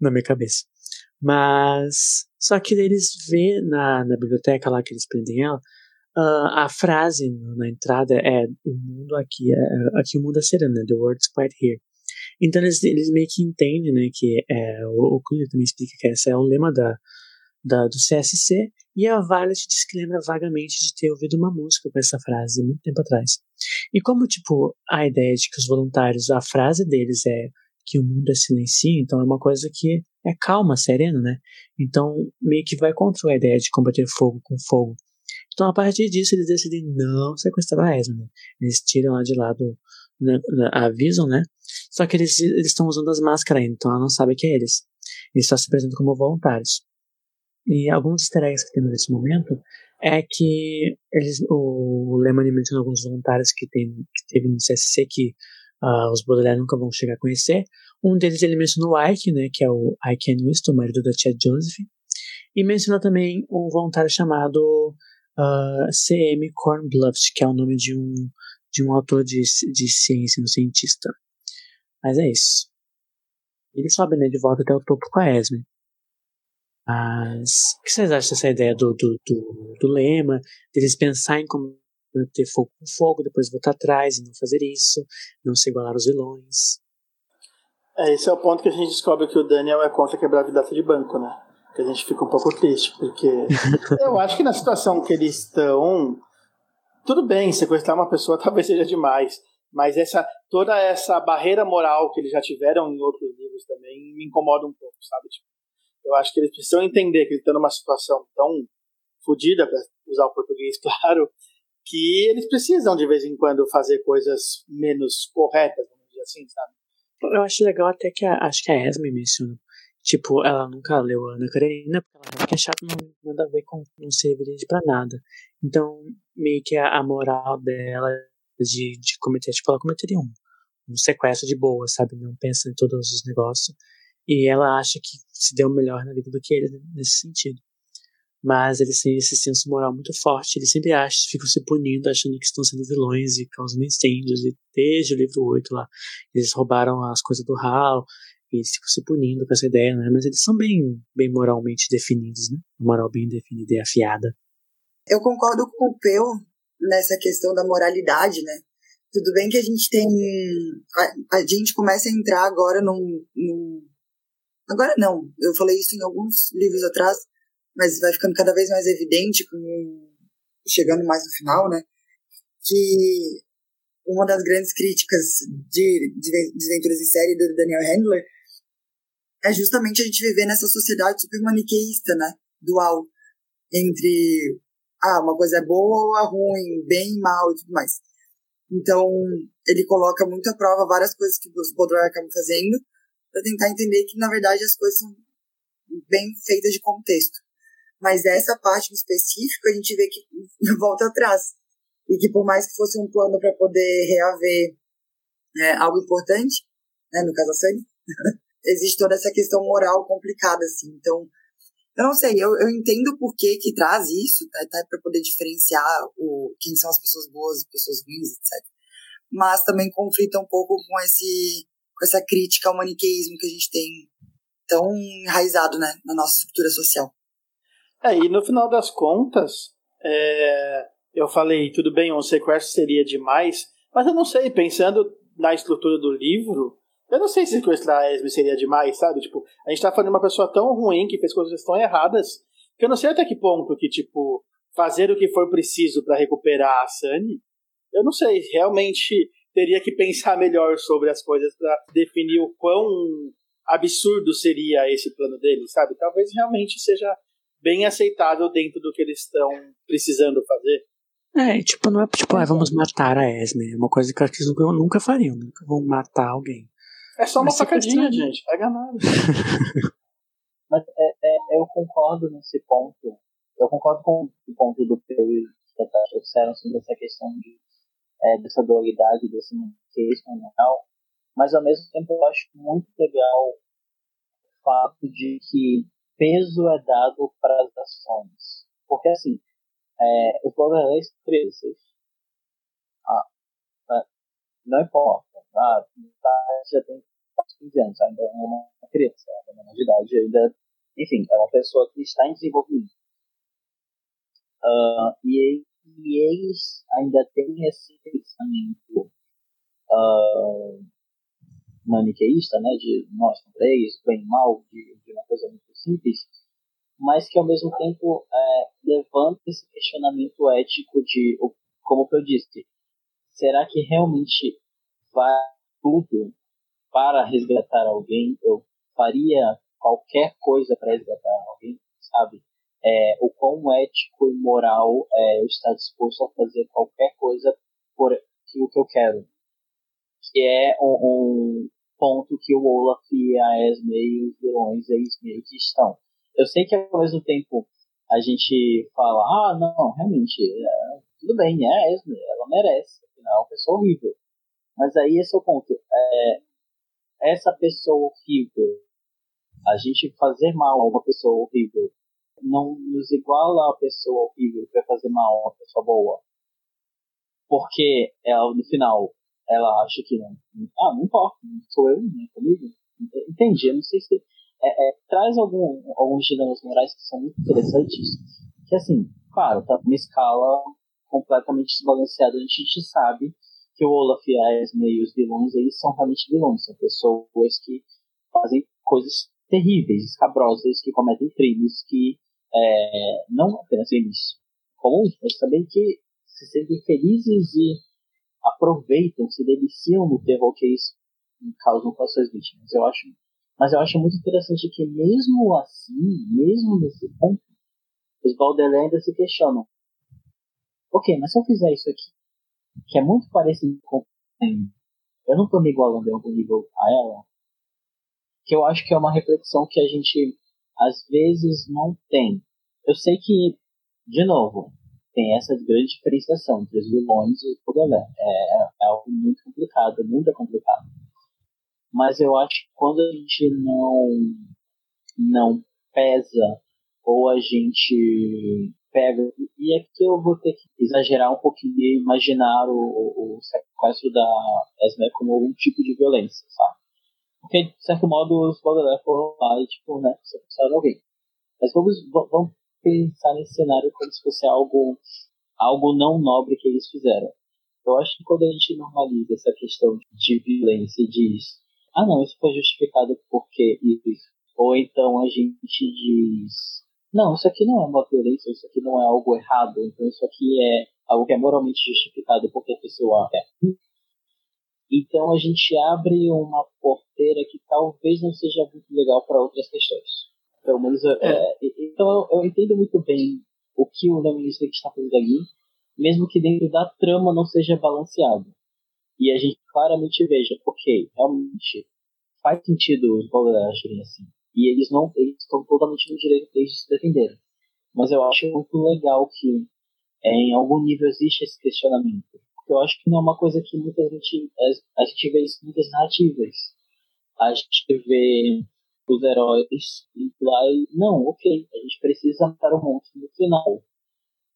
S2: na minha cabeça. Mas, só que eles vê na, na biblioteca lá que eles prendem ela, uh, a frase na entrada é o mundo aqui, é, aqui o mundo é sereno, né, the world's quite here. Então eles, eles meio que entendem, né, que é, o, o também explica que esse é o lema da, da, do CSC, e a Violet diz que lembra vagamente de ter ouvido uma música com essa frase muito tempo atrás. E como, tipo, a ideia de que os voluntários, a frase deles é que o mundo é silêncio, então é uma coisa que é calma, serena, né? Então meio que vai contra a ideia de combater fogo com fogo. Então a partir disso eles decidem não sequestrar a Esme, né? Eles tiram lá de lado, né, avisam, né? Só que eles estão usando as máscaras ainda, então ela não sabe que é eles. Eles só se apresentam como voluntários. E alguns easter eggs que tem nesse momento é que eles, o Lemony menciona alguns voluntários que, tem, que teve no CSC que uh, os Baudelaire nunca vão chegar a conhecer. Um deles ele menciona o Ike, né, que é o Ike Anwist, o marido da tia Joseph. E menciona também um voluntário chamado uh, ah, C.M. Kornbluft, que é o nome de um, de um autor de, de ciência, um cientista. Mas é isso. Ele sobe né, de volta até o topo com a Esme. Mas o que vocês acham dessa ideia do, do, do, do lema, deles pensarem como ter fogo com fogo, depois voltar atrás e não fazer isso, não se igualar aos vilões?
S4: É, esse é o ponto que a gente descobre que o Daniel é contra quebrar a vidraça de banco, né? Que a gente fica um pouco triste, porque <laughs> eu acho que na situação que eles estão, tudo bem, sequestrar uma pessoa <laughs> talvez seja demais, mas essa toda essa barreira moral que eles já tiveram em outros livros também me incomoda um pouco, sabe? Tipo, eu acho que eles precisam entender que eles estão numa situação tão fodida, para usar o português <laughs> claro, que eles precisam de vez em quando fazer coisas menos corretas, vamos dizer assim, sabe?
S2: Eu acho legal até que a, acho que a Esme menciona. Tipo, ela nunca leu Ana Karenina, porque ela que é chato, não nada a ver com não servir pra nada. Então, meio que a, a moral dela de, de cometer, tipo, ela cometeria um, um sequestro de boa, sabe? Não pensa em todos os negócios. E ela acha que se deu melhor na vida do que ele nesse sentido. Mas eles têm esse senso moral muito forte. Eles sempre acham, ficam se punindo, achando que estão sendo vilões e causando incêndios. E desde o livro 8 lá, eles roubaram as coisas do Hal e eles ficam se punindo com essa ideia, né? Mas eles são bem, bem moralmente definidos, né? moral bem definida e afiada.
S5: Eu concordo com o Peu nessa questão da moralidade, né? Tudo bem que a gente tem. A, a gente começa a entrar agora num, num Agora não, eu falei isso em alguns livros atrás, mas vai ficando cada vez mais evidente, com, chegando mais no final, né? Que uma das grandes críticas de, de em Série do Daniel Handler é justamente a gente viver nessa sociedade super maniqueísta, né? Dual. Entre, ah, uma coisa é boa ou é ruim, bem mal e tudo mais. Então, ele coloca muito à prova várias coisas que os Baudelaire acabam fazendo, para tentar entender que, na verdade, as coisas são bem feitas de contexto. Mas essa parte em específico, a gente vê que <laughs> volta atrás. E que por mais que fosse um plano para poder reaver é, algo importante, né, no caso a Sunny, <laughs> existe toda essa questão moral complicada, assim. Então, eu não sei, eu, eu entendo por que que traz isso, tá, tá para poder diferenciar o, quem são as pessoas boas, as pessoas ruins, etc. Mas também conflita um pouco com esse com essa crítica ao maniqueísmo que a gente tem tão enraizado né, na nossa estrutura social.
S4: É, e no final das contas, é, eu falei, tudo bem, um sequestro seria demais, mas eu não sei, pensando na estrutura do livro, eu não sei se sequestrar a Esme seria demais, sabe? Tipo, a gente tá falando de uma pessoa tão ruim que fez coisas tão erradas, que eu não sei até que ponto que, tipo, fazer o que for preciso para recuperar a Sunny, eu não sei, realmente teria que pensar melhor sobre as coisas para definir o quão absurdo seria esse plano dele, sabe? Talvez realmente seja bem aceitável dentro do que eles estão precisando fazer.
S2: É, tipo, não é tipo, ah, vamos matar a Esme. É uma coisa que eles nunca, nunca fariam, nunca vão matar alguém.
S4: É só uma facadinha, gente. Pega nada. <laughs>
S3: Mas é, é, eu concordo nesse ponto. Eu concordo com o ponto do Peu e que disseram sobre essa questão de é, dessa dualidade, desse maniqueísmo moral, mas ao mesmo tempo eu acho muito legal o fato de que peso é dado para as ações. Porque assim, é, os valores presos, ah, né, não importa, ah, tá, já tem 15 anos, ainda é uma criança, ainda é menor de idade, ainda, enfim, é uma pessoa que está em desenvolvimento. Uh, e e eles ainda têm esse pensamento uh, maniqueísta, né, de nós contra eles, bem e mal, de, de, uma coisa muito simples, mas que ao mesmo tempo é, levanta esse questionamento ético de, como eu disse, será que realmente vai tudo para resgatar alguém, eu faria qualquer coisa para resgatar alguém, sabe? É, o quão ético e moral é, eu estar disposto a fazer qualquer coisa por aquilo que eu quero. Que é um, um ponto que o Olaf e a Esme e os vilões eles meio que estão. Eu sei que ao mesmo tempo a gente fala, ah, não, realmente, é, tudo bem, é a Esme, ela merece, afinal é uma pessoa horrível. Mas aí esse é o ponto. É, essa pessoa horrível, a gente fazer mal a uma pessoa horrível, não nos iguala a pessoa horrível que vai fazer mal a uma pessoa boa. Porque ela, no final, ela acha que não. Ah, não importa, sou eu, não é comigo. Entendi, eu não sei se. É, é, traz algum, alguns dilemas morais que são muito interessantes. Que, assim, claro, tá numa escala completamente desbalanceada. A gente sabe que o Olaf e a Esme e os vilões, eles são realmente vilões. São pessoas que fazem coisas terríveis, escabrosas, que cometem crimes, que é, não apenas crimes comuns, mas também que se sentem felizes e aproveitam, se deliciam no terror que eles causam com as suas vítimas. Eu acho, mas eu acho muito interessante que mesmo assim, mesmo nesse ponto, os Baudelaire ainda se questionam. Ok, mas se eu fizer isso aqui, que é muito parecido com eu não estou me igualando em algum nível a ela, que eu acho que é uma reflexão que a gente às vezes não tem. Eu sei que, de novo, tem essa grande diferenciação entre os vilões e o galera. É, é algo muito complicado, muito complicado. Mas eu acho que quando a gente não, não pesa ou a gente pega. E aqui eu vou ter que exagerar um pouquinho e imaginar o, o, sequestro da Esme como algum tipo de violência, sabe? Porque, de certo modo, os Baudelaire foram lá e, tipo, né, sequestraram alguém. Mas vamos, vamos pensar nesse cenário como se fosse algo, algo não nobre que eles fizeram. Eu acho que quando a gente normaliza essa questão de violência e diz, ah não, isso foi justificado porque isso, ou então a gente diz, não, isso aqui não é uma violência, isso aqui não é algo errado, então isso aqui é algo que é moralmente justificado porque a pessoa é. Então a gente abre uma porteira que talvez não seja muito legal para outras questões. Pelo menos, é. É, então eu, eu, entendo muito bem o que o Lemon está fazendo ali, mesmo que dentro da trama não seja balanceado. E a gente claramente veja, ok, realmente faz sentido os Bowler agirem assim. E eles não eles estão totalmente no direito deles de se defenderem. Mas eu acho muito legal que é, em algum nível existe esse questionamento. Porque eu acho que não é uma coisa que muita gente. A, a gente vê isso em muitas narrativas. A gente vê os heróis e lá e, não, ok, a gente precisa matar o monstro no final.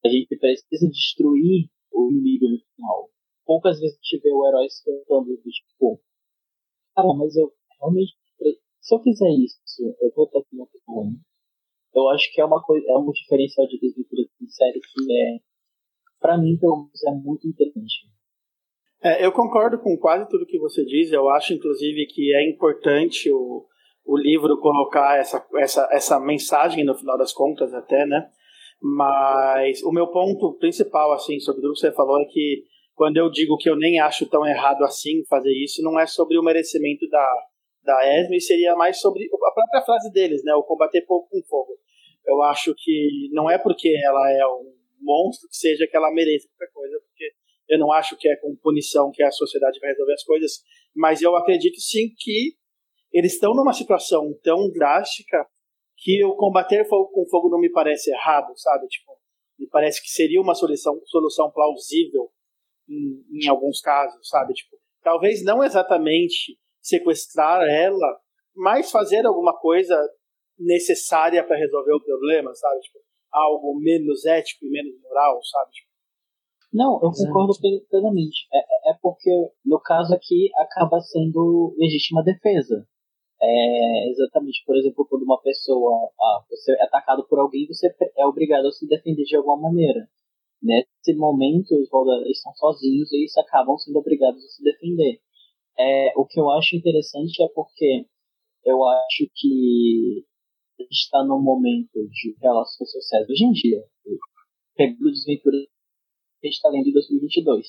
S3: A gente precisa destruir o inimigo no final. Poucas vezes a gente vê o herói se cantando do tipo, cara, mas eu realmente, se eu fizer isso, eu vou estar aqui muito bom. Eu acho que é uma coisa, é um diferencial de desventura de série que é, para mim, pelo menos, é muito interessante.
S4: É, eu concordo com quase tudo que você diz. Eu acho, inclusive, que é importante o, o livro colocar essa, essa, essa mensagem no final das contas até, né? Mas o meu ponto principal, assim, sobre tudo que você falou é que quando eu digo que eu nem acho tão errado assim fazer isso, não é sobre o merecimento da, da Esme, seria mais sobre a própria frase deles, né? O combater fogo com fogo. Eu acho que não é porque ela é um monstro que seja que ela mereça qualquer coisa, porque eu não acho que é com punição que a sociedade vai resolver as coisas, mas eu acredito sim que eles estão numa situação tão drástica que o combater fogo com fogo não me parece errado, sabe? Tipo, me parece que seria uma solução, solução plausível em, em alguns casos, sabe? Tipo, talvez não exatamente sequestrar ela, mas fazer alguma coisa necessária para resolver o problema, sabe? Tipo, algo menos ético e menos moral, sabe? Tipo,
S3: não, eu concordo plenamente. É, é porque, no caso aqui, acaba sendo legítima defesa. É, exatamente, por exemplo, quando uma pessoa, ah, você é atacado por alguém, você é obrigado a se defender de alguma maneira. Nesse momento, os Valdares estão sozinhos e eles acabam sendo obrigados a se defender. É, o que eu acho interessante é porque eu acho que está num momento de relações sociais hoje em dia, pegando desventura que a gente está lendo em 2022,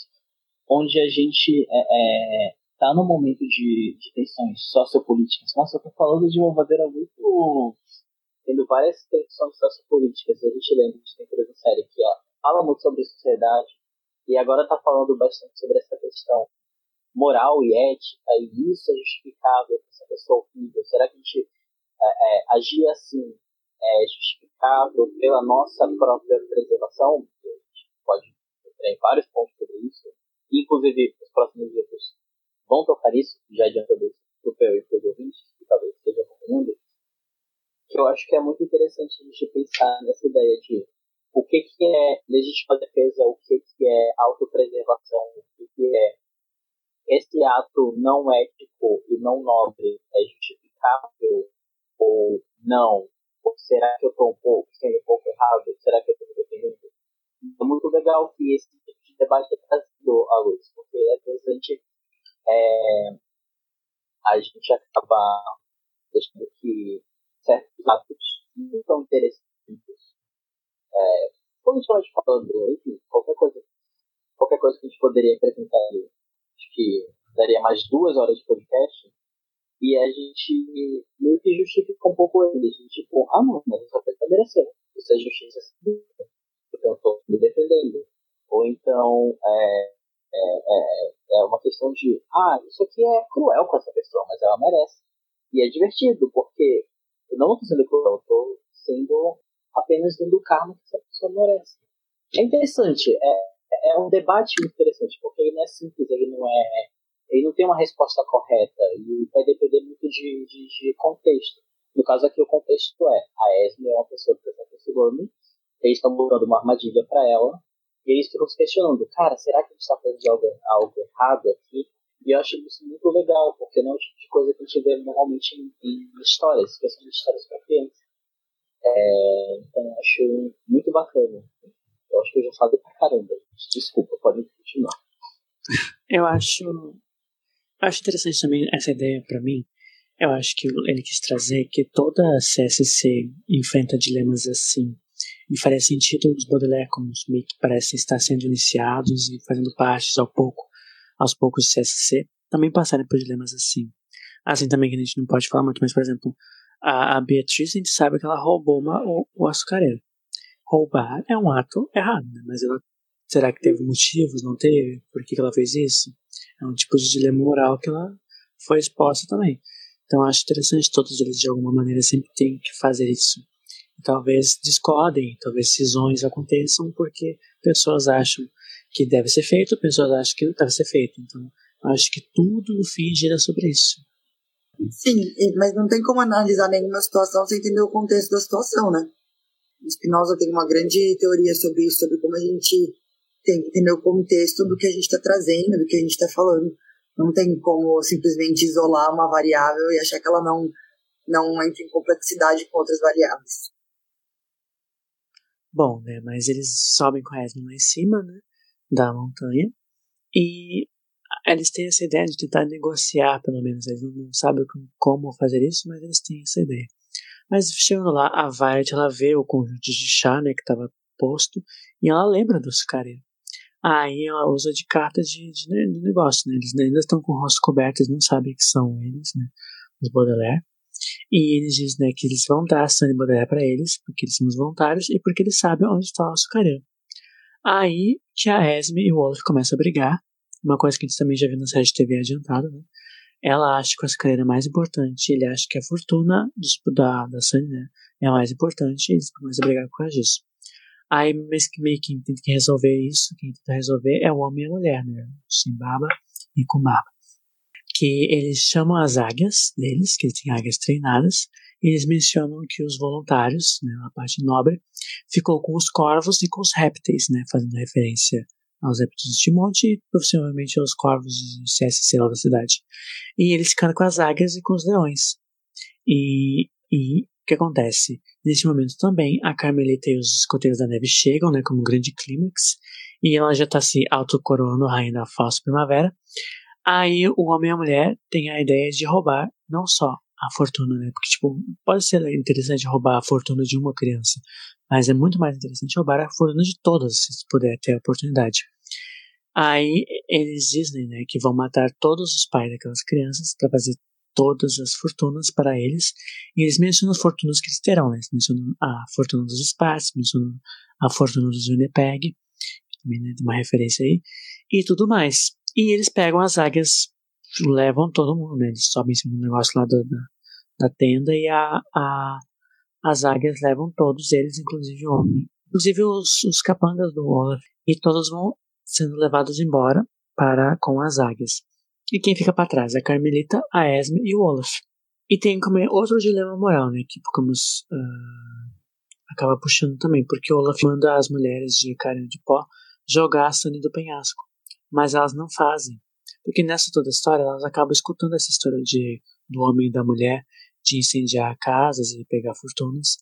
S3: onde a gente é, é, tá num momento de, de tensões sociopolíticas. Nossa, eu tô falando de uma maneira muito. tendo várias tensões sociopolíticas. A gente lembra, a gente tem coisa série que é, fala muito sobre sociedade e agora tá falando bastante sobre essa questão moral e ética, e isso é justificável para essa pessoa horrível. Será que a gente é, é, agir assim é justificável pela nossa própria preservação? A gente pode entrar em vários pontos sobre isso. Inclusive, os próximos vídeos vão tocar isso, já adiantando para o Peu e para os ouvintes, que talvez estejam acompanhando. Que eu acho que é muito interessante a gente pensar nessa ideia de o que, que é legítima defesa, o que, que é autopreservação, o que, que é esse ato não ético e não nobre é justificável ou não? Ou será que eu estou um pouco sendo um pouco errado? Será que eu estou defendendo? É muito legal que esse tipo de debate é trazido à luz, porque às vezes a gente, é, a gente acaba deixando que certos atos não são interessantes. É, gente falando, enfim, qualquer coisa, qualquer coisa que a gente poderia acrescentar ali, acho que daria mais duas horas de podcast, e a gente meio que justifica um pouco ele. A gente, tipo, ah, não, mas essa pessoa mereceu. Isso é justiça civil. Então eu tô me defendendo. Ou então, é, é, é, é, uma questão de, ah, isso aqui é cruel com essa pessoa, mas ela merece. E é divertido, porque eu não estou sendo cruel, estou sendo apenas dando karma que essa pessoa merece. É interessante, é, é um debate muito interessante, porque ele não é simples, ele não é ele não tem uma resposta correta e vai depender muito de, de, de contexto. No caso aqui, o contexto é: a Esme é uma pessoa que está perseguindo, eles estão botando uma armadilha para ela, e eles ficam se questionando: cara, será que a gente está fazendo algo, algo errado aqui? E eu acho isso muito legal, porque não é o tipo de coisa que a gente vê normalmente em, em histórias, são histórias para criança. É, então, eu acho muito bacana. Eu acho que eu já falei pra caramba. Desculpa, podem continuar.
S2: Eu acho Acho interessante também essa ideia para mim. Eu acho que ele quis trazer que toda a CSC enfrenta dilemas assim. E Baudelaire como meio que parecem estar sendo iniciados e fazendo parte ao pouco, aos poucos de CSC, também passarem por dilemas assim. Assim também que a gente não pode falar muito, mas por exemplo, a, a Beatriz a gente sabe que ela roubou uma, o, o açucareiro. Roubar é um ato errado, né? mas ela será que teve motivos? Não teve? Por que, que ela fez isso? É um tipo de dilema moral que ela foi exposta também. Então acho interessante todos eles de alguma maneira sempre têm que fazer isso. Talvez discordem, talvez cisões aconteçam porque pessoas acham que deve ser feito, pessoas acham que não deve ser feito. Então acho que tudo no fim gira sobre isso.
S5: Sim, mas não tem como analisar nenhuma situação sem entender o contexto da situação, né? Spinoza tem uma grande teoria sobre isso, sobre como a gente tem que entender o contexto do que a gente está trazendo, do que a gente está falando. Não tem como simplesmente isolar uma variável e achar que ela não, não entra em complexidade com outras variáveis.
S2: Bom, né, mas eles sobem com a Esme lá em cima, né, da montanha, e eles têm essa ideia de tentar negociar, pelo menos. Eles não sabem como fazer isso, mas eles têm essa ideia. Mas chegando lá, a Violet ela vê o conjunto de chá, né, que estava posto, e ela lembra dos caras. Aí ela usa de carta de, de, de negócio, né? Eles ainda estão com o rosto coberto, eles não sabem que são eles, né? Os Baudelaire. E eles dizem né, que eles vão dar a Sunny Baudelaire para eles, porque eles são os voluntários e porque eles sabem onde está o açucareiro. Aí que a Esme e o Wolf começam a brigar, uma coisa que a gente também já viu na série de TV adiantada, né? Ela acha que o açucareiro é mais importante, ele acha que a fortuna da, da Sunny né, é a mais importante, e eles começam a brigar por causa disso. Aí meio que tem que resolver isso, quem tenta resolver é o homem e a mulher, né? Sem e com. Que eles chamam as águias deles, que eles têm águias treinadas, e eles mencionam que os voluntários, né, a parte nobre, ficou com os corvos e com os répteis, né, fazendo referência aos répteis de Timonte e possivelmente aos corvos de CSC lá da cidade. E eles ficaram com as águias e com os leões. E, e o que acontece? Nesse momento também, a Carmelita e os escoteiros da neve chegam, né, como um grande clímax, e ela já está se autocoroando rainha da falsa primavera. Aí o homem e a mulher têm a ideia de roubar não só a fortuna, né? Porque, tipo, pode ser interessante roubar a fortuna de uma criança, mas é muito mais interessante roubar a fortuna de todas, se puder ter a oportunidade. Aí eles dizem né, que vão matar todos os pais daquelas crianças para fazer todas as fortunas para eles. E eles mencionam as fortunas que eles terão. Né? Eles mencionam a fortuna dos Sparks, mencionam a fortuna dos Winnipeg, também né, tem uma referência aí, e tudo mais. E eles pegam as águias, levam todo mundo, né? Eles sobem em cima do negócio lá da, da, da tenda e a, a, as águias levam todos eles, inclusive o homem. Inclusive os, os capangas do Olaf. E todos vão sendo levados embora para com as águias. E quem fica para trás? A Carmelita, a Esme e o Olaf. E tem como outro dilema moral, né? Que ficamos, uh, acaba puxando também, porque o Olaf manda as mulheres de carinho de pó jogar a Sunny do penhasco. Mas elas não fazem. Porque nessa toda história, elas acabam escutando essa história de, do homem e da mulher, de incendiar casas e pegar fortunas.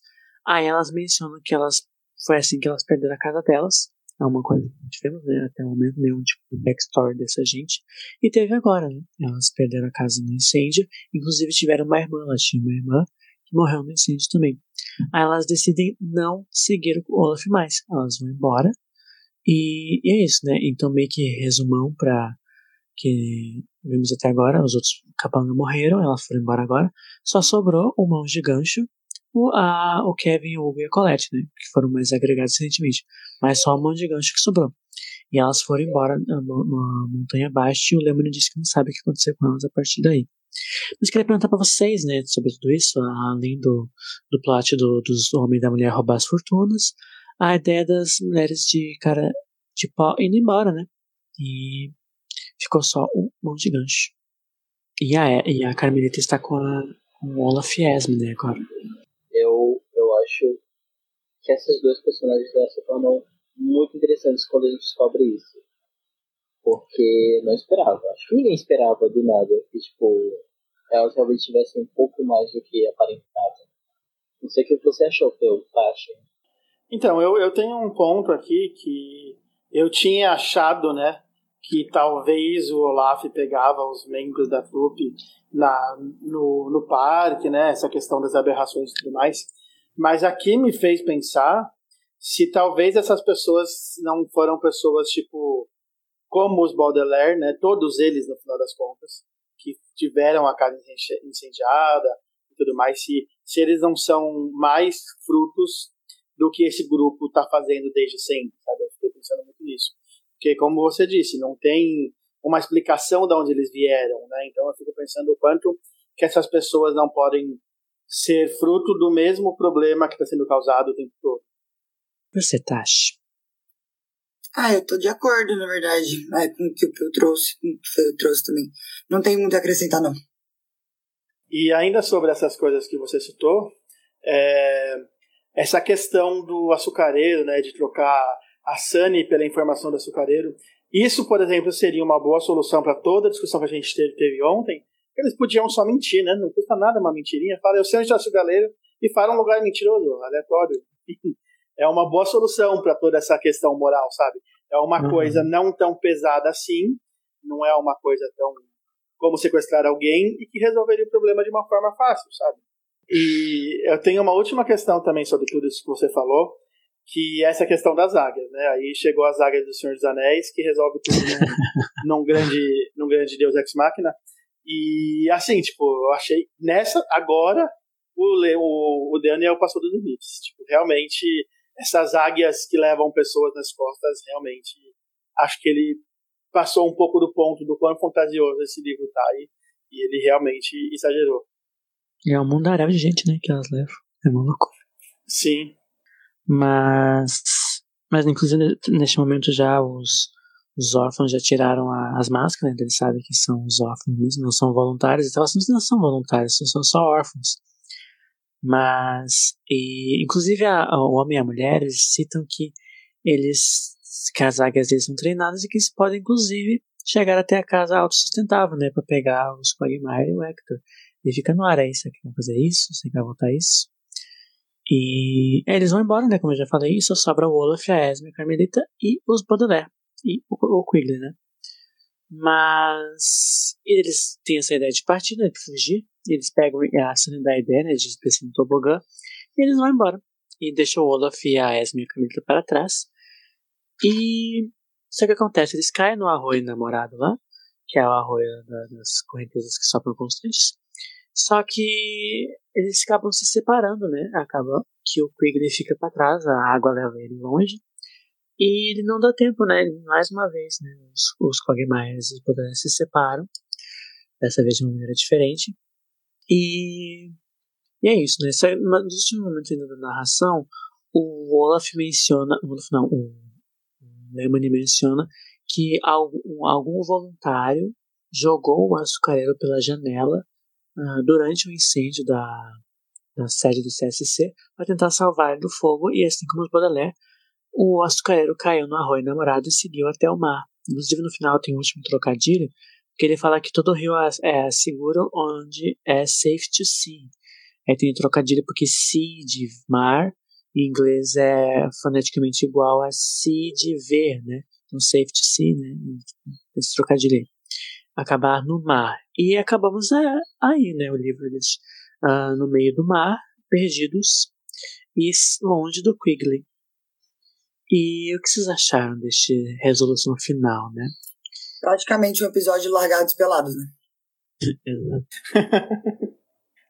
S2: Aí elas mencionam que elas foi assim que elas perderam a casa delas é uma coisa que tivemos né, até o momento, nenhum tipo de backstory dessa gente. E teve agora, né? Elas perderam a casa no incêndio, inclusive tiveram uma irmã, elas tinham uma irmã que morreu no incêndio também. Aí elas decidem não seguir o Olaf mais, elas vão embora. E, e é isso, né? Então, meio que resumão para que vimos até agora, os outros capanga morreram, elas foram embora agora. Só sobrou o mão de gancho o, a, o Kevin, o Hugo e a Colette, né? Que foram mais agregados recentemente. Mas só um monte de gancho que sobrou. E elas foram embora na, na montanha abaixo e o Lemony disse que não sabe o que aconteceu com elas a partir daí. Mas queria perguntar para vocês, né, sobre tudo isso, além do, do plot do, dos homens e da mulher roubar as fortunas, a ideia das mulheres de cara de pau indo embora, né? E ficou só um monte de gancho. E a, e a Carmelita está com, a, com o Olaf Esme, né, agora
S3: eu, eu acho que essas duas personagens se tornam muito interessantes quando a gente descobre isso. Porque não esperava. Acho que ninguém esperava do nada que, tipo, elas realmente tivessem um pouco mais do que aparentavam. Não sei o que você achou, Peu, Tasha.
S4: Então, eu, eu tenho um ponto aqui que eu tinha achado, né, que talvez o Olaf pegava os membros da trupe na, no, no parque, né? Essa questão das aberrações e tudo mais. Mas aqui me fez pensar se talvez essas pessoas não foram pessoas tipo como os Baudelaire, né? Todos eles, no final das contas, que tiveram a casa incendiada e tudo mais, se, se eles não são mais frutos do que esse grupo está fazendo desde sempre, sabe? Eu fiquei pensando muito nisso. Porque, como você disse, não tem uma explicação de onde eles vieram, né? Então eu fico pensando o quanto que essas pessoas não podem ser fruto do mesmo problema que está sendo causado o tempo todo.
S2: Você tá?
S5: Ah, eu tô de acordo, na verdade, é, com o que o Pio trouxe, com o que eu trouxe também. Não tem muito a acrescentar, não.
S4: E ainda sobre essas coisas que você citou, é, essa questão do açucareiro, né, de trocar a Sunny pela informação do açucareiro, isso, por exemplo, seria uma boa solução para toda a discussão que a gente teve, teve, ontem. Eles podiam só mentir, né? Não custa nada uma mentirinha. Fala, eu sei onde está o galeiro e fala um lugar mentiroso, aleatório. <laughs> é uma boa solução para toda essa questão moral, sabe? É uma uhum. coisa não tão pesada assim, não é uma coisa tão como sequestrar alguém e que resolveria o problema de uma forma fácil, sabe? E eu tenho uma última questão também sobre tudo isso que você falou, que é essa questão das águias, né? Aí chegou as águias do Senhor dos Anéis, que resolve tudo num, <laughs> num grande, num grande Deus Ex Machina. E assim, tipo, eu achei nessa agora o, o, o Daniel passou dos limites. Tipo, realmente essas águias que levam pessoas nas costas, realmente acho que ele passou um pouco do ponto do quão fantasioso esse livro tá e, e ele realmente exagerou.
S2: É um mundaréu de gente, né, que elas levam. É maluco.
S4: Sim.
S2: Mas, mas inclusive neste momento já os, os órfãos já tiraram a, as máscaras, então eles sabem que são os órfãos mesmo, não são voluntários, então elas não são voluntários, são só órfãos. Mas, e, inclusive a, a, o homem e a mulher, eles citam que eles, que as águias deles são treinadas e que eles podem inclusive chegar até a casa autossustentável, né, para pegar os Quagmire e o Hector. E fica no ar aí, você quer fazer isso? Você quer voltar isso? E é, eles vão embora, né? Como eu já falei, só sobra o Olaf, a Esme, a Carmelita e os Baudelaire. E o, o Quigley, né? Mas eles têm essa ideia de partir, né? De fugir. Eles pegam a Sunny da ideia, né? De descer no tobogã. E eles vão embora. E deixam o Olaf e a Esme e a Carmelita para trás. E Só que acontece, eles caem no arroio namorado lá, que é o arroio das correntezas que sopram constantes. Só que eles acabam se separando, né? Acaba que o Quigley fica para trás, a água leva ele longe. E ele não dá tempo, né? Mais uma vez, né? Os, os Quagmires e os se separam. Dessa vez de uma maneira diferente. E, e é isso, né? Só, nos últimos momentos ainda da narração, o Olaf menciona. Olaf não, o Lemony menciona que algum, algum voluntário jogou o açucareiro pela janela uh, durante o incêndio da, da sede do CSC para tentar salvar ele do fogo e assim como os Baudelaire, o açucareiro caiu no arroio namorado e seguiu até o mar. Inclusive no final tem um último trocadilho que ele fala que todo rio é seguro onde é safe to see. Aí tem trocadilho porque sea de mar em inglês é foneticamente igual a see de ver, né? Então safe to see, né? Esse trocadilho aí. Acabar no mar. E acabamos é, aí, né? O livro deles uh, no meio do mar, perdidos e longe do Quigley. E o que vocês acharam deste resolução final, né?
S5: Praticamente um episódio de Largados Pelados, né? <laughs> <laughs>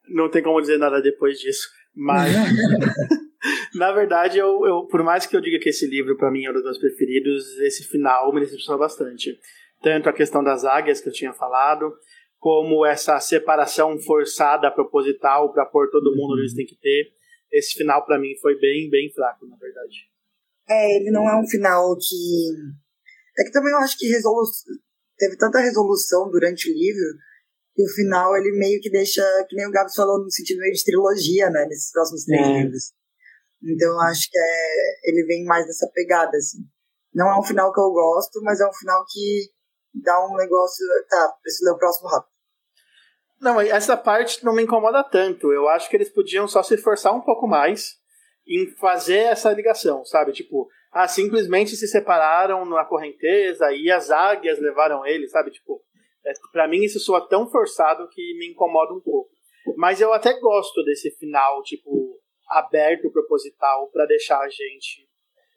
S4: Não tem como dizer nada depois disso. Mas, <laughs> na verdade, eu, eu, por mais que eu diga que esse livro para mim é um dos meus preferidos, esse final me decepcionou bastante. Tanto a questão das águias que eu tinha falado, como essa separação forçada, proposital, para pôr todo mundo onde eles têm que ter. Esse final, para mim, foi bem, bem fraco, na verdade.
S5: É, ele não é um final que. É que também eu acho que resolu... teve tanta resolução durante o livro que o final ele meio que deixa, que nem o Gabs falou, no sentido meio de trilogia, né, nesses próximos três é. livros. Então eu acho que é, ele vem mais dessa pegada, assim. Não é um final que eu gosto, mas é um final que dá um negócio. Tá, preciso ler o próximo rápido.
S4: Não, essa parte não me incomoda tanto. Eu acho que eles podiam só se esforçar um pouco mais em fazer essa ligação, sabe? Tipo, ah, simplesmente se separaram na correnteza e as águias levaram ele, sabe? Tipo, é, para mim isso soa tão forçado que me incomoda um pouco. Mas eu até gosto desse final, tipo, aberto, proposital, para deixar a gente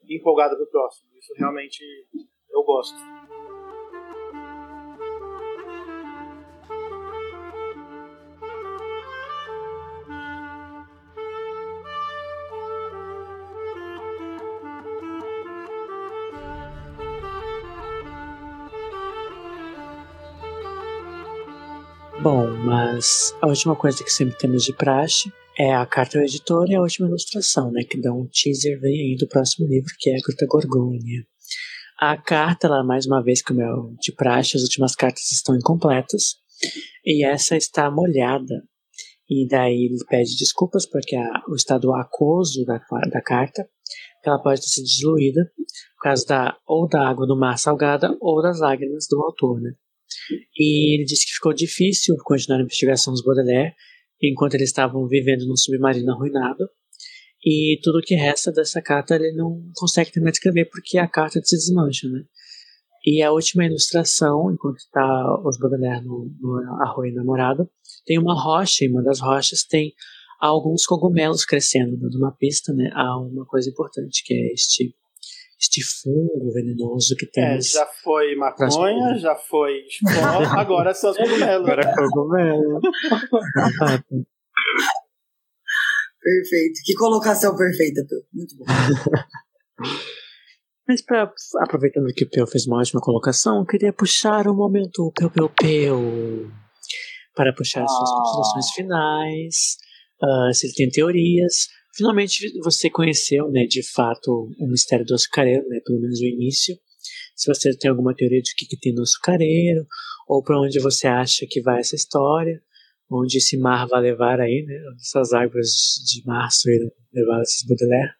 S4: empolgado pro próximo. Isso realmente eu gosto.
S2: Mas a última coisa que sempre temos de praxe é a carta ao editor e a última ilustração, né? Que dá um teaser vem aí do próximo livro, que é a Gruta Gorgônia. A carta, lá, mais uma vez, como é de praxe, as últimas cartas estão incompletas. E essa está molhada. E daí ele pede desculpas porque a, o estado aquoso da, da carta ela pode ter sido diluída por causa da, ou da água do mar salgada ou das lágrimas do autor, né? E ele disse que ficou difícil continuar a investigação dos Baudelaire enquanto eles estavam vivendo num submarino arruinado. E tudo o que resta dessa carta ele não consegue terminar de escrever porque a carta se desmancha, né? E a última ilustração, enquanto está os Baudelaire no, no arroio namorado, tem uma rocha, e uma das rochas tem alguns cogumelos crescendo, dando uma pista né, a uma coisa importante, que é este este fungo venenoso que tem. É,
S4: já foi maconha, já foi espó, <laughs> agora são os cogumelos.
S2: Agora é cogumelo. <laughs>
S5: Perfeito. Que colocação perfeita, Peu. Muito bom. <laughs>
S2: Mas pra, aproveitando que o Peu fez uma ótima colocação, eu queria puxar o momento Peu Peu Peu para puxar as suas ah. considerações finais, uh, se ele tem teorias, Finalmente você conheceu, né, de fato, o mistério do açucareiro, né, pelo menos o início. Se você tem alguma teoria de o que, que tem no açucareiro, ou para onde você acha que vai essa história, onde esse mar vai levar aí, né, essas águas de março irão levar esses Baudelaire.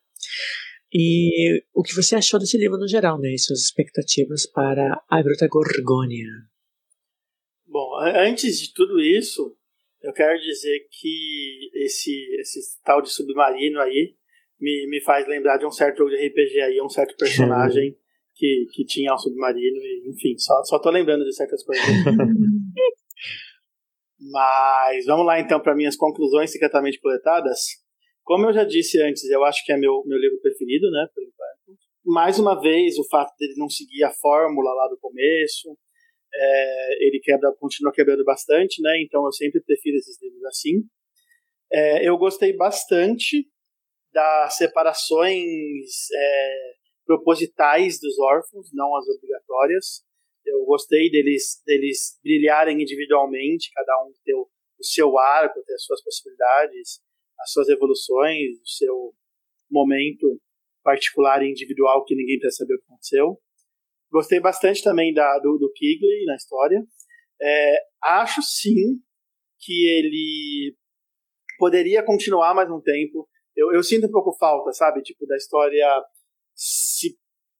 S2: E o que você achou desse livro no geral, né, e suas expectativas para a Gruta Gorgônia?
S4: Bom, antes de tudo isso, eu quero dizer que esse, esse tal de submarino aí me, me faz lembrar de um certo jogo de RPG aí, um certo personagem que, que tinha um submarino, e, enfim, só, só tô lembrando de certas coisas. <laughs> Mas vamos lá então para minhas conclusões secretamente coletadas. Como eu já disse antes, eu acho que é meu, meu livro preferido, né, por enquanto. mais uma vez, o fato dele não seguir a fórmula lá do começo, é, ele quebra, continua quebrando bastante, né? Então eu sempre prefiro esses livros assim. É, eu gostei bastante das separações é, propositais dos órfãos, não as obrigatórias. Eu gostei deles, deles brilharem individualmente, cada um ter o, seu arco, ter as suas possibilidades, as suas evoluções, o seu momento particular e individual que ninguém precisa saber o que aconteceu. Gostei bastante também da, do, do Kigley na história. É, acho sim que ele poderia continuar mais um tempo. Eu, eu sinto um pouco falta, sabe? Tipo, da história se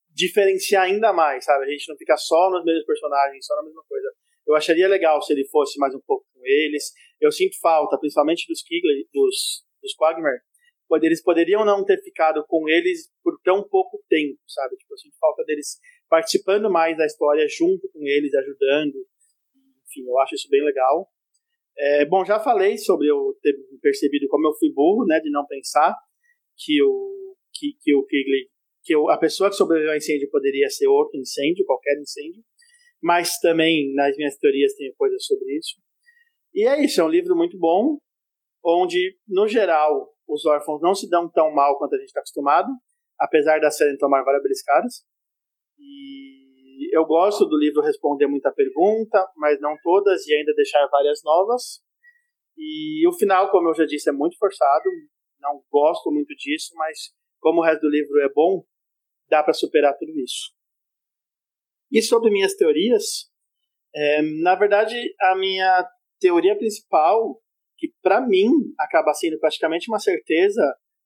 S4: diferenciar ainda mais, sabe? A gente não ficar só nos mesmos personagens, só na mesma coisa. Eu acharia legal se ele fosse mais um pouco com eles. Eu sinto falta, principalmente dos Kigley, dos, dos Quagmire, eles poderiam não ter ficado com eles por tão pouco tempo, sabe? Tipo, sinto falta deles participando mais da história junto com eles, ajudando. Enfim, eu acho isso bem legal. É, bom, já falei sobre eu ter percebido como eu fui burro, né, de não pensar que o que, que o Kigley, que o, a pessoa que sobreviveu ao incêndio poderia ser outro incêndio, qualquer incêndio, mas também nas minhas teorias tem coisas sobre isso. E é isso, é um livro muito bom, onde, no geral, os órfãos não se dão tão mal quanto a gente está acostumado, apesar da série tomar várias beliscadas. E eu gosto do livro responder muita pergunta, mas não todas, e ainda deixar várias novas. E o final, como eu já disse, é muito forçado. Não gosto muito disso, mas como o resto do livro é bom, dá para superar tudo isso. E sobre minhas teorias, é, na verdade, a minha teoria principal, que para mim acaba sendo praticamente uma certeza,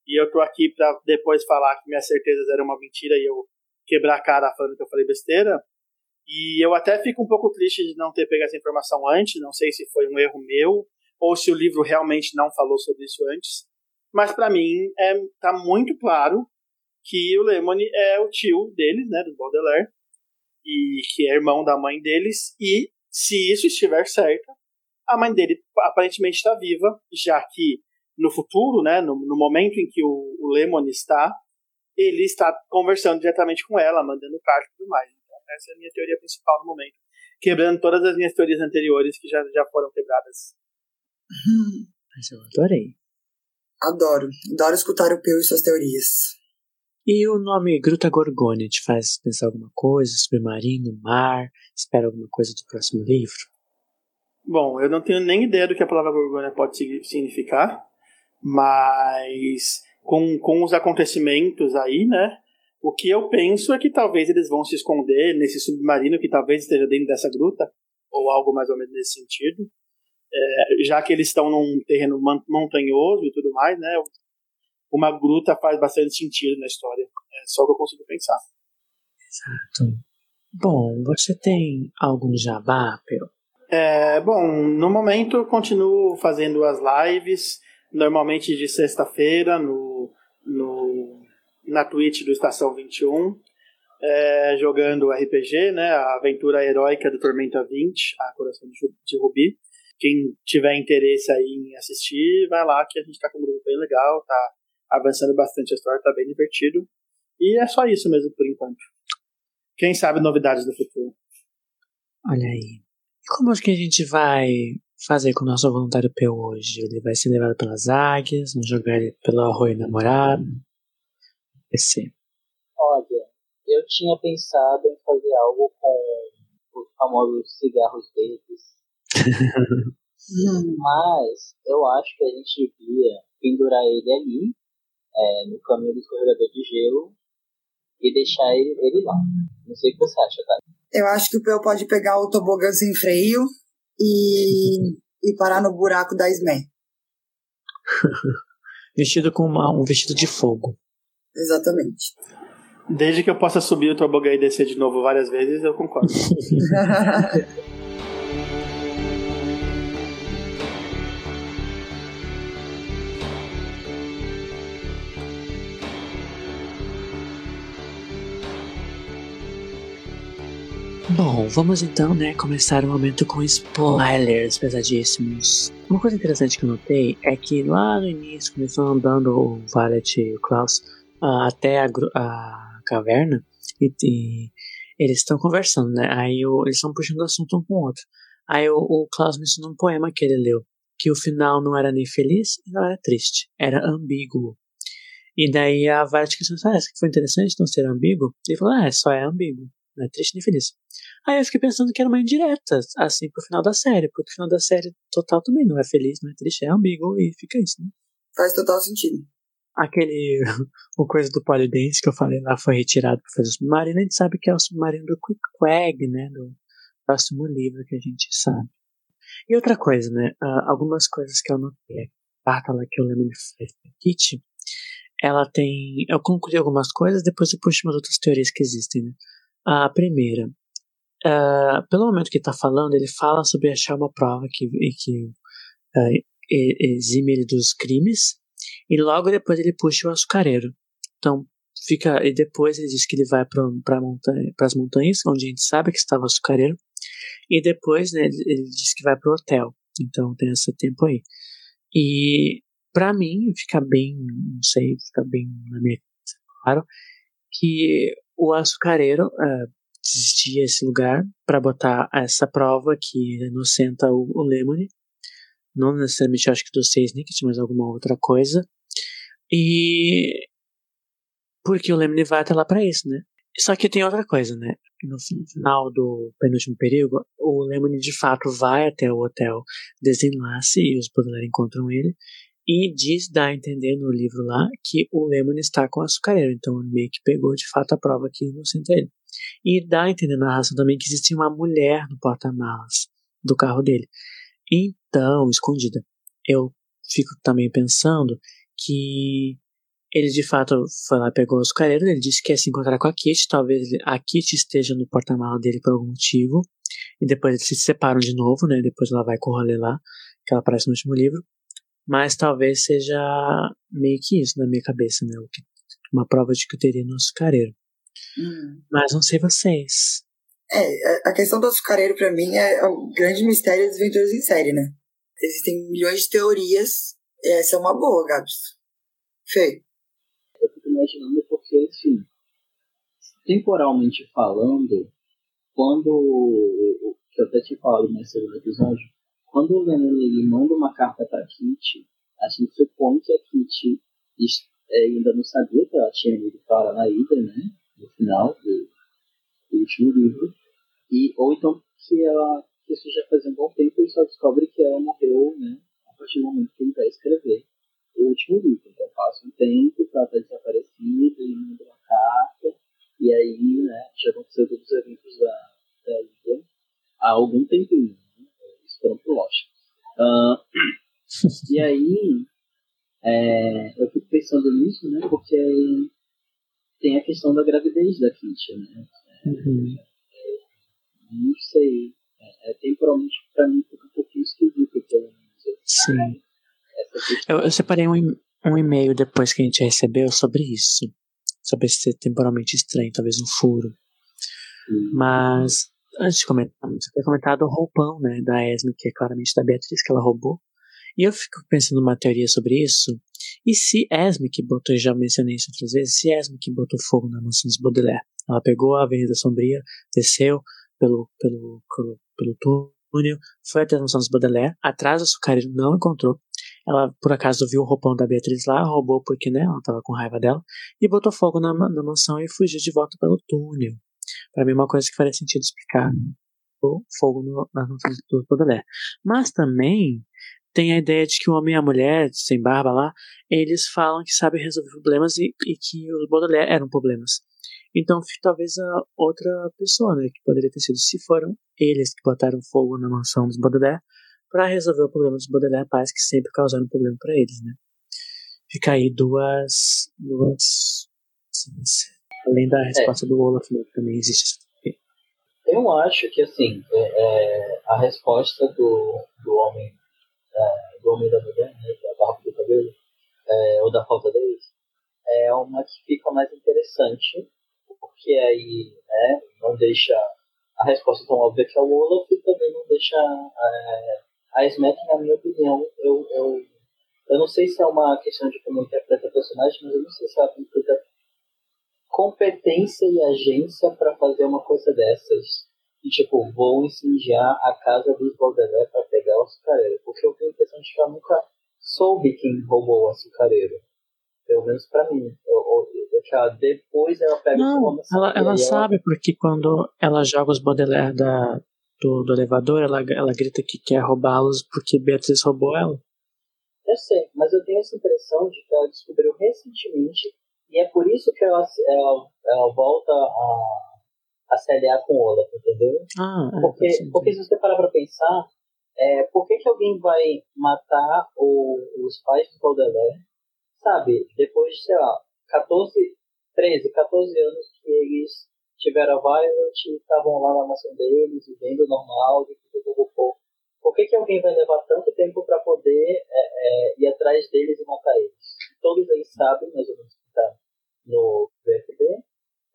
S4: e eu tô aqui para depois falar que minhas certezas eram uma mentira e eu quebrar a cara falando que eu falei besteira. E eu até fico um pouco triste de não ter pegado essa informação antes, não sei se foi um erro meu ou se o livro realmente não falou sobre isso antes. Mas para mim é tá muito claro que o Lemony é o tio deles, né, do Baudelaire, e que é irmão da mãe deles, e se isso estiver certo, a mãe dele aparentemente está viva, já que no futuro, né, no, no momento em que o, o Lemony está, ele está conversando diretamente com ela, mandando carta e tudo mais. Então, essa é a minha teoria principal no momento. Quebrando todas as minhas teorias anteriores que já, já foram quebradas. <laughs>
S2: Mas eu adorei.
S5: Adoro. Adoro escutar o Peu e suas teorias.
S2: E o nome Gruta Gorgônia te faz pensar alguma coisa? Submarino, mar? Espera alguma coisa do próximo livro?
S4: Bom, eu não tenho nem ideia do que a palavra Gorgônia pode significar, mas com, com os acontecimentos aí, né? O que eu penso é que talvez eles vão se esconder nesse submarino que talvez esteja dentro dessa gruta, ou algo mais ou menos nesse sentido. É, já que eles estão num terreno montanhoso e tudo mais, né? Uma gruta faz bastante sentido na história. É só o que eu consigo pensar.
S2: Exato. Bom, você tem algum jabá, Pedro?
S4: É, bom, no momento eu continuo fazendo as lives normalmente de sexta-feira no, no, na Twitch do Estação 21, é, jogando RPG, né, a aventura heróica do Tormenta 20, a Coração de Rubi. Quem tiver interesse aí em assistir, vai lá que a gente tá com um grupo bem legal, tá avançando bastante a história, tá bem divertido. E é só isso mesmo por enquanto. Quem sabe novidades do futuro.
S2: Olha aí. Como é que a gente vai fazer com o nosso voluntário P hoje? Ele vai ser levado pelas águias, vamos jogar ele pelo arroio namorado. Esse.
S3: Olha, eu tinha pensado em fazer algo com os famosos cigarros verdes. <laughs> Mas eu acho que a gente devia pendurar ele ali, é, no caminho do escorregador de gelo, e deixar ele, ele lá. Não sei o que você acha, tá?
S5: Eu acho que o Peu pode pegar o tobogã sem freio e, e parar no buraco da Smen. <laughs>
S2: vestido com uma, um vestido de fogo.
S5: Exatamente.
S4: Desde que eu possa subir o tobogã e descer de novo várias vezes, eu concordo. <laughs>
S2: Bom, vamos então, né, começar o momento com spoilers pesadíssimos. Uma coisa interessante que eu notei é que lá no início, começou andando o Valet e o Klaus uh, até a, a, caverna e, e eles estão conversando, né? Aí o, eles estão puxando o assunto um com o outro. Aí o, o Klaus mencionou um poema que ele leu, que o final não era nem feliz e não era triste, era ambíguo. E daí a várias questões, ah, essa que foi interessante não ser ambíguo. Ele falou, ah, só é ambíguo, não é triste nem feliz. Aí eu fiquei pensando que era uma indireta, assim, pro final da série, porque o final da série total também não é feliz, não é triste, é ambíguo e fica isso, né?
S5: Faz total sentido.
S2: Aquele, <laughs> o coisa do Polidense que eu falei lá foi retirado para fazer o submarino, a gente sabe que é o submarino do Quick Quag, né, do próximo livro que a gente sabe. E outra coisa, né, algumas coisas que eu notei, a carta lá que eu lembro de faz Kitty, ela tem, eu concluí algumas coisas, depois eu puxo umas outras teorias que existem, né. A primeira, uh, pelo momento que está falando, ele fala sobre achar uma prova que, que uh, exime ele dos crimes, e logo depois ele puxa o açucareiro. Então, fica e depois ele diz que ele vai para montanha, as montanhas, onde a gente sabe que estava o açucareiro, e depois né, ele, ele diz que vai para o hotel. Então tem esse tempo aí. E para mim fica bem, não sei, fica bem na minha claro que o açucareiro uh, existia esse lugar para botar essa prova que inocenta o, o Lemony. Não necessariamente acho que do seis Nickets, mas alguma outra coisa. E porque o Lemony vai até lá para isso, né? Só que tem outra coisa, né? No final do penúltimo perigo, o Lemony de fato vai até o hotel Desenlace e os Baudelaire encontram ele e diz, dá a entender no livro lá, que o Lemon está com açucareiro. Então meio que pegou de fato a prova que inocenta ele. E dá a entender na narração também que existia uma mulher no porta-malas do carro dele. Então, escondida. Eu fico também pensando que ele de fato foi lá pegou o açucareiro, ele disse que ia se encontrar com a Kitty, talvez a Kitty esteja no porta-malas dele por algum motivo, e depois eles se separam de novo, né? Depois ela vai com o rolê lá, que ela aparece no último livro. Mas talvez seja meio que isso na minha cabeça, né? Uma prova de que eu teria no açucareiro. Hum. Mas não sei vocês.
S5: É, a questão do açucareiro para mim é o grande mistério das aventuras em série, né? Existem milhões de teorias, essa é uma boa, Gabs. Fê.
S3: Eu fico imaginando porque, assim, temporalmente falando, quando, que eu até te falo nesse episódio, quando o Venom ele manda uma carta para Kitty, a gente supõe que a Kitty é, ainda não sabia que ela tinha ido para na ida, né? No final do, do, último livro. E, ou então que ela que isso já faz um bom tempo e só descobre que ela morreu, né? A partir do momento que ele vai escrever o último livro. Então passa um tempo ela está desaparecida, ele manda uma carta, e aí, né, já aconteceu todos os eventos da, da há algum tempinho foram pro Lost. Uh, e aí, é, eu fico pensando nisso, né? Porque tem a questão da gravidez da Kitty, né? Uhum. É, não sei. É, é, temporalmente, pra mim, fica um pouquinho esquisito, pelo menos.
S2: Sim. Eu, eu, separei um, um e-mail depois que a gente recebeu sobre isso. Sobre ser temporalmente estranho, talvez um furo. Uhum. Mas antes de comentar, você tem comentado o roupão, né, da Esme, que é claramente da Beatriz, que ela roubou. E eu fico pensando numa teoria sobre isso. E se Esme que botou, já mencionei isso outras vezes, se Esme que botou fogo na mansão dos Baudelaire, ela pegou a Avenida Sombria, desceu pelo, pelo, pelo, pelo túnel, foi até a mansão dos Baudelaire, atrás do açucareiro não encontrou. Ela, por acaso, viu o roupão da Beatriz lá, roubou porque, né, ela tava com raiva dela, e botou fogo na, na mansão e fugiu de volta pelo túnel. Para mim, é uma coisa que faria sentido explicar o fogo no, nas noções do Baudelaire. Mas também tem a ideia de que o homem e a mulher, sem barba lá, eles falam que sabem resolver problemas e, e que os Baudelaire eram problemas. Então, talvez a outra pessoa, né, que poderia ter sido, se foram eles que botaram fogo na mansão dos Baudelaire para resolver o problema dos Baudelaire pais que sempre causaram problema para eles, né. Fica aí duas, duas Além da resposta é. do Olaf, né, que também existe.
S3: Eu acho que, assim, é, é, a resposta do, do homem é, do homem da mulher, né, da barba do cabelo, é, ou da falta deles, é uma que fica mais interessante, porque aí né, não deixa a resposta tão óbvia que é o Olaf e também não deixa é, a Smack, na minha opinião, eu, eu, eu não sei se é uma questão de como interpreta a personagem, mas eu não sei se ela interpreta competência e agência para fazer uma coisa dessas. E, tipo, vou incendiar a casa dos Baudelaire para pegar o açucareiro. Porque eu tenho a impressão de que ela nunca soube quem roubou o açucareiro. Pelo menos para mim. Eu, eu, eu, depois ela pega
S2: Não,
S3: o
S2: ela, ela sabe, porque quando ela joga os Baudelaire da, do, do elevador, ela, ela grita que quer roubá-los porque Beatriz roubou ela.
S3: Eu sei, mas eu tenho essa impressão de que ela descobriu recentemente e é por isso que ela, ela, ela volta a, a aliar com Olaf, entendeu?
S2: Ah, é,
S3: porque, porque se você parar pra pensar, é, por que, que alguém vai matar o, os pais de Baudelaire, sabe, depois de, sei lá, 14, 13, 14 anos que eles tiveram a Violet e estavam lá na mansão deles, vivendo normal, por que, que alguém vai levar tanto tempo para poder é, é, ir atrás deles e matar eles? Todos eles sabem, mais ou menos, que está no VFD.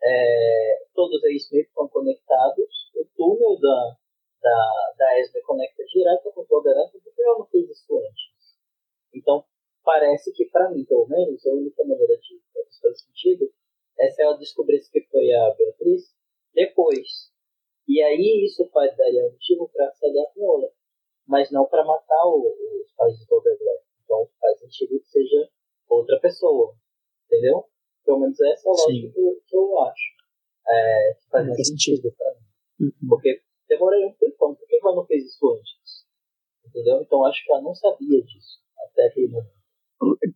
S3: É, todos eles estão conectados. O túnel da, da, da Esme conecta direto com o Poderança, porque ela não fez isso antes. Então, parece que, para mim, pelo menos, a única maneira de fazer sentido é se ela descobrisse que foi a Beatriz depois. E aí isso faz daria motivo para se aliar com mas não para matar os pais de Poderança. Então faz sentido que seja outra pessoa, entendeu? Pelo menos essa é a lógica que, que, eu acho. É, que faz mais sentido pra mim. Uhum. Porque demorei um tempão. Por que ela não fez isso antes? Entendeu? Então acho que ela não sabia disso até aquele momento.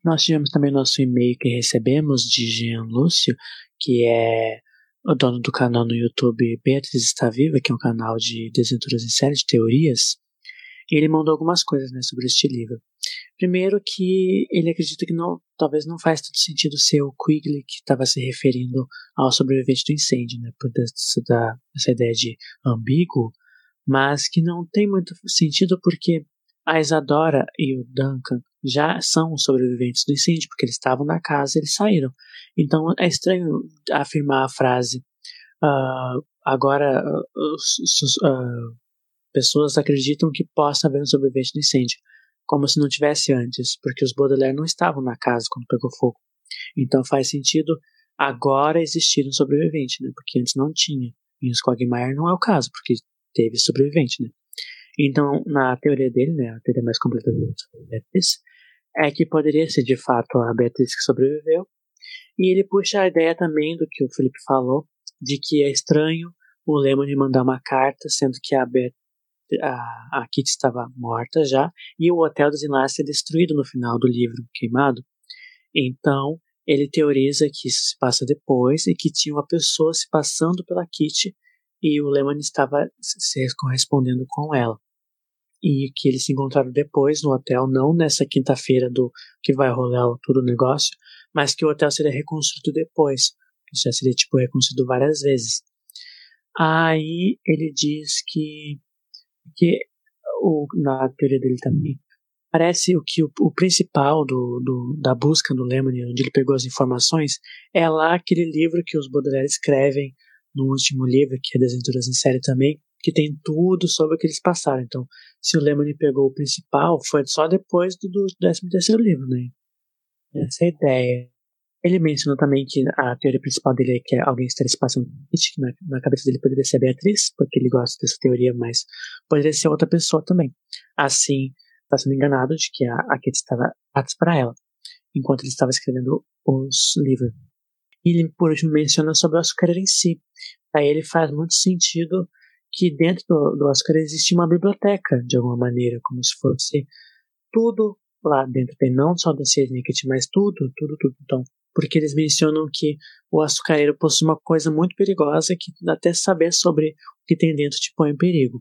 S2: Nós tivemos também nosso e-mail que recebemos de Jean Lúcio, que é o dono do canal no YouTube Beatriz Está Viva, que é um canal de desventuras em série, de teorias. E ele mandou algumas coisas né, sobre este livro. Primeiro que ele acredita que não, talvez não faz todo sentido ser o Quigley que estava se referindo ao sobrevivente do incêndio, né, por essa, da, essa ideia de ambíguo, mas que não tem muito sentido porque a Isadora e o Duncan já são sobreviventes do incêndio, porque eles estavam na casa e eles saíram. Então é estranho afirmar a frase uh, agora uh, uh, pessoas acreditam que possa haver um sobrevivente do incêndio como se não tivesse antes, porque os Baudelaire não estavam na casa quando pegou fogo. Então faz sentido agora existir um sobrevivente, né? Porque antes não tinha. E os Quagmire não é o caso, porque teve sobrevivente, né? Então, na teoria dele, né, a teoria mais completa dele sobre Beatriz, é que poderia ser de fato a Beatriz que sobreviveu. E ele puxa a ideia também do que o Felipe falou, de que é estranho o Lemony mandar uma carta, sendo que a, Beatriz a, a Kitty estava morta já e o hotel dos Enlaces é destruído no final do livro, queimado. Então, ele teoriza que isso se passa depois e que tinha uma pessoa se passando pela Kitty e o Lehman estava se correspondendo com ela. E que eles se encontraram depois no hotel, não nessa quinta-feira do que vai rolar todo o negócio, mas que o hotel seria reconstruído depois. Já seria tipo reconstruído várias vezes. Aí ele diz que porque o, na teoria dele também parece o que o, o principal do, do, da busca do Lemony, onde ele pegou as informações, é lá aquele livro que os Baudelaire escrevem no último livro, que é Desventuras em Série também, que tem tudo sobre o que eles passaram. Então, se o Lemony pegou o principal, foi só depois do, do 13 terceiro livro, né? Essa é a ideia. Ele mencionou também que a teoria principal dele é que alguém estaria se passando na, na cabeça dele poderia ser a Beatriz, porque ele gosta dessa teoria, mas poderia ser outra pessoa também. Assim, está sendo enganado de que a, a Kate estava atrás para ela, enquanto ele estava escrevendo os livros. E ele, por último, menciona sobre o açúcar em si. Aí ele faz muito sentido que dentro do, do açúcar existe uma biblioteca, de alguma maneira, como se fosse tudo lá dentro. Tem não só do Snicket, mas tudo, tudo, tudo. Então, porque eles mencionam que o açucareiro possui uma coisa muito perigosa que até saber sobre o que tem dentro te põe em perigo.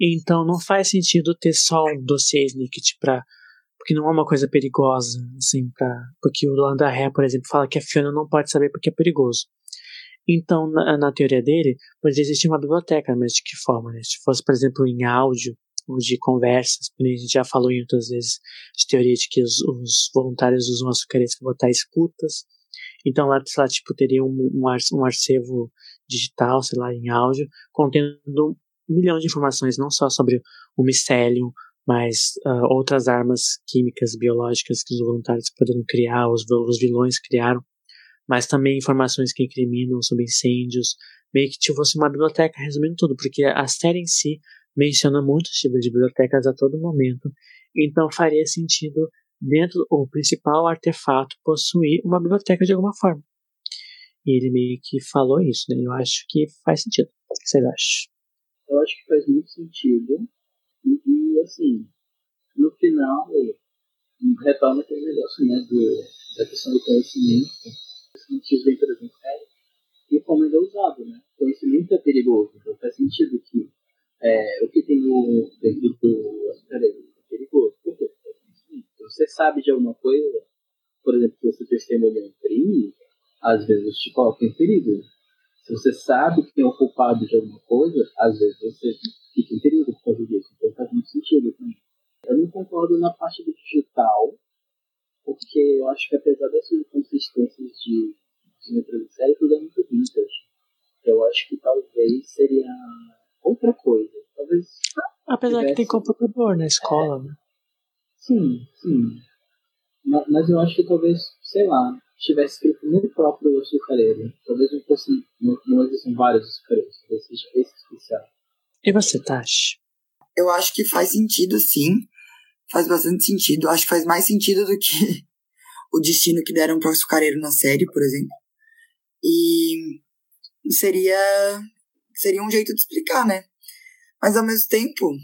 S2: Então não faz sentido ter só um dossiê Snicket para porque não é uma coisa perigosa, assim, pra, porque o André, por exemplo, fala que a Fiona não pode saber porque é perigoso. Então, na, na teoria dele, poderia existir uma biblioteca, mas de que forma? Né? Se fosse, por exemplo, em áudio, de conversas, a gente já falou em outras vezes de teoria de que os, os voluntários usam açucareiros para botar escutas. Então lá, sei lá, tipo, teria um, um, ar, um digital, sei lá, em áudio, contendo um milhão de informações, não só sobre o micélio, mas uh, outras armas químicas, biológicas que os voluntários poderiam criar, os, os vilões criaram. mas também informações que incriminam sobre incêndios, meio que fosse uma biblioteca resumindo tudo, porque a série em si menciona muitos tipos de bibliotecas a todo momento, então faria sentido dentro o principal artefato possuir uma biblioteca de alguma forma. E ele meio que falou isso, né? Eu acho que faz sentido. O que vocês acham?
S3: Eu acho que faz muito sentido. E, assim, no final, retorna aquele negócio, né, do, da questão do conhecimento, cientistas vem, por exemplo, e como ele é usado, né? Conhecimento é perigoso, então faz sentido que é, o que tem no, dentro do açucareiro é perigoso. Por quê? Se você sabe de alguma coisa, por exemplo, se você testemunha um crime, às vezes te coloca em perigo. Se você sabe que tem um culpado de alguma coisa, às vezes você fica em perigo por causa disso. Então faz muito sentido também. Eu não concordo na parte do digital, porque eu acho que apesar dessas inconsistências de, de metro tudo é muito vintage. Eu acho que talvez seria outra coisa. Talvez.
S2: Apesar tivesse... que tem computador na escola, é. né?
S3: Sim, sim. Mas eu acho que talvez, sei lá, tivesse escrito no próprio açucareiro. Talvez não fosse. Não, não existem vários açucareiros. Esse, esse especial.
S2: E você, Tash?
S5: Eu acho que faz sentido, sim. Faz bastante sentido. Acho que faz mais sentido do que <laughs> o destino que deram para o açucareiro na série, por exemplo. E seria seria um jeito de explicar, né? Mas ao mesmo tempo,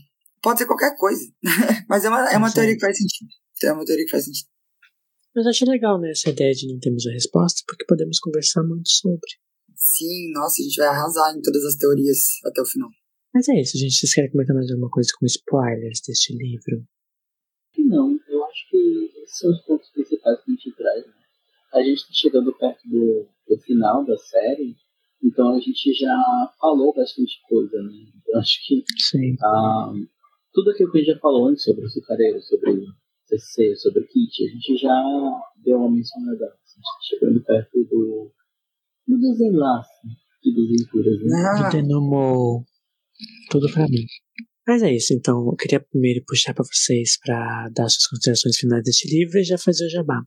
S5: pode ser qualquer coisa. <laughs> Mas é uma, é uma teoria que faz sentido. É uma teoria que faz sentido.
S2: Mas acho legal, né, essa ideia de não termos a resposta, porque podemos conversar muito sobre.
S5: Sim, nossa, a gente vai arrasar em todas as teorias até o final.
S2: Mas é isso, gente. Vocês querem comentar mais alguma coisa com spoilers deste livro?
S3: Não, eu acho que esses são os pontos principais que a gente traz. Né? A gente está chegando perto do, do final da série, então a gente já falou bastante coisa, né? Então acho que ah, tudo aquilo que a gente já falou antes sobre o açucareiro, sobre CC, sobre kit, a gente já deu uma mencionada. A gente tá chegando perto do, do desenlace de desventuras, né?
S2: Ah. Denomou tudo pra mim. Mas é isso, então eu queria primeiro puxar para vocês para dar suas considerações finais deste livro e já fazer o jabá.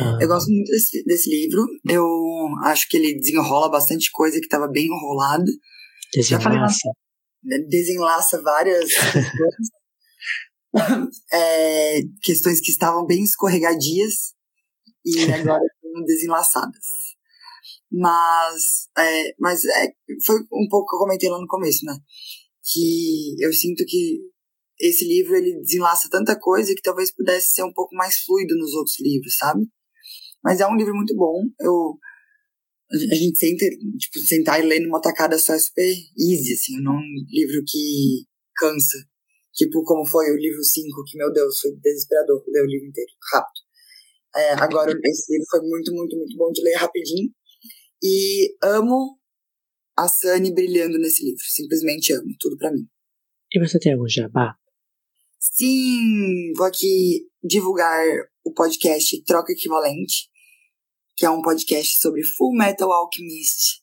S5: Ah. Eu gosto muito desse, desse, livro. Eu acho que ele desenrola bastante coisa que estava bem enrolada.
S2: Desenlaça.
S5: Desenlaça várias <laughs> é, questões que estavam bem escorregadias e <laughs> agora estão desenlaçadas. Mas, é, mas é, foi um pouco que eu comentei lá no começo, né? Que eu sinto que esse livro ele desenlaça tanta coisa que talvez pudesse ser um pouco mais fluido nos outros livros, sabe? Mas é um livro muito bom. Eu a gente senta, tipo, sentar e ler numa tacada só é super easy, assim, não é um livro que cansa. Tipo, como foi o livro 5, que, meu Deus, foi desesperador ler o livro inteiro, rápido. É, agora, esse livro foi muito, muito, muito bom de ler rapidinho. E amo a Sunny brilhando nesse livro. Simplesmente amo, tudo para mim.
S2: E você tem algum jabá?
S5: Sim, vou aqui divulgar o podcast Troca Equivalente, que é um podcast sobre Full Metal Alchemist.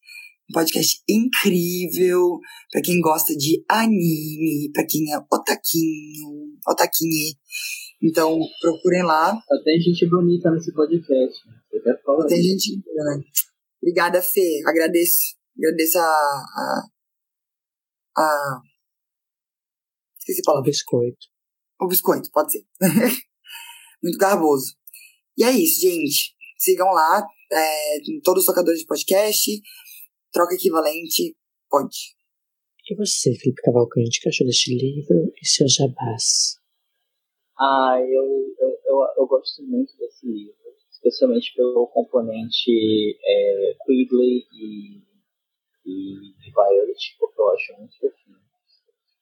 S5: Um podcast incrível para quem gosta de anime, para quem é otaquinho, otaquinhe. Então, procurem lá.
S3: Tem gente bonita nesse podcast.
S5: Né? Tem gente bonita, né? Obrigada, Fê. Agradeço. Agradeço a, a, a... Esqueci a palavra.
S2: O biscoito.
S5: O biscoito, pode ser. <laughs> Muito garboso. E é isso, gente. Sigam lá, é, todos os tocadores de podcast. Troca equivalente, pode.
S2: E você, Felipe Cavalcante, o que achou deste livro e seu jabás?
S3: Ah, eu, eu, eu, eu, gosto muito desse livro, especialmente pelo componente é, Quigley e, e Violet, porque eu acho muito fofinho.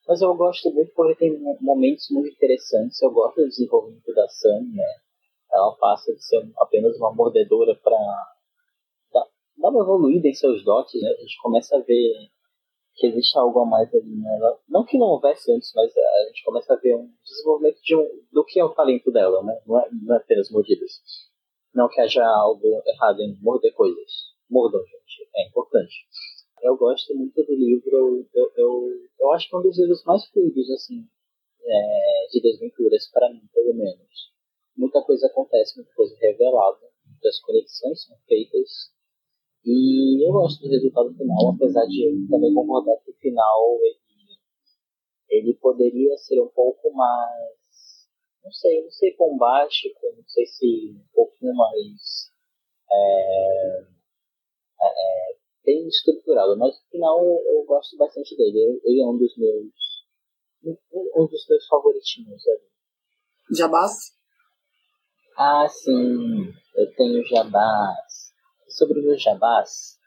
S3: Mas eu gosto muito porque tem momentos muito interessantes. Eu gosto do desenvolvimento da Sam, né? Ela passa de ser apenas uma mordedora para dar uma evoluída em seus dotes, né? A gente começa a ver que existe algo a mais ali nela. Não que não houvesse antes, mas a gente começa a ver um desenvolvimento de um, do que é o talento dela, né? Não é, não é apenas mordidas. Não que haja algo errado em morder coisas. Mordam, gente. É importante. Eu gosto muito do livro. Eu, eu, eu acho que é um dos livros mais fluidos, assim, é, de desventuras, para mim, pelo menos. Muita coisa acontece, muita coisa revelada. muitas conexões são feitas. E eu gosto do resultado final, apesar de também concordar que o final ele, ele poderia ser um pouco mais. Não sei, não sei bombástico, não sei se um pouquinho mais. É, é, é bem estruturado, mas no final eu, eu gosto bastante dele. Ele é um dos meus. Um, um dos meus favoritinhos ali.
S5: Jabás?
S3: Ah, sim, eu tenho jabás. Sobre os jabás,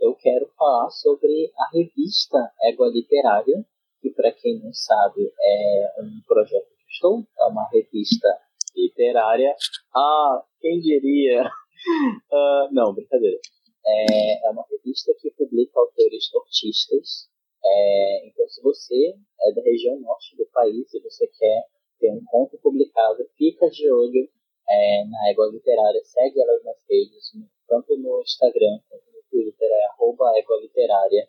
S3: eu quero falar sobre a revista Égua Literária, que para quem não sabe é um projeto que estou, é uma revista literária. Ah, quem diria? uh, <laughs> não, brincadeira. É, é uma revista que publica autores nortistas. É, então, se você é da região norte do país e você quer ter um conto publicado, fica de olho é, na Égua Literária, segue elas nas redes, tanto no Instagram quanto no Twitter, é arroba Égua Literária.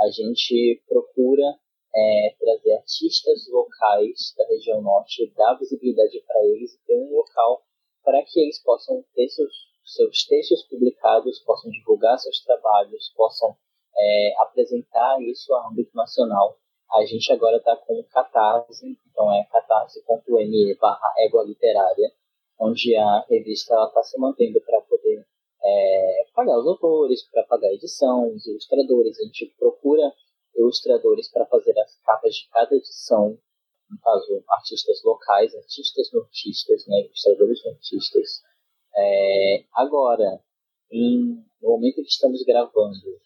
S3: A gente procura é, trazer artistas locais da região norte, dar visibilidade para eles e ter um local para que eles possam ter seus seus textos publicados, possam divulgar seus trabalhos, possam é, apresentar isso a âmbito nacional. A gente agora está com o Catarse, então é catarse.me barra égua literária, onde a revista está se mantendo para poder é, pagar os autores, para pagar a edição, os ilustradores. A gente procura ilustradores para fazer as capas de cada edição, no caso, artistas locais, artistas nortistas, né, ilustradores nortistas, é, agora, em, no momento que estamos gravando,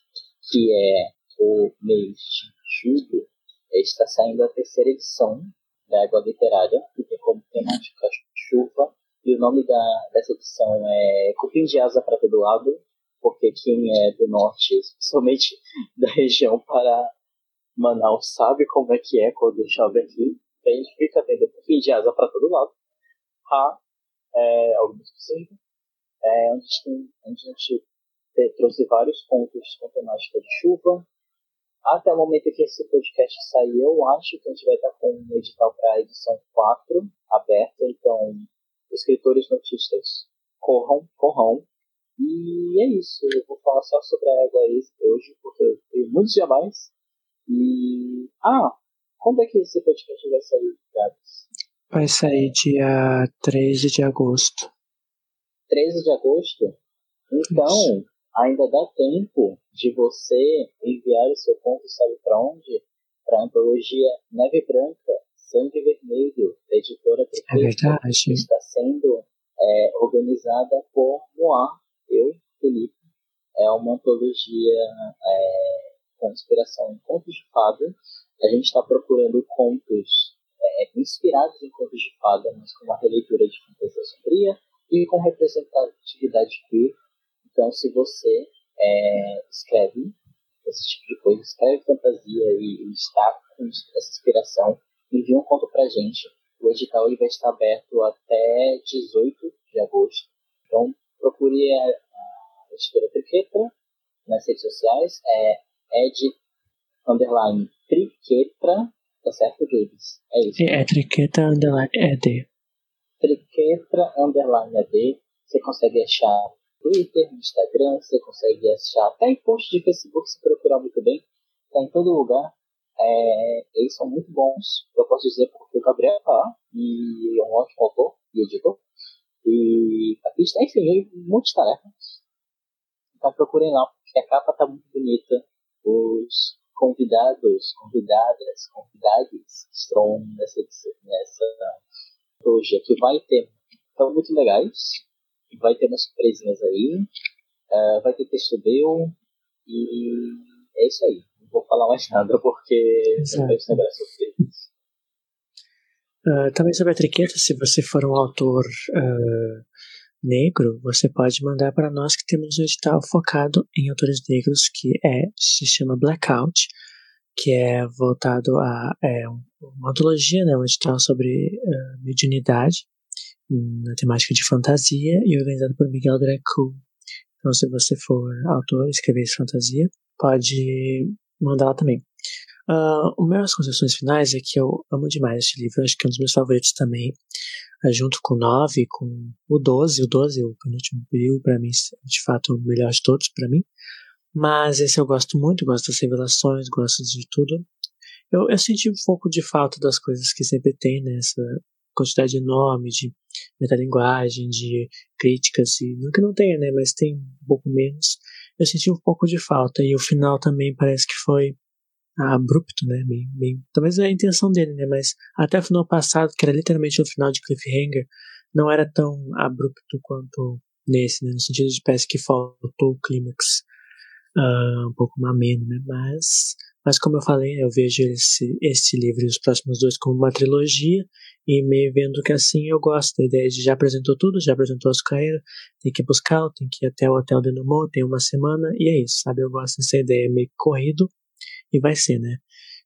S3: que é o mês de julho, está saindo a terceira edição da Água Literária, que tem como temática chuva, e o nome da, dessa edição é Cupim de Asa para Todo Lado, porque quem é do norte, especialmente <laughs> da região para Manaus, sabe como é que é quando chove aqui. A gente fica tendo cupim de asa para todo lado. Ha, é, algo específico, é, onde, a gente, a gente trouxe vários pontos com temática de chuva. Até o momento que esse podcast sair, eu acho que a gente vai estar com um edital para a edição 4 aberto, então escritores notistas corram, corram. E é isso, eu vou falar só sobre a égua hoje, porque eu tenho muitos jamais. E. Ah, quando é que esse podcast vai sair, Gabs?
S2: Vai sair dia 13 de agosto.
S3: 13 de agosto? Então, ainda dá tempo de você enviar o seu conto, sabe para onde? Para a antologia Neve Branca, Sangue Vermelho, da editora
S2: Pequena, é
S3: está sendo é, organizada por Moá, eu, Felipe. É uma antologia é, com inspiração em contos de fada. A gente está procurando contos é, inspirados em contos de fada, mas com uma releitura de fantasia sombria e com representatividade queer. Então, se você é, escreve esse tipo de coisa, escreve fantasia e, e está com essa inspiração, envie um conto pra gente. O edital ele vai estar aberto até 18 de agosto. Então, procure a, a editora Triquetra nas redes sociais. É ed underline triquetra, tá certo, Games? É isso.
S2: É, é triquetra underline ed.
S3: Triquetra underline AD. Você consegue achar no Twitter, no Instagram, você consegue achar até em post de Facebook se procurar muito bem. Está em todo lugar. É, eles são muito bons, eu posso dizer porque o Gabriel tá e é um ótimo autor e editor. E a pista, enfim, muitas tarefas. Então procurem lá, porque a capa tá muito bonita. Os convidados, convidadas, convidados estão nessa, nessa hoje que vai ter estão muito legais. Vai ter umas surpresinhas aí. Uh, vai ter texto meu. E é isso aí. Não vou falar mais nada porque não ser surpresas.
S2: Uh, também sobre a triqueta, se você for um autor uh, negro, você pode mandar para nós que temos um edital focado em autores negros que é se chama Blackout que é voltado a é, uma antologia, né, um edital sobre uh, mediunidade na temática de fantasia e organizado por Miguel Greco. Então, se você for autor, escrever fantasia, pode mandar lá também. Uh, o meu, as concepções finais é que eu amo demais este livro, acho que é um dos meus favoritos também, uh, junto com o 9, com o 12, o 12, o penúltimo período, para mim, de fato, o melhor de todos para mim. Mas esse eu gosto muito, gosto das revelações, gosto de tudo. Eu, eu senti um pouco de falta das coisas que sempre tem, né? Essa quantidade enorme de metalinguagem, de críticas, e não que não tenha, né? Mas tem um pouco menos. Eu senti um pouco de falta, e o final também parece que foi abrupto, né? Meio, meio, talvez é a intenção dele, né? Mas até o final passado, que era literalmente o final de Cliffhanger, não era tão abrupto quanto nesse, né? No sentido de parece que faltou o clímax uh, um pouco ameno, né? Mas, mas como eu falei, eu vejo esse, esse livro e os próximos dois como uma trilogia e meio vendo que assim eu gosto da ideia de já apresentou tudo, já apresentou as carreiras, tem que buscar, tem que ir até o hotel de Numont, tem uma semana e é isso, sabe? Eu gosto dessa ideia meio corrido e vai ser, né?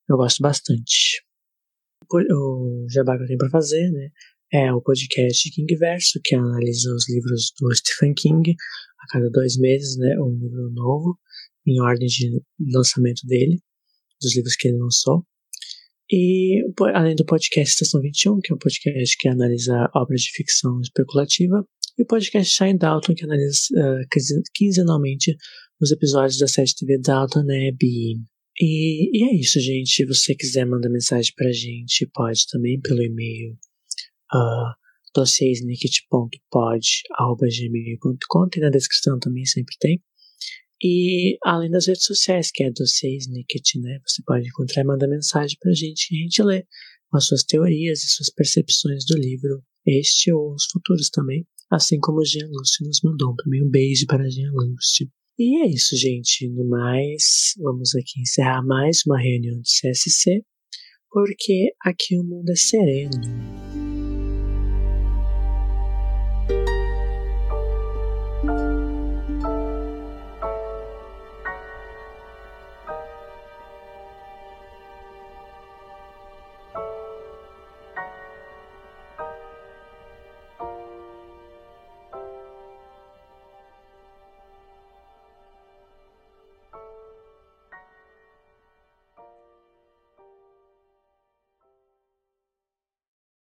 S2: Eu gosto bastante. O jabá que eu tenho pra fazer, né? É o podcast King Verso, que analisa os livros do Stephen King a cada dois meses, né? Um livro novo, em ordem de lançamento dele, dos livros que ele lançou. E além do podcast Estação 21, que é um podcast que analisa obras de ficção especulativa, e o podcast Shine Dalton, que analisa uh, quinzenalmente os episódios da série TV Dalton Abbey. E, e é isso, gente. Se você quiser mandar mensagem pra gente, pode também pelo e-mail uh, dossiêsnicket.pod.gmail.com Tem na descrição também, sempre tem. E além das redes sociais, que é dossiêsnicket, né? Você pode encontrar e mandar mensagem pra gente e a gente lê com as suas teorias e suas percepções do livro, este ou os futuros também. Assim como o Jean Lúcio nos mandou. Também um beijo para Jean Lúcio. E é isso, gente. No mais, vamos aqui encerrar mais uma reunião de CSC, porque aqui o mundo é sereno.